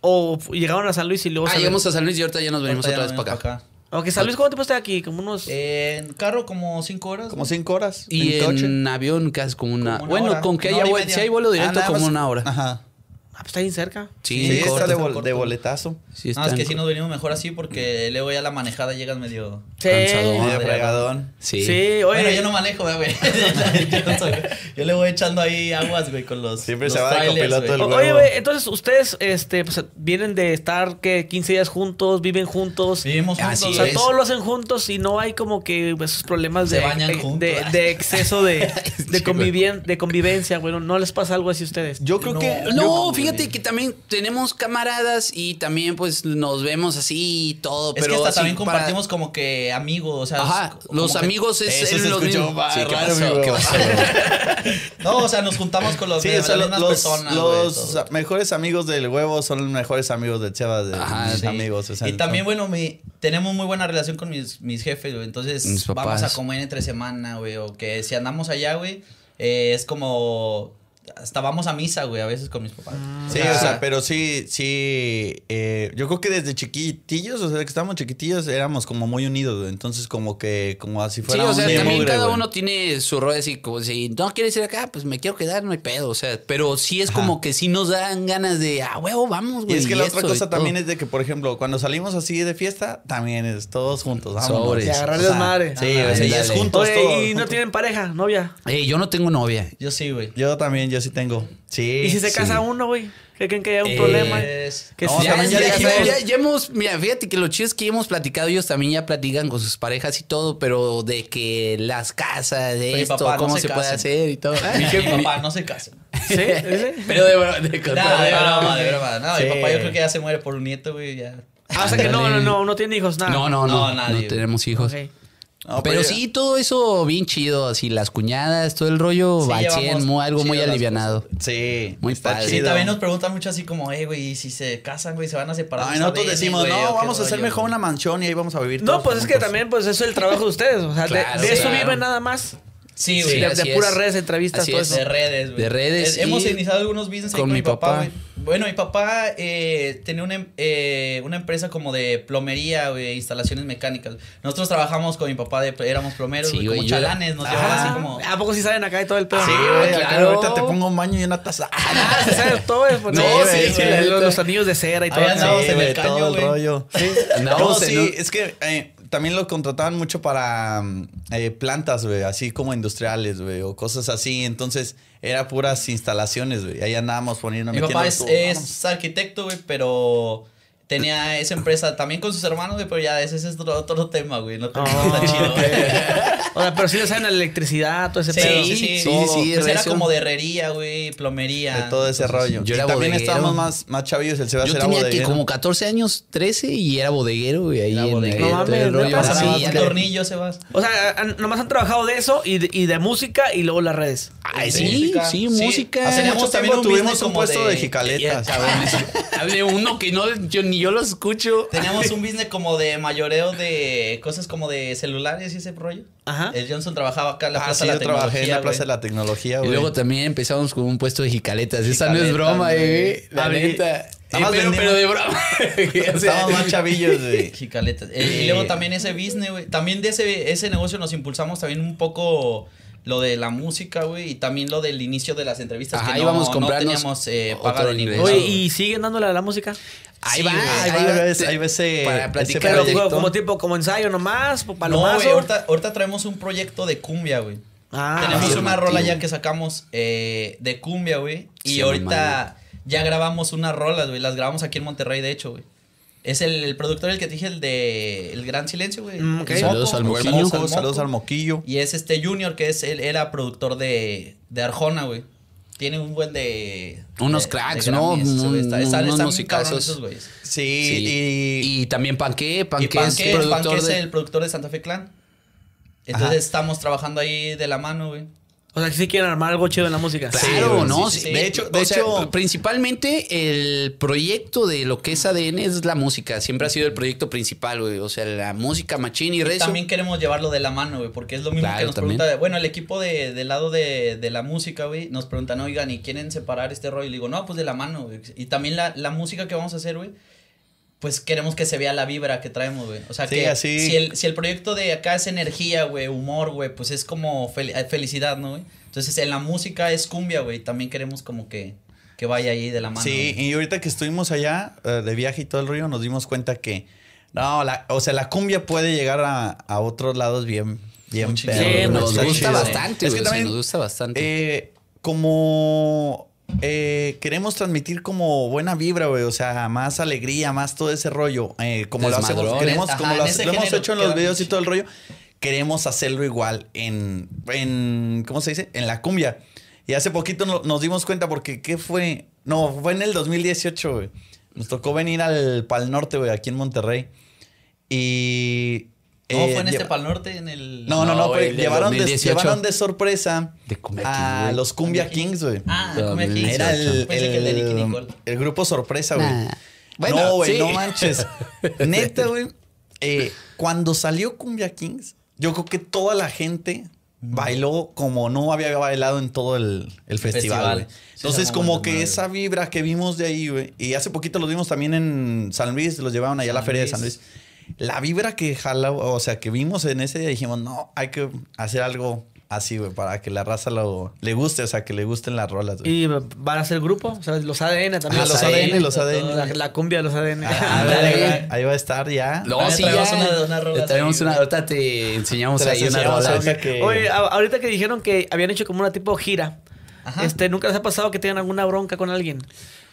¿O llegaron a San Luis y luego Ah, llegamos a San Luis y ahorita ya nos venimos otra vez para acá. Ok, San Luis, ¿cuánto tiempo está aquí? Como unos... En carro como cinco horas. Como cinco horas. Y coche. en avión casi como una... Como una bueno, hora, con que haya si hay vuelo directo como una hora. Ajá. Ah, pues está bien cerca. Sí, Sí, en está corto. de, bol- corto. de boletazo. Sí, está Ah, es que sí corto. nos venimos mejor así porque luego ya la manejada llegas medio... Sí. Cansadón. Medio fregadón. Sí. Sí, oye. Bueno, yo no manejo, güey. yo, no soy- yo le voy echando ahí aguas, güey, con los Siempre los se va de trailers, copiloto güey. el. Oye, güey, entonces ustedes este, pues, vienen de estar que 15 días juntos, viven juntos. Vivimos Así juntos, O sea, todos lo hacen juntos y no hay como que esos problemas Se de, bañan de, juntos. de- de exceso de, de, Sí, convivien- de convivencia, güey. ¿No les pasa algo así a ustedes? Yo creo No. que. No, yo- fíjate que también tenemos camaradas y también pues nos vemos así y todo, Es pero que hasta así también para- compartimos como que amigos, o sea... Ajá, los amigos es Eso es se los escuchó mismos. más Sí, ¿qué raro, pasó? amigo. ¿Qué pasó? No, o sea, nos juntamos con los, Sí, de o sea, los, personas, mejores amigos del huevo son los mejores amigos del Cheva de Ajá, mis sí. amigos. o sea, y también, bueno, mi, tenemos muy buena relación con mis, mis jefes, güey. Entonces, Mis vamos a comer entre semana, güey. O que si andamos allá, güey, eh, es como. Hasta vamos a misa, güey, a veces con mis papás. Sí, o sea, pero sí, sí. eh, yo creo que desde chiquitillos, o sea, que estábamos chiquitillos, éramos como muy unidos, güey. Entonces, como que, como así Sí, fuera o sea, un también mugre, cada güey. uno tiene su rol así como si no quieres ir acá, pues me quiero quedar, no hay pedo, o sea, pero sí es Ajá. como que sí nos dan ganas de, ah, huevo, vamos, Y güey. es que la otra y cosa también todo. es de que, por ejemplo, cuando salimos así de fiesta, también es todos juntos. Sobres. De agarrar O sea, desmadre. Sí, o sea, y es juntos Oye, todos. ¿y no juntos. tienen pareja, novia? Eh, yo no tengo novia. Yo sí, güey. Yo también, yo sí tengo. Sí. ¿Y si se sí. casa uno, güey? ¿Qué creen que haya un Eh, problema? Es- Que no, si- ya, también ya, ya ya- dijimos- ya- ya hemos, mira, fíjate que lo chido es que hemos platicado, ellos también ya platican con sus parejas y todo, pero de que las casas, de Oye, esto, papá, no cómo se se, puede hacer y todo. Mi papá, no se. ¿Sí? pero de, bro- de No, de broma, de broma. No, Sí. mi papá yo creo que ya se muere por un nieto, güey, ya. Ah, o sea que no, no, no, no tiene hijos, nada. No, no, no, No, no, nadie. tenemos hijos. Ok. No, pero ya- sí, todo eso bien chido, así las cuñadas, todo el rollo, Sí, al llevamos 100, muy- algo muy alivianado. cosas, Sí, Muy padre. Sí, también nos preguntan mucho así como, eh, güey, y si se casan, güey, se van a separar. Ay, no nosotros saben, decimos, no, vamos a hacer mejor güey". una mansión y ahí vamos a vivir No, todos pues es que juntos". también, pues eso es el trabajo de ustedes. O sea, de, eso claro. viven nada más. Sí, Sí, güey. de, así de puras es. redes, entrevistas, Así todo es, eso. De redes, güey. De redes Hemos y iniciado algunos business ahí con mi papá. güey. Bueno, mi papá eh, tenía una, em- eh, una empresa como de plomería, güey, instalaciones mecánicas. Nosotros trabajamos con mi papá, de, éramos plomeros, Sí, güey, güey, como chalanes, nos llevaban así como... ¿A poco sí saben acá y todo el pedo? Sí, Ah, güey, acá claro. ahorita te pongo un baño y una taza. Ah, se sabe todo eso. pues, No, sí, sí, sí, los, anillos de cera y todo. Ahí andamos Sí, en el güey, caño, güey. rollo. No, sí, es que eh, también lo contrataban mucho para mm, eh, plantas, güey, así como industriales, güey, o cosas así. Entonces, era puras instalaciones, güey. Ahí andábamos poniendo. Mi papá es, todo. es arquitecto, güey, pero tenía esa empresa también con sus hermanos, güey, pero ya ese, ese es otro, otro tema, güey. No, te- no está chido, güey. O sea, pero sí le saben la electricidad, todo ese Sí, pedo. sí, sí. sí, sí, Pues era como de herrería, güey, plomería. De todo ese Entonces, rollo. yo y era también bodeguero. estábamos más, más chavillos. El Sebas Yo era tenía que como 14 años, 13 y era bodeguero, güey, ahí Era en bodeguero. el- No el mames, rollo. neta. Pasaba Sí, un acá- tornillo, Sebas. O sea, han- nomás han trabajado de eso y de, y de música y luego las redes. Ay, Sí, sí, música. sí, Sí, música. Hace mucho también tuvimos un puesto de, jicaletas. Hable uno que no, yo, ni yo lo escucho. Teníamos un business como de mayoreo de cosas como de celulares y ese rollo. Ajá. El Johnson trabajaba acá en la Ah, Plaza sí, de yo la trabajé en la Tecnología, Plaza de la Tecnología, Y güey. luego también empezamos con un puesto de jicaletas. Esa no es broma, güey. eh. La neta. Eh, pero, pero de broma. Estábamos más chavillos, güey. Jicaletas. Eh, y luego también ese business, güey. También de ese, ese negocio nos impulsamos también un poco lo de la música, güey. Y también lo del inicio de las entrevistas. Ajá, que no, íbamos a no teníamos eh, otro paga de ningún Oye, ¿y siguen dándole a la música? Ahí Sí, va, ahí va. ves, ahí ves ese- Para ese platicar. Pero proyecto. como, tipo, como ensayo nomás, No, palomazo. güey, ahorita, ahorita traemos un proyecto de cumbia, güey. Ah, Tenemos sí, una rola ya que sacamos eh, de cumbia, güey. Y Sí, ahorita ya grabamos unas rolas, güey. Las grabamos aquí en Monterrey, de hecho, güey. Es el, el productor el que te dije, el de El Gran Silencio, güey. Mm, Saludos al Moquillo. saludos al saludos moquillo. Y es este Junior, que es él era productor de, de Arjona, güey. Tiene un buen de. Unos de- cracks, de ¿no? Grammys, güey. Está- unos musicazos. güeyes. Sí, Sí. y... Y también Panque. Y Panque es Panque, productor Panque es de... el productor de Santa Fe Clan. Entonces Ajá. estamos trabajando ahí de la mano, güey. O sea, que sí quieren armar algo chido en la música. Claro, ¿no? sí, sí, Sí, sí. De hecho- o de sea, hecho- principalmente el proyecto de lo que es ADN es la música. Siempre ha sido el proyecto principal, güey. O sea, la música, machín y rezo. También queremos llevarlo de la mano, güey, porque es lo mismo Claro, que nos también. pregunta. Bueno, el equipo de, del lado de, de la música, güey, nos preguntan, oigan, ¿y quieren separar este rollo? Y le digo, no, pues de la mano, güey. Y también la, la música que vamos a hacer, güey, pues queremos que se vea la vibra que traemos, güey. O sea, Sí, que así. Si, el, si el proyecto de acá es energía, güey, humor, güey, pues es como fel- eh, felicidad, ¿no, güey? Entonces, en la música es cumbia, güey. También queremos como que, que vaya ahí de la mano. Sí, güey. y ahorita que estuvimos allá eh, de viaje y todo el rollo, nos dimos cuenta que, no, la, o sea, la cumbia puede llegar a, a otros lados bien, bien perro, Sí, nos gusta bastante, Es que también, nos gusta bastante. eh, como eh, queremos transmitir como buena vibra, güey, o sea, más alegría, más todo ese rollo, eh, como lo hacemos, Desmadrón. queremos, Ajá, como lo, hemos hecho en los videos y todo el rollo, queremos hacerlo igual en, en, ¿cómo se dice? En la cumbia. Y hace poquito no- nos dimos cuenta porque, ¿qué fue? No, fue en el 2018, güey. Nos tocó venir al Pal Norte, güey, aquí en Monterrey. Y... ¿Cómo eh, fue en este lleva- Pal Norte? En el... No, no, No, llevaron, de, 2018. llevaron de sorpresa De Cumbia a los Cumbia Kings, güey. Ah, No, Cumbia Kings. Era el, el el, Nicole. el grupo sorpresa, güey. Nah. Bueno, no, güey, sí. no manches. Neta, güey. eh, cuando salió Cumbia Kings, yo creo que toda la gente bailó como no había bailado en todo el, el festival, Festival. güey. Sí, Entonces, como que madre. esa vibra que vimos de ahí, güey. Y hace poquito los vimos también en San Luis, los llevaron allá a la feria de. San Luis. La vibra que jala, o sea, que vimos en ese día, dijimos, no, hay que hacer algo así, güey, para que la raza lo, le guste, o sea, que le gusten las rolas, güey. Y van a ser grupo, o sea, los ADN también. Ah, los ADN, los ADN. la cumbia de los ADN. Ah, ahí, va, ahí va a estar ya. No, Ah, sí, ya. una- una rola Te traemos ahí, una. güey. Ahorita te enseñamos Te ahí una rola. que- Oye, ahorita que dijeron que habían hecho como una tipo gira, Ajá. este, ¿nunca les ha pasado que tengan alguna bronca con alguien?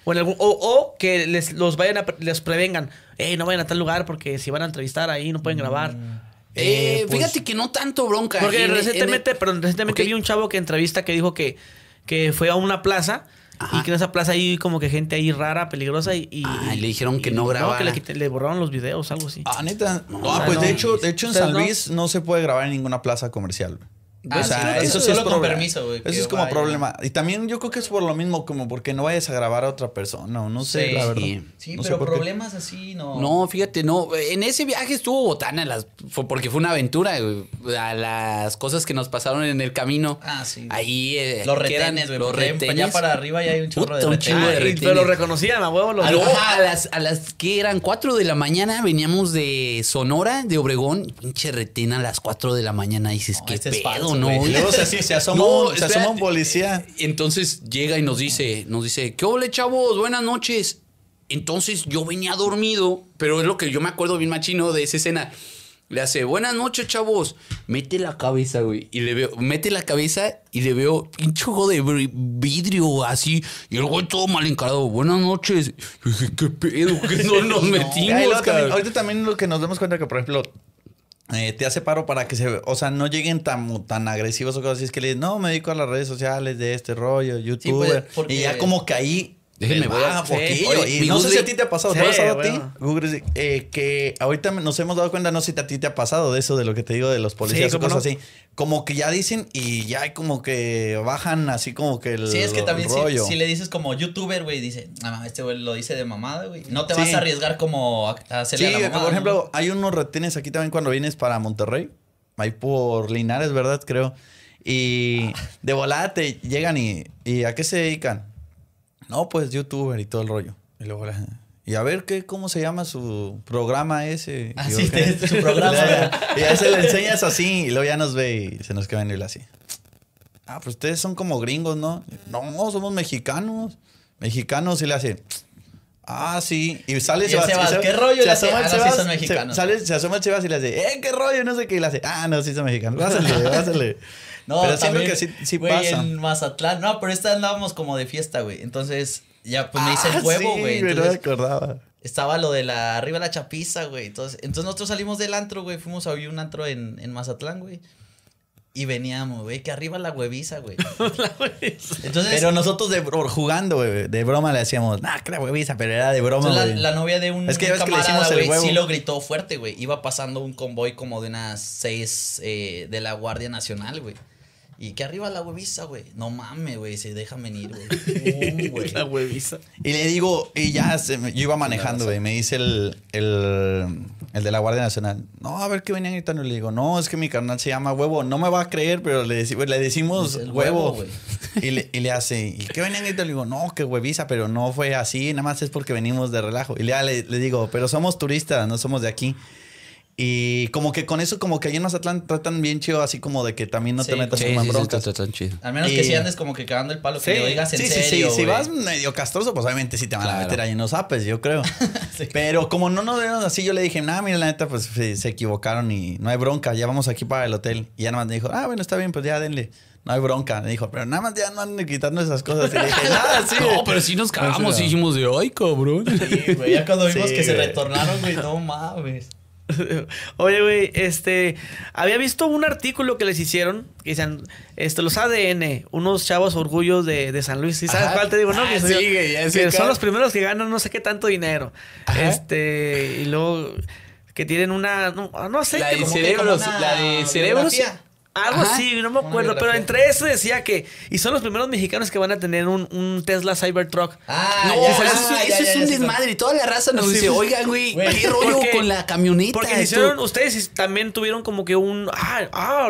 O, en algún, o, o que les, los vayan a, les prevengan, hey, no vayan a tal lugar porque si van a entrevistar ahí no pueden grabar. Eh, Eh, pues- fíjate que no tanto bronca. Porque En- en- recientemente, perdón, recientemente vi un chavo que entrevista que dijo que, que fue a una plaza Ajá. y que en esa plaza hay como que gente ahí rara, peligrosa y... y- Ah, y le dijeron que no que grabara. le, quité- le borraron los videos, algo así. Ah, neta. No, ah, pues no. de hecho, de hecho en San no. Luis no se puede grabar en ninguna plaza comercial. Ah, o sea, sí, eso eso sí es solo con permiso, güey, Eso es como vaya. problema. Y también yo creo que es por lo mismo, como porque no vayas a grabar a otra persona, o no sé, Sí, la verdad. sí. Sí, No sé pero qué. problemas así no. No, fíjate, no. En ese viaje estuvo botana, las, fue porque fue una aventura. güey. A las cosas que nos pasaron en el camino. Ah, sí. Ahí. eh, Los retenes, güey. Los retenes. Allá para arriba ya hay un chorro Puta, de un retenes. chingo de retenes. pero lo reconocían a huevo los A, a las, a las que eran 4 de la mañana veníamos de Sonora, de Obregón, pinche retén a las 4 de la mañana. Y dices, No, qué este es pedo, falso, ¿no? Y luego se, se asoma, No, un, se asoma un policía. Entonces llega y nos dice, nos dice, ¿qué ole, chavos? Buenas noches. Entonces yo venía dormido, pero es lo que yo me acuerdo bien machino de esa escena. Le hace, buenas noches, chavos. Mete la cabeza, güey. Y le veo, mete la cabeza y le veo pinche juego de vidrio así. Y el güey todo mal encarado. Buenas noches. Y dije, ¿qué pedo? ¿Qué no nos metimos, ahorita también lo que nos damos cuenta que, por ejemplo, eh, te hace paro para que se, o sea, no lleguen tan, tan agresivos o cosas así. Es que le dicen, no, me dedico a las redes sociales de este rollo, youtuber. pues, porque- y ya como que ahí. Déjenme, voy a- baja sí. poquillo. Oye, y mi no sé si a ti te ha pasado, ¿te Sí, ha pasado a ti? Guzli, eh, que ahorita nos hemos dado cuenta, no sé si a ti te ha pasado de eso, de lo que te digo de los policías Sí, o ¿cómo cosas no? así. Como que ya dicen y ya hay como que bajan así como que el Sí, es que también si, rollo. si le dices como youtuber, güey, dice, ah, este güey lo dice de mamada, güey. No te vas a arriesgar como a, hacerle Sí, a la mamada. por ¿no? ejemplo, hay unos retenes aquí también cuando vienes para Monterrey. Ahí por Linares, ¿verdad? Creo. Y de volada te llegan y, y ¿a qué se dedican? No, pues youtuber y todo el rollo. Y luego la- y a ver qué, cómo se llama su programa ese. Ah, Y yo, sí, ¿qué? te- su programa. y ya se le enseñas así y luego ya nos ve y se nos queda y le así. Ah, pues ustedes son como gringos, ¿no? No, somos mexicanos. Mexicanos y le hace. Ah, sí. Y sale Y el Sebas, se- ¿qué rollo? Se asoma el "Ah, Sebas. son se- mexicanos". sale, se asoma el Sebas y le hace, ¡eh, qué rollo! No sé qué. Y le hace, ah, no, sí son mexicanos. Pásale, pásale. No, pero también, que sí, sí güey, pasa. en Mazatlán. No, pero esta andábamos como de fiesta, güey. Entonces, ya pues me hice Ah, el huevo, sí, güey. no me Entonces, acordaba. estaba lo de la arriba de la chapiza, güey. Entonces, entonces nosotros salimos del antro, güey. Fuimos a un antro en, en Mazatlán, güey. Y veníamos, güey, que arriba la hueviza, güey. Entonces, Pero nosotros de bro- jugando, güey, de broma le decíamos, nah, que la hueviza, pero era de broma, entonces güey. la, la novia de un Es que le camarada, güey, huevo. sí lo gritó fuerte, güey. Iba pasando un convoy como de unas seis eh, de la Guardia Nacional, güey. Y que arriba la hueviza, güey. No mames, güey, se dejan venir, güey. La hueviza. Y le digo, y ya se me- yo iba manejando, güey. Me dice el, el, el de la Guardia Nacional. No, a ver qué venían gritando. Y le digo, no, es que mi carnal se llama huevo. No me va a creer, pero le, deci- le decimos el huevo. y, le, y le hace, ¿y qué venían gritando? Le digo, no, que hueviza, pero no fue así. Nada más es porque venimos de relajo. Y le, le digo, pero somos turistas, no somos de aquí. Y como que con eso, como que ahí en Mazatlán tratan bien chido, así como de que también no te Sí, metas Sí, como en sí, sí, broncas. chido. Al menos Y- que si andes como que cagando el palo, que lo digas en sí, serio, sí, sí. Si vas medio castroso, pues obviamente sí te van a meter ahí en los apes, yo creo. Sí. Pero como no nos dieron así, yo le dije, nada, mira, la neta, pues se, se equivocaron y no hay bronca, ya vamos aquí para el hotel. Y ya nada más me dijo, ah, bueno, está bien, pues ya denle. No hay bronca. Me dijo, pero nada más ya no anden quitando esas cosas. Y le dije, nada, sí. No, pero sí nos cagamos Sí, y dijimos de, ay, cabrón. Sí, güey, ya cuando vimos Sí, que se retornaron, güey, no mames. Oye, güey, este. Había visto un artículo que les hicieron. Que decían, este, los ADN, unos chavos orgullos de, de San Luis. ¿Sí sabes Ajá. cuál te digo, no? Ah, que sí, soy- güey, ya que sé son los primeros que ganan no sé qué tanto dinero. Ajá. Este. Y luego. Que tienen una. No, no sé. La de cerebros, una la de cerebros. biografía. Algo Ajá. así, no me acuerdo. Pero entre eso decía que. Y son los primeros mexicanos que van a tener un, un Tesla Cybertruck. Ah, No, ya, eso, es- ya, eso ya, es ya, un desmadre. Y toda la raza nos Sí, dice, oigan, güey, Güey, ¿qué rollo porque- con la camioneta? Porque hicieron, ustedes también tuvieron como que un. Ah, ah,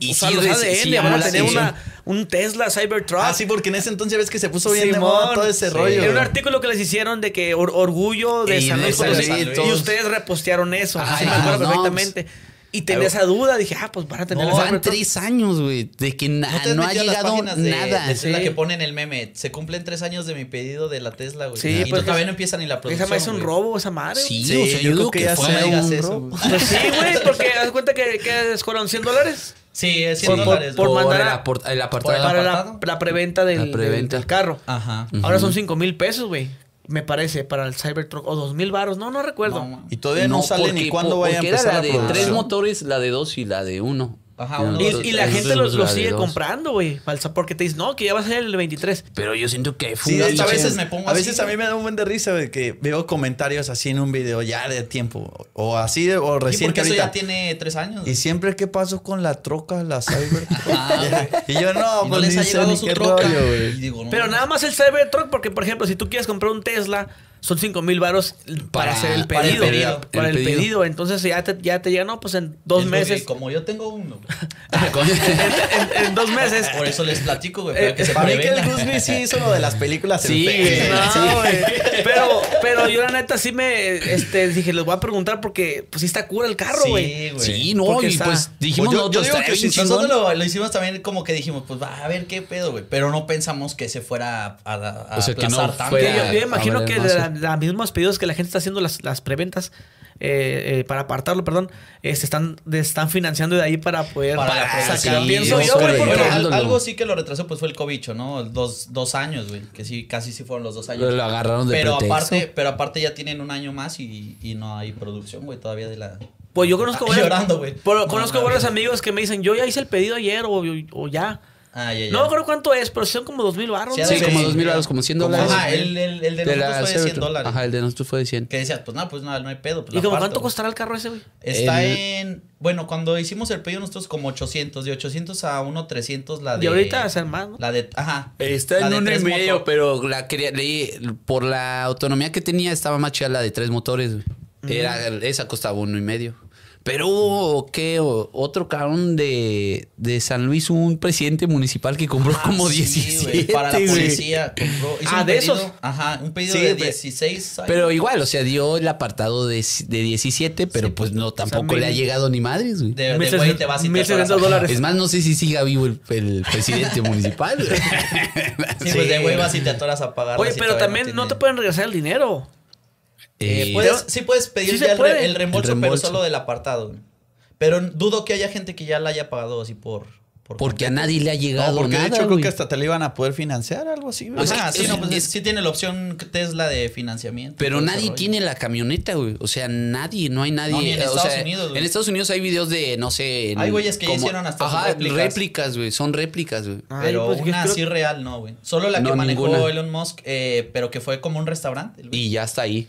y o sea, sí, los ADN sí van a tener una, un Tesla Cybertruck. Ah, sí, porque en ese entonces ves que se puso bien de Simón. moda todo ese Sí. rollo. Era un artículo que les hicieron de que or- orgullo de Y San de Luis Potosí, y ustedes repostearon eso. Ajá, Así me acuerdo no, perfectamente. Y tenía esa duda, dije, ah, pues van a tener No, van Cybertruck. tres años, güey, de que na- ¿No ha llegado de- nada. de Tesla Sí. que ponen el meme. Se cumplen tres años de mi pedido de la Tesla, güey. Sí, y pues, todavía no empieza ni la Esa producción. madre es un robo, esa madre. Sí, Sí, o sea, yo yo, creo que que, ya fue un eso, robo. güey. Pues sí, güey, porque haz cuenta que, que fueron 100 dólares. Sí, es 100 Por- por- dólares. por güey. mandar el, a- aport- el apartado. por para la, la preventa del, La preventa. del carro. Ajá. Ahora son 5 mil pesos, güey. Me parece, para el Cybertruck. O 2 mil baros. No, no recuerdo. No, Y todavía no, sale ni cuándo vaya a empezar era la de tres motores, la de dos y la de uno. Ajá, uno Y, de los- y la gente es lo, la lo de sigue dos. comprando, güey. Falsa, porque te dicen, no, que ya va a ser el 23. Pero yo siento que fue a a veces me pongo A veces a mí me da un buen de risa, güey, que veo comentarios así en un video ya de tiempo. O así, de- o Sí, recién porque que eso ya tiene tres años. Y siempre, ¿qué pasó con la troca, la Cybertruck? Ah, y yo, no, y no pues les ha llegado su troca. rollo, Y güey. digo, no, Pero nada más el Cybertruck, porque por ejemplo, si tú quieres comprar un Tesla, son 5 mil varos para, Para- hacer el para el pedido. Para el El pedido. pedido. Entonces ya te, ya te llega, no, pues en dos Es lo que meses. como yo tengo uno. en, en dos meses. Por eso les platico, güey, Eh, para que se Para mí que el. Guzmi sí hizo lo de las películas. Sí, en. No, güey. Pero, pero yo la neta sí me este, dije, les voy a preguntar porque pues sí está cura el carro, güey. Sí, güey. Sí, no, Porque y está- pues dijimos Pues yo- nosotros, yo digo que sí, nosotros lo, lo hicimos también como que dijimos, pues va a ver qué pedo, güey. Pero no pensamos que se fuera a, a, a O sea, que no aplazar tanto. Que fuera- yo, yo imagino que de la- los mismos pedidos que la gente está haciendo las, las preventas eh, eh, para apartarlo, perdón, eh, se están, están financiando de ahí para poder Para sacar. producción. Pienso Sí, yo, güey, sí, porque Bueno, al- Dándolo. algo sí que lo retrasó pues fue el cobicho, ¿no? Dos, dos años, güey. Que sí, casi sí fueron los dos años. Lo agarraron de pero pretexto. aparte, pero aparte ya tienen un año más y, y no hay producción, güey, todavía de la. pues yo conozco Ah, varios, llorando, güey. No, conozco no, varios amigos que me dicen, yo ya hice el pedido ayer o, o ya. Ah, ya, ya. No me acuerdo cuánto es, pero son como dos mil baros. Sí, ¿no? Sí, como dos mil dólares, como 100 Como- dólares. Ajá, el, el, el de, De la nosotros fue de 100 Cybertruck. dólares. Ajá, el de nosotros fue de 100. Que decías, pues nada, pues nada, no hay pedo. Pues ¿Y como cuánto costará el carro ese, güey? Está El- en. Bueno, cuando hicimos el pedido nosotros como 800. De 800 a 1,300 la de. Y ahorita hacer más, ¿no? La de. Ajá. Está la en de uno y medio, motor. pero la quería, leí, por la autonomía que tenía, estaba más chida la de tres motores. güey. Era, esa costaba uno y medio. Pero hubo, Otro cabrón de, de San Luis, un presidente municipal que compró Ah, como sí, 17. güey, Para la policía. Compró, hizo Ah, un ¿de pedido, esos? Ajá, un pedido Sí, de pe- 16. años. Pero igual, o sea, dio el apartado de, de 17, pero pues no, tampoco le ha llegado ni madres, güey. De, de güey te vas y te 1600 atoras a- dólares. Es más, no sé si siga vivo el, el presidente municipal. Sí, pues de güey vas y te atoras a pagar. Oye, pero también no te pueden regresar el dinero. Eh, puedes, sí puedes pedir Sí ya el, el reembolso, El pero reembolso. solo del apartado. Pero dudo que haya gente que ya la haya pagado así por. por porque a completo. nadie le ha llegado No, porque nada, de hecho creo güey. que hasta te lo iban a poder financiar, algo así. güey. Ajá, que- sí, es- no, pues es- sí tiene la opción Tesla de financiamiento. Pero nadie tiene la camioneta, güey. O sea, nadie, no hay nadie. No, ni en o Estados sea, Unidos, güey. En Estados Unidos hay videos de, no sé. en- Hay güeyes que ya hicieron hasta Ajá, réplicas. réplicas, güey. Son réplicas, güey. Ay, Pero pues, una creo- así real no, güey. Solo la que No, manejó ninguna. Elon Musk, eh, pero que fue como un restaurante. güey. Y ya está ahí.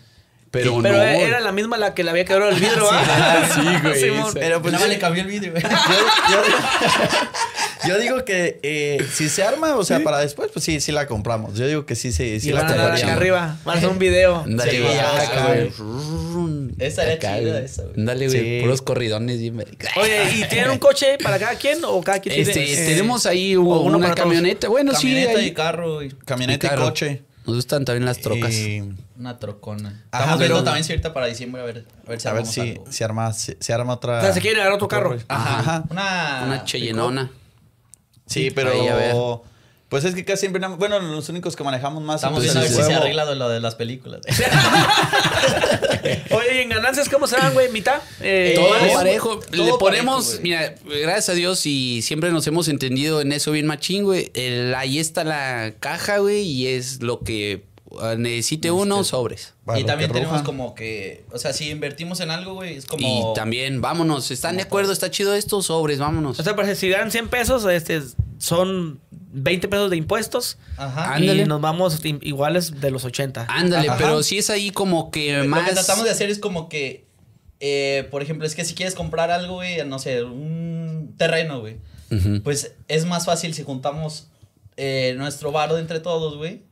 Pero, Pero no. era la misma la que le había quebrado el vidrio, ¿ah? sí, güey, esa- Pero pues Nada más yo, le cambió el vídeo, güey. yo- yo- yo digo que eh, si se arma, o sea, para después, pues sí, sí la compramos. Yo digo que sí, sí, sí Y la dar acá arriba. Hacer un video. Ándale, Sí, güey. ya, acá, güey. güey. Esa era Acá, chida, güey. esa, güey. Ándale, güey. Sí. Puros corridones. bien- Oye, ¿y tienen un coche para cada quien o cada quien Este, tiene? eh, tenemos ahí o u- uno una camioneta. Bueno, Camioneta sí. y ahí- carro, güey. Camioneta y, carro. coche. Nos gustan también las trocas. Y Una trocona. Ajá, Estamos viendo pero- también si ahorita para diciembre a ver, a ver si a ver armamos si algo. se arma, se, se arma otra. O sea, se quieren agarrar otro carro. Ajá. Ajá. Una. Una Cheyenona. Sí, pero. Ahí, a ver. Pues es que casi siempre. Bueno, los únicos que manejamos más. Estamos viendo a ver el si se arregla lo de las películas. Oye, ¿y en ganancias cómo se dan, güey? ¿Mitad? Eh, Todo parejo. parejo. Todo Le ponemos, parejo, mira, gracias a Dios y siempre nos hemos entendido en eso bien machín, güey. El- ahí está la caja, güey, y es lo que necesite uno, sobres. Y lo también tenemos como que. O sea, si invertimos en algo, güey, es como. Y también, vámonos, ¿están de acuerdo? ¿Está chido esto? Sobres, vámonos. O sea, parece si ganan 100 pesos, este, son 20 pesos de impuestos. Ajá. Ándale. Y nos vamos iguales de los 80. Ándale, Ajá. pero sí es ahí como que Lo más... que tratamos de hacer es como que. eh, por ejemplo, es que si quieres comprar algo, güey, no sé, un terreno, güey. Pues es más fácil si juntamos eh, nuestro varo de entre todos, güey.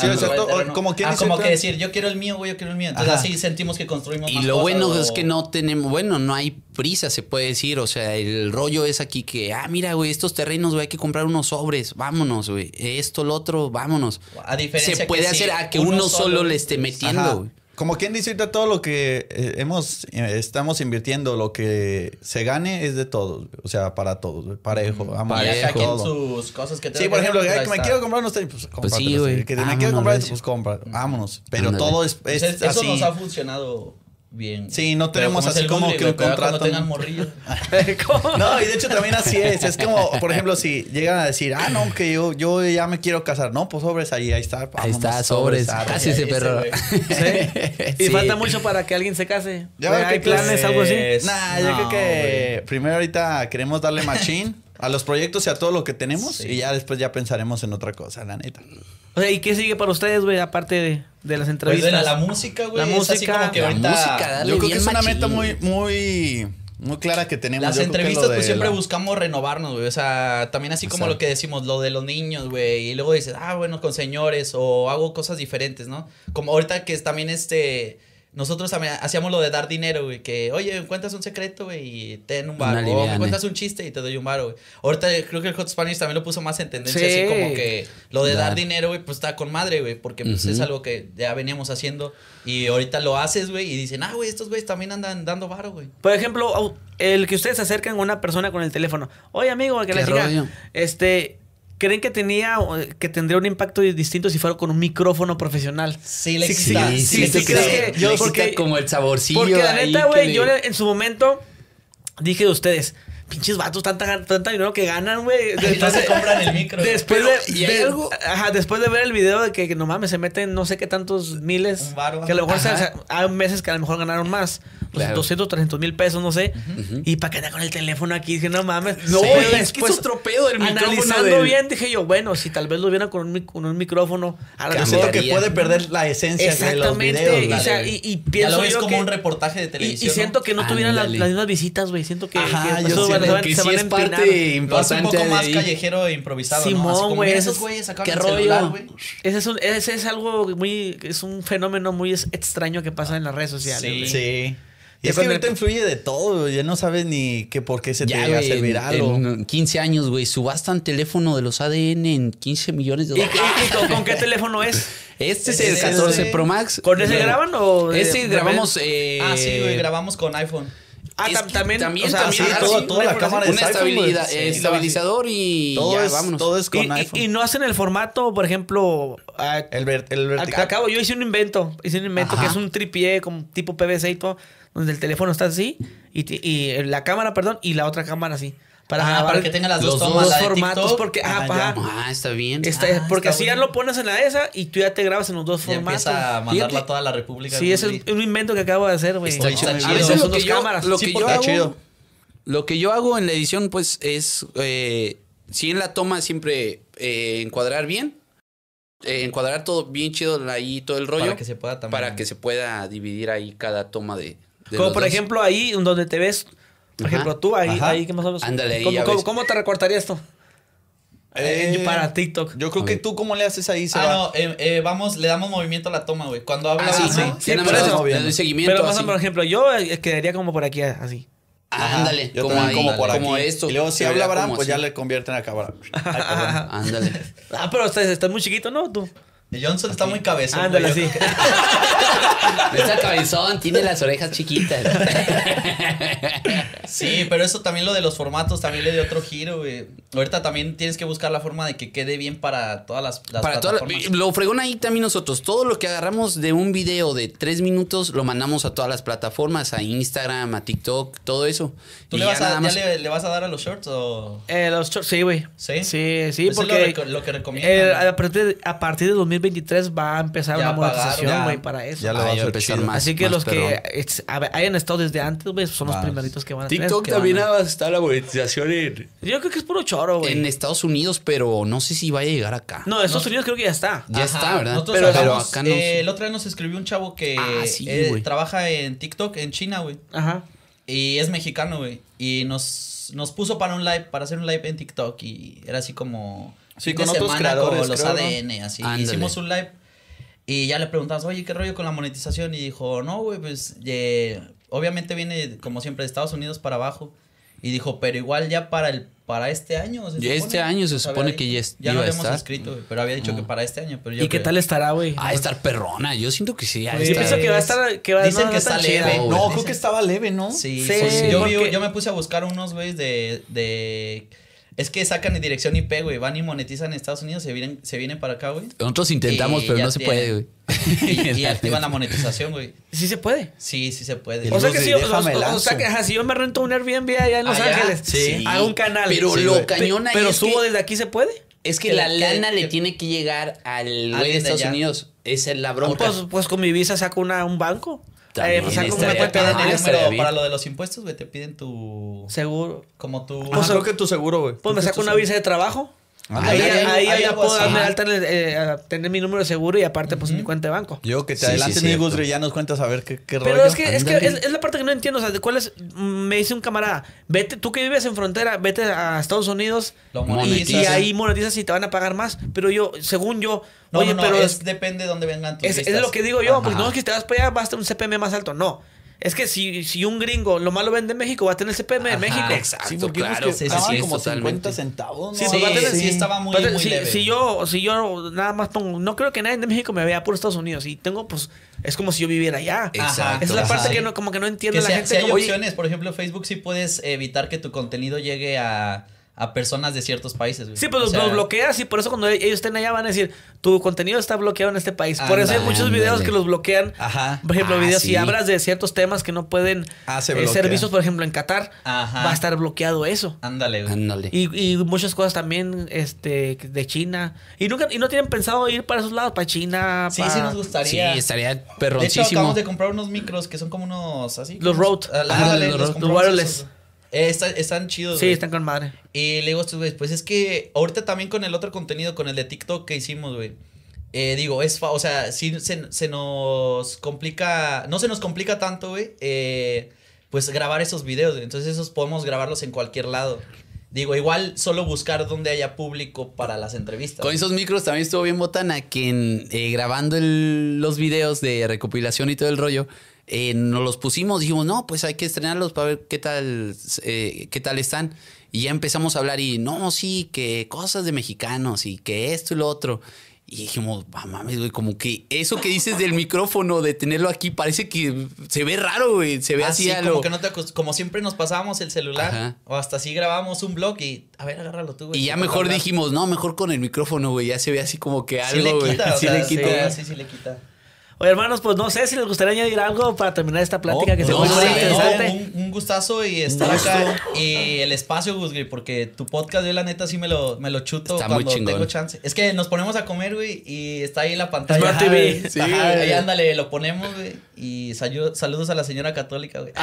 Sí, o sea, como Ah, dice como ahorita- que decir, yo quiero el mío, güey, yo quiero el mío. Entonces Ajá. así sentimos que construimos Y más lo cosas, bueno o- es que no tenemos, bueno, no hay prisa, se puede decir. O sea, el rollo es aquí que, ah, mira, güey, estos terrenos, güey, hay que comprar unos sobres, vámonos, güey. Esto, lo otro, vámonos. A diferencia Se puede hacer a que uno uno, solo, solo, le esté metiendo, güey. Como quien dice ahorita todo lo que eh, hemos eh, estamos invirtiendo, lo que se gane es de todos, o sea, para todos, parejo, vamos, quien todo. sus cosas que Sí, por ejemplo, que pues, me quiero comprar unos tenis, pues sí, cómpratelos, güey. Que me quiero comprar pues compra, vámonos. Pero Ándale. todo es, Pues es- eso así. nos ha funcionado bien. Sí, no tenemos así como Google, que un contrato. tengan morrillos. ¿Cómo? No, y de hecho también así es. Es como, por ejemplo, si llegan a decir, ah, no, que yo, yo ya me quiero casar. No, pues sobres ahí, ahí está. Ahí está, vámonos, sobres. arre. Casi ese ese, perro. ¿Sí? Y Sí. falta mucho para que alguien se case. Ya ¿Hay que pues, planes, algo así? Nah, yo no, creo que primero ahorita queremos darle machín a los proyectos y a todo lo que tenemos Sí. y ya después ya pensaremos en otra cosa, la neta. O sea, ¿y qué sigue para ustedes, güey, aparte de, de las Pues entrevistas? de la, la música, güey. La es así música. como que La ahorita. música, dale. Yo creo que es una meta muy, muy, muy clara que tenemos. Las Yo entrevistas, pues siempre la- buscamos renovarnos, güey. O sea, también así como lo que decimos, lo de los niños, güey. Y luego dices, ah, bueno, con señores, o hago cosas diferentes, ¿no? Como ahorita que es también este. Nosotros también hacíamos lo de dar dinero, güey. Que, oye, encuentras un secreto, güey, y ten un bar. O me cuentas un chiste y te doy un bar, güey. Ahorita creo que el Hot Spanish también lo puso más en tendencia, Sí. así como que lo de dar Dar. dinero, güey, pues está con madre, güey. Porque pues, es algo que ya veníamos haciendo. Y ahorita lo haces, güey, y dicen, ah, güey, estos güeyes también andan dando varo, güey. Por ejemplo, el que ustedes se acercan a una persona con el teléfono. Oye, amigo, que ¿Qué la chica, rollo? este, ¿creen que tenía, que tendría un impacto distinto si fuera con un micrófono profesional? Sí, le Sí, sí, sí, sí, le ¿crees quita. que- yo- Le porque- como el saborcillo. Porque la neta, güey, le- yo en su momento dije de ustedes, pinches vatos, tanta, tanta dinero que ganan, güey. Y no se compran el micro. Después Pero, de, ¿y hay de- algo? ajá, después de ver el video de que, que no mames, se meten no sé qué tantos miles. Que a lo mejor se- hay meses que a lo mejor ganaron más. pues, Claro. 200, 300 mil pesos, no sé. Y para que anda con el teléfono aquí, dije, no mames. No, Sí, es que después, es otro pedo del micrófono Analizando del- bien, dije yo, bueno, si tal vez lo vieran con un, mic- con un micrófono, a lo mejor. siento que puede perder la esencia de los videos. o sea, y, y Ya pienso lo ves yo como que- un reportaje de y, televisión. y siento ¿no? que no tuvieran la- las mismas visitas, güey. Siento que, Ajá, que yo van- que se sí van a es empinar. parte Lo hace un importante poco más callejero e improvisado. Simón, güey, esos es- güeyes sacaron qué el rollo. celular, güey. Ese es, un, ese es algo muy. Es un fenómeno muy extraño que pasa en las redes sociales. Sí. güey. Sí. Y es que ahorita influye de todo, ya no sabes ni que por qué se te llega a hacer en- viral. en 15 años, güey, subastan teléfono de los ADN en 15 millones de ¿Y, y- dólares. y con, con qué teléfono es? Este es el es 14 el- Pro Max. ¿Con ese graban o Este grabamos. eh, Ah, sí, güey, grabamos con iPhone. Ah, Es tam- que también. también, o sea, también, sí, ah, todo- sí, todo la cámara así. Un es iPhone, estabilida- güey. eh, Sí, estabilizador y todo, ya, es, vámonos. todo es con Y, y- iPhone. y no hacen el formato, por ejemplo. ah, el, ver- el vertical. Acabo, yo hice un invento. Hice un invento Ajá. que es un tripié como tipo PVC y todo, donde el teléfono está así y, y la cámara, perdón, y la otra cámara así. Para Ah, para que tenga las dos los tomas, la de formatos. TikTok. Porque, Ah, ya. ajá. Ah, está bien. Está- Ah, porque está así ya lo pones en la esa y tú ya te grabas en los dos Y formatos. a mandarla Fíjate. a toda la República. Sí, ese es un invento que acabo de hacer, güey. Está chido. A Está veces chido. son lo que dos yo, cámaras. lo que yo está hago, chido. lo que yo hago en la edición, pues, es eh, sí en la toma siempre eh, encuadrar bien, eh, encuadrar todo bien chido ahí todo el rollo Para que se pueda también. para que se pueda dividir ahí cada toma de, de Como por dos. ejemplo ahí donde te ves, por Ajá. ejemplo, tú ahí, Ajá. ahí que más o menos. Ándale, ahí ¿Cómo, cómo- te recortaría esto? Eh, para TikTok. Yo creo que tú, ¿cómo le haces ahí? Se Ah, va. no, eh, eh, vamos, le damos movimiento a la toma, güey. Cuando habla, Ah, sí, sí. por eso. le doy seguimiento Pero más así. por ejemplo, yo eh, quedaría como por aquí, así. Ah, ándale, Yo como ahí, como por aquí. como esto. Y luego si habla Abraham, pues ya le convierten a perdón. Ándale. Ah, pero estás, estás muy chiquito, ¿no? Tú. Johnson está muy cabezón. Ándale, así. Está cabezón, tiene las orejas chiquitas. Sí, pero eso también lo de los formatos también le dio otro giro, güey. Ahorita también tienes que buscar la forma de que quede bien para todas las, las Para toda la- plataformas. lo fregón ahí también nosotros, todo lo que agarramos de un video de tres minutos lo mandamos a todas las plataformas, a Instagram, a TikTok, todo eso. ¿Tú Y le ya vas, a, más- le, le vas a dar a los shorts o...? Eh, los shorts, sí, güey. ¿Sí? Sí, sí, Eso es porque. lo, que recomiendan. eh, a, partir de, a partir de 2023 va a empezar Ya una monetización, güey, para eso. Ya lo Ah, va a empezar más. Así que los que es- a ver, hayan estado desde antes, güey, son los primeritos que van a tener. TikTok que también va a estar la monetización en, Yo creo que es puro choro, güey. en Estados Unidos, pero no sé si vaya a llegar acá. No, Estados No. Unidos creo que ya está. Ya está, ¿verdad? Nosotros Pero- acá no el otro día nos escribió un chavo que Ah, sí, eh, trabaja en TikTok en China, güey. Ajá. Y es mexicano, güey. Y nos, nos puso para un live, para hacer un live en TikTok. Y era así como. Sí, fin con de otros semana creadores, Con los creo, ¿no? ADN, así. Ándale. Hicimos un live. Y ya le preguntamos, oye, ¿qué rollo con la monetización? Y dijo, no, güey, pues. eh, obviamente viene, como siempre, de Estados Unidos para abajo. Y dijo, pero igual ya para el para este año. se Ya supone. este año se supone había que ya es- Ya iba a habíamos estar. escrito, güey, pero había dicho Ah. que para este año. Pero yo ¿Y qué creo- tal estará, güey? Ah, estar perrona. Yo siento que sí. de Yo pienso que va a estar. Que va, Dicen no, que no está leve. No, Dicen- creo que estaba leve, ¿no? Sí, Sí, sí, Yo, me puse a buscar unos, güey, de, de Es que sacan en dirección IP, güey. Van y monetizan en Estados Unidos, se vienen, se vienen para acá, güey. Nosotros intentamos, Y pero no se puede, güey. Y, y activan la monetización, güey. Sí se puede. Sí, sí se puede. O sea que si, o, déjame o- o lanzo. sea que ajá, si yo me rento un Airbnb allá en Los Allá, Ángeles, sí. hago un canal. Pero Sí, lo güey. cañón ahí Pero es subo que- desde aquí, ¿se puede? Es que Que- la lana que- le tiene que llegar al güey de Estados allá. Unidos. Esa es la bronca. Pues, pues con mi visa saco una, un banco. También Eh, pues. Ah, para lo de los impuestos, güey, te piden tu. Seguro. Como tu. Ajá, creo que tu seguro, güey. Pues me saco una visa de trabajo. Ándale. Ahí, ahí, ya puedo darme alta, en el, eh, tener mi número de seguro y aparte, pues mi cuenta de banco. Yo que te Sí, adelantes, sí. Gusri, ya nos cuentas a ver qué, qué Pero rollo. es que, es, que es, es la parte que no entiendo. O sea, de cuál es. Me dice un camarada, vete, tú que vives en frontera, vete a Estados Unidos Lo y, monetizas. y ahí monetizas y te van a pagar más. Pero yo, según yo, No, oye, no, no, pero es, es, depende de dónde vengan tus es, es vistas. lo que digo yo. Ajá. Porque no es que te vas para allá, vas a tener un CPM más alto. No. Es que si, si un gringo lo malo vende en México, va a tener CPM en México. exacto. Sí, porque claro. sí, sí, como totalmente. 50 centavos, ¿no? Sí, Sí, pues tener- sí, estaba muy, muy si, leve. si yo, si yo nada más pongo, no creo que nadie de México me vea por Estados Unidos y tengo, pues, es como si yo viviera allá. Exacto. Esa es la parte Ajá. que no, como que no entiende Que la si, gente. si hay como, opciones, por ejemplo, Facebook sí puedes evitar que tu contenido llegue a, a personas de ciertos países. güey. Sí, pues O los, sea, los bloqueas y por eso cuando ellos estén allá van a decir, tu contenido está bloqueado en este país. Por eso hay muchos videos que los bloquean. Ajá. Por ejemplo, Ah, videos, sí. si hablas de ciertos temas que no pueden Ah, se eh, ser vistos, por ejemplo, en Qatar, Ajá. va a estar bloqueado eso. Ándale, güey. Ándale. Y, y muchas cosas también este, de China. Y nunca y no tienen pensado ir para esos lados, para China. Sí, para- sí nos Sí, gustaría. estaría de hecho, perroncísimo. acabamos de comprar unos micros que son como unos así. Los Rode. Ah, los los Los wireless. esos. Eh, está- están chidos. Sí, están con madre. Y le digo a estos güeyes, pues es que ahorita también con el otro contenido, con el de TikTok que hicimos, güey. eh, digo, es, fa- o sea, sí se, se nos complica, no se nos complica tanto, güey, eh, pues grabar esos videos, güey. entonces esos podemos grabarlos en cualquier lado. Digo, igual solo buscar donde haya público para las entrevistas. Con esos micros también estuvo bien botana que en, eh, grabando el- los videos de recopilación y todo el rollo, eh, nos los pusimos, dijimos, no, pues hay que estrenarlos para ver qué tal, eh, qué tal están. Y ya empezamos a hablar y, no, sí, que cosas de mexicanos y que esto y lo otro. Y dijimos, "Ah, mames, güey, como que eso que dices del micrófono, de tenerlo aquí, parece que se ve raro, güey. Se ve Ah, así sí, a como lo... que no te acos- como siempre nos pasábamos el celular Ajá. o hasta así grabábamos un blog y a ver, agárralo tú, güey. Y ya mejor hablar. dijimos, no, mejor con el micrófono, güey. Ya se ve así como que Sí le algo, güey. quita, o Sí sea, le quita. Sí, sí le quita. Oye, hermanos, pues no sé si les gustaría añadir algo para terminar esta plática que se no, fue muy no, interesante. un, un gustazo y estar acá y el espacio, Gusgri, porque tu podcast yo la neta sí me lo, me lo chuto Está muy cuando tengo chance. Es que nos ponemos a comer, güey, y está ahí la pantalla. Smart Ajá, TV. güey. Sí, Ajá, ahí ándale, lo ponemos, güey, y salu- saludos a la señora católica, güey.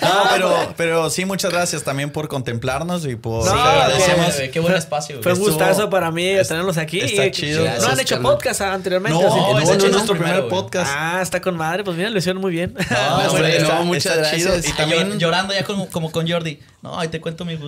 No, pero, pero sí, muchas gracias también por contemplarnos y por... No, Sí, agradecemos, güey, qué buen espacio, Fue güey. un Estuvo- gustazo para mí tenerlos aquí. está Y- chido. No Gracias, han hecho podcast anteriormente. No, ¿o sí? no, es es nuestro primero, primer güey. podcast. Ah, está con madre. Pues mira, lo hicieron muy bien. No, No, hombre, está- no, muchas está gracias. chido. Y también llorando ya como, como con Jordi. No, ahí te cuento mi.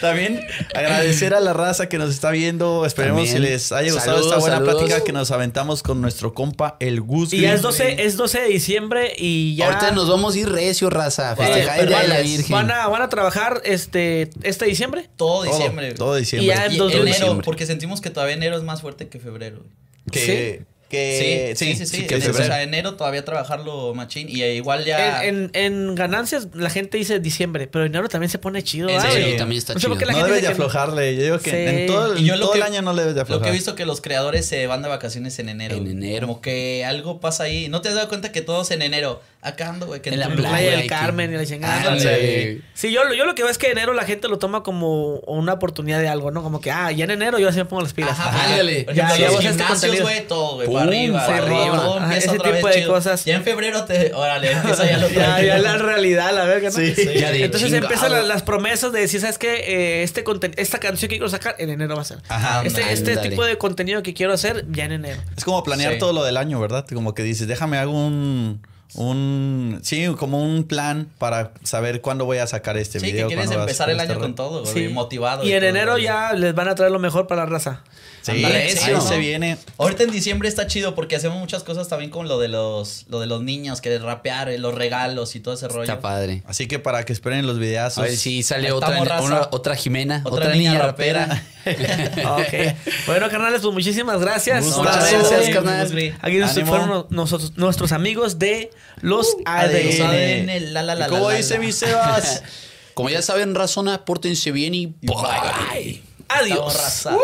También agradecer a la raza que nos está viendo. Esperemos También. si les haya gustado Saludos, esta buena saludos. plática que nos aventamos con nuestro compa el Gus. Y ya es Green. 12, es 12 de diciembre y ya. Ahorita nos vamos a ir recio, raza. Festejar Eh, el Día de la van- Virgen. van a, van a trabajar este, este diciembre. Todo Todo, diciembre. güey. todo diciembre. Y ya Y Dos de enero, diciembre. porque sentimos que todavía enero es más fuerte que febrero. Que, que sí, sí, sí, sí. que o febrero. sea, enero todavía trabajarlo machín y igual ya. En, en, en ganancias la gente dice diciembre, pero enero también se pone chido. En ¿verdad, serio, güey? también está No chido. no gente debes de aflojarle. Yo digo que Sí. en todo, Y yo todo que- el año no le debes de Lo que aflojar. he visto que los creadores se van de vacaciones en enero. En enero. Como que algo pasa ahí. ¿No te has dado cuenta que todos en enero? Acá ando, güey. Que En la Playa Playa, del que- Carmen y la chingada. Ándale. Sí, yo, yo lo que veo es que enero la gente lo toma como una oportunidad de algo, ¿no? Como que, ah, ya en enero yo así me pongo las pilas. Ajá, ándale. Ya, ya los este gimnasios, güey, todo, güey. Para arriba, para arriba. todo Ajá, empieza ese otra tipo vez de chido. cosas. Ya en febrero te. Órale, empieza ya lo Ya, ya la realidad, la verga, ¿no? Sí. Ya de Entonces chingado. empiezan la- las promesas de decir, ¿sabes qué? Eh, este conten- esta canción que quiero sacar en enero va a ser. Ajá, este, este tipo de contenido que quiero hacer ya en enero. Es como planear Sí. todo lo del año, ¿verdad? Como que dices, déjame hago un, un, sí, como un plan para saber cuándo voy a sacar este Sí, video. que quieres empezar el este año con todo, güey. Sí. Motivado. Y en todo, enero güey. ya les van a traer lo mejor para la raza. Sí, ahí se viene. Ahorita en diciembre está chido porque hacemos muchas cosas también con lo de los, lo de los niños, que rapear, eh, los regalos y todo ese rollo. Está padre. Así que para que esperen los videazos. A ver si sale otra, una- otra Jimena, Otra otra, niña niña, rapera. rapera. ok. Bueno, carnales, pues muchísimas gracias. Muchas gracias, eh, carnal. Aquí fueron nosotros, nuestros amigos de los Los ADN. ADN, la, la, la, ¿Y ¿Cómo dice la. mi Sebas? Como ya saben, razona, pórtense bien y bye. Adiós. Estamos raza.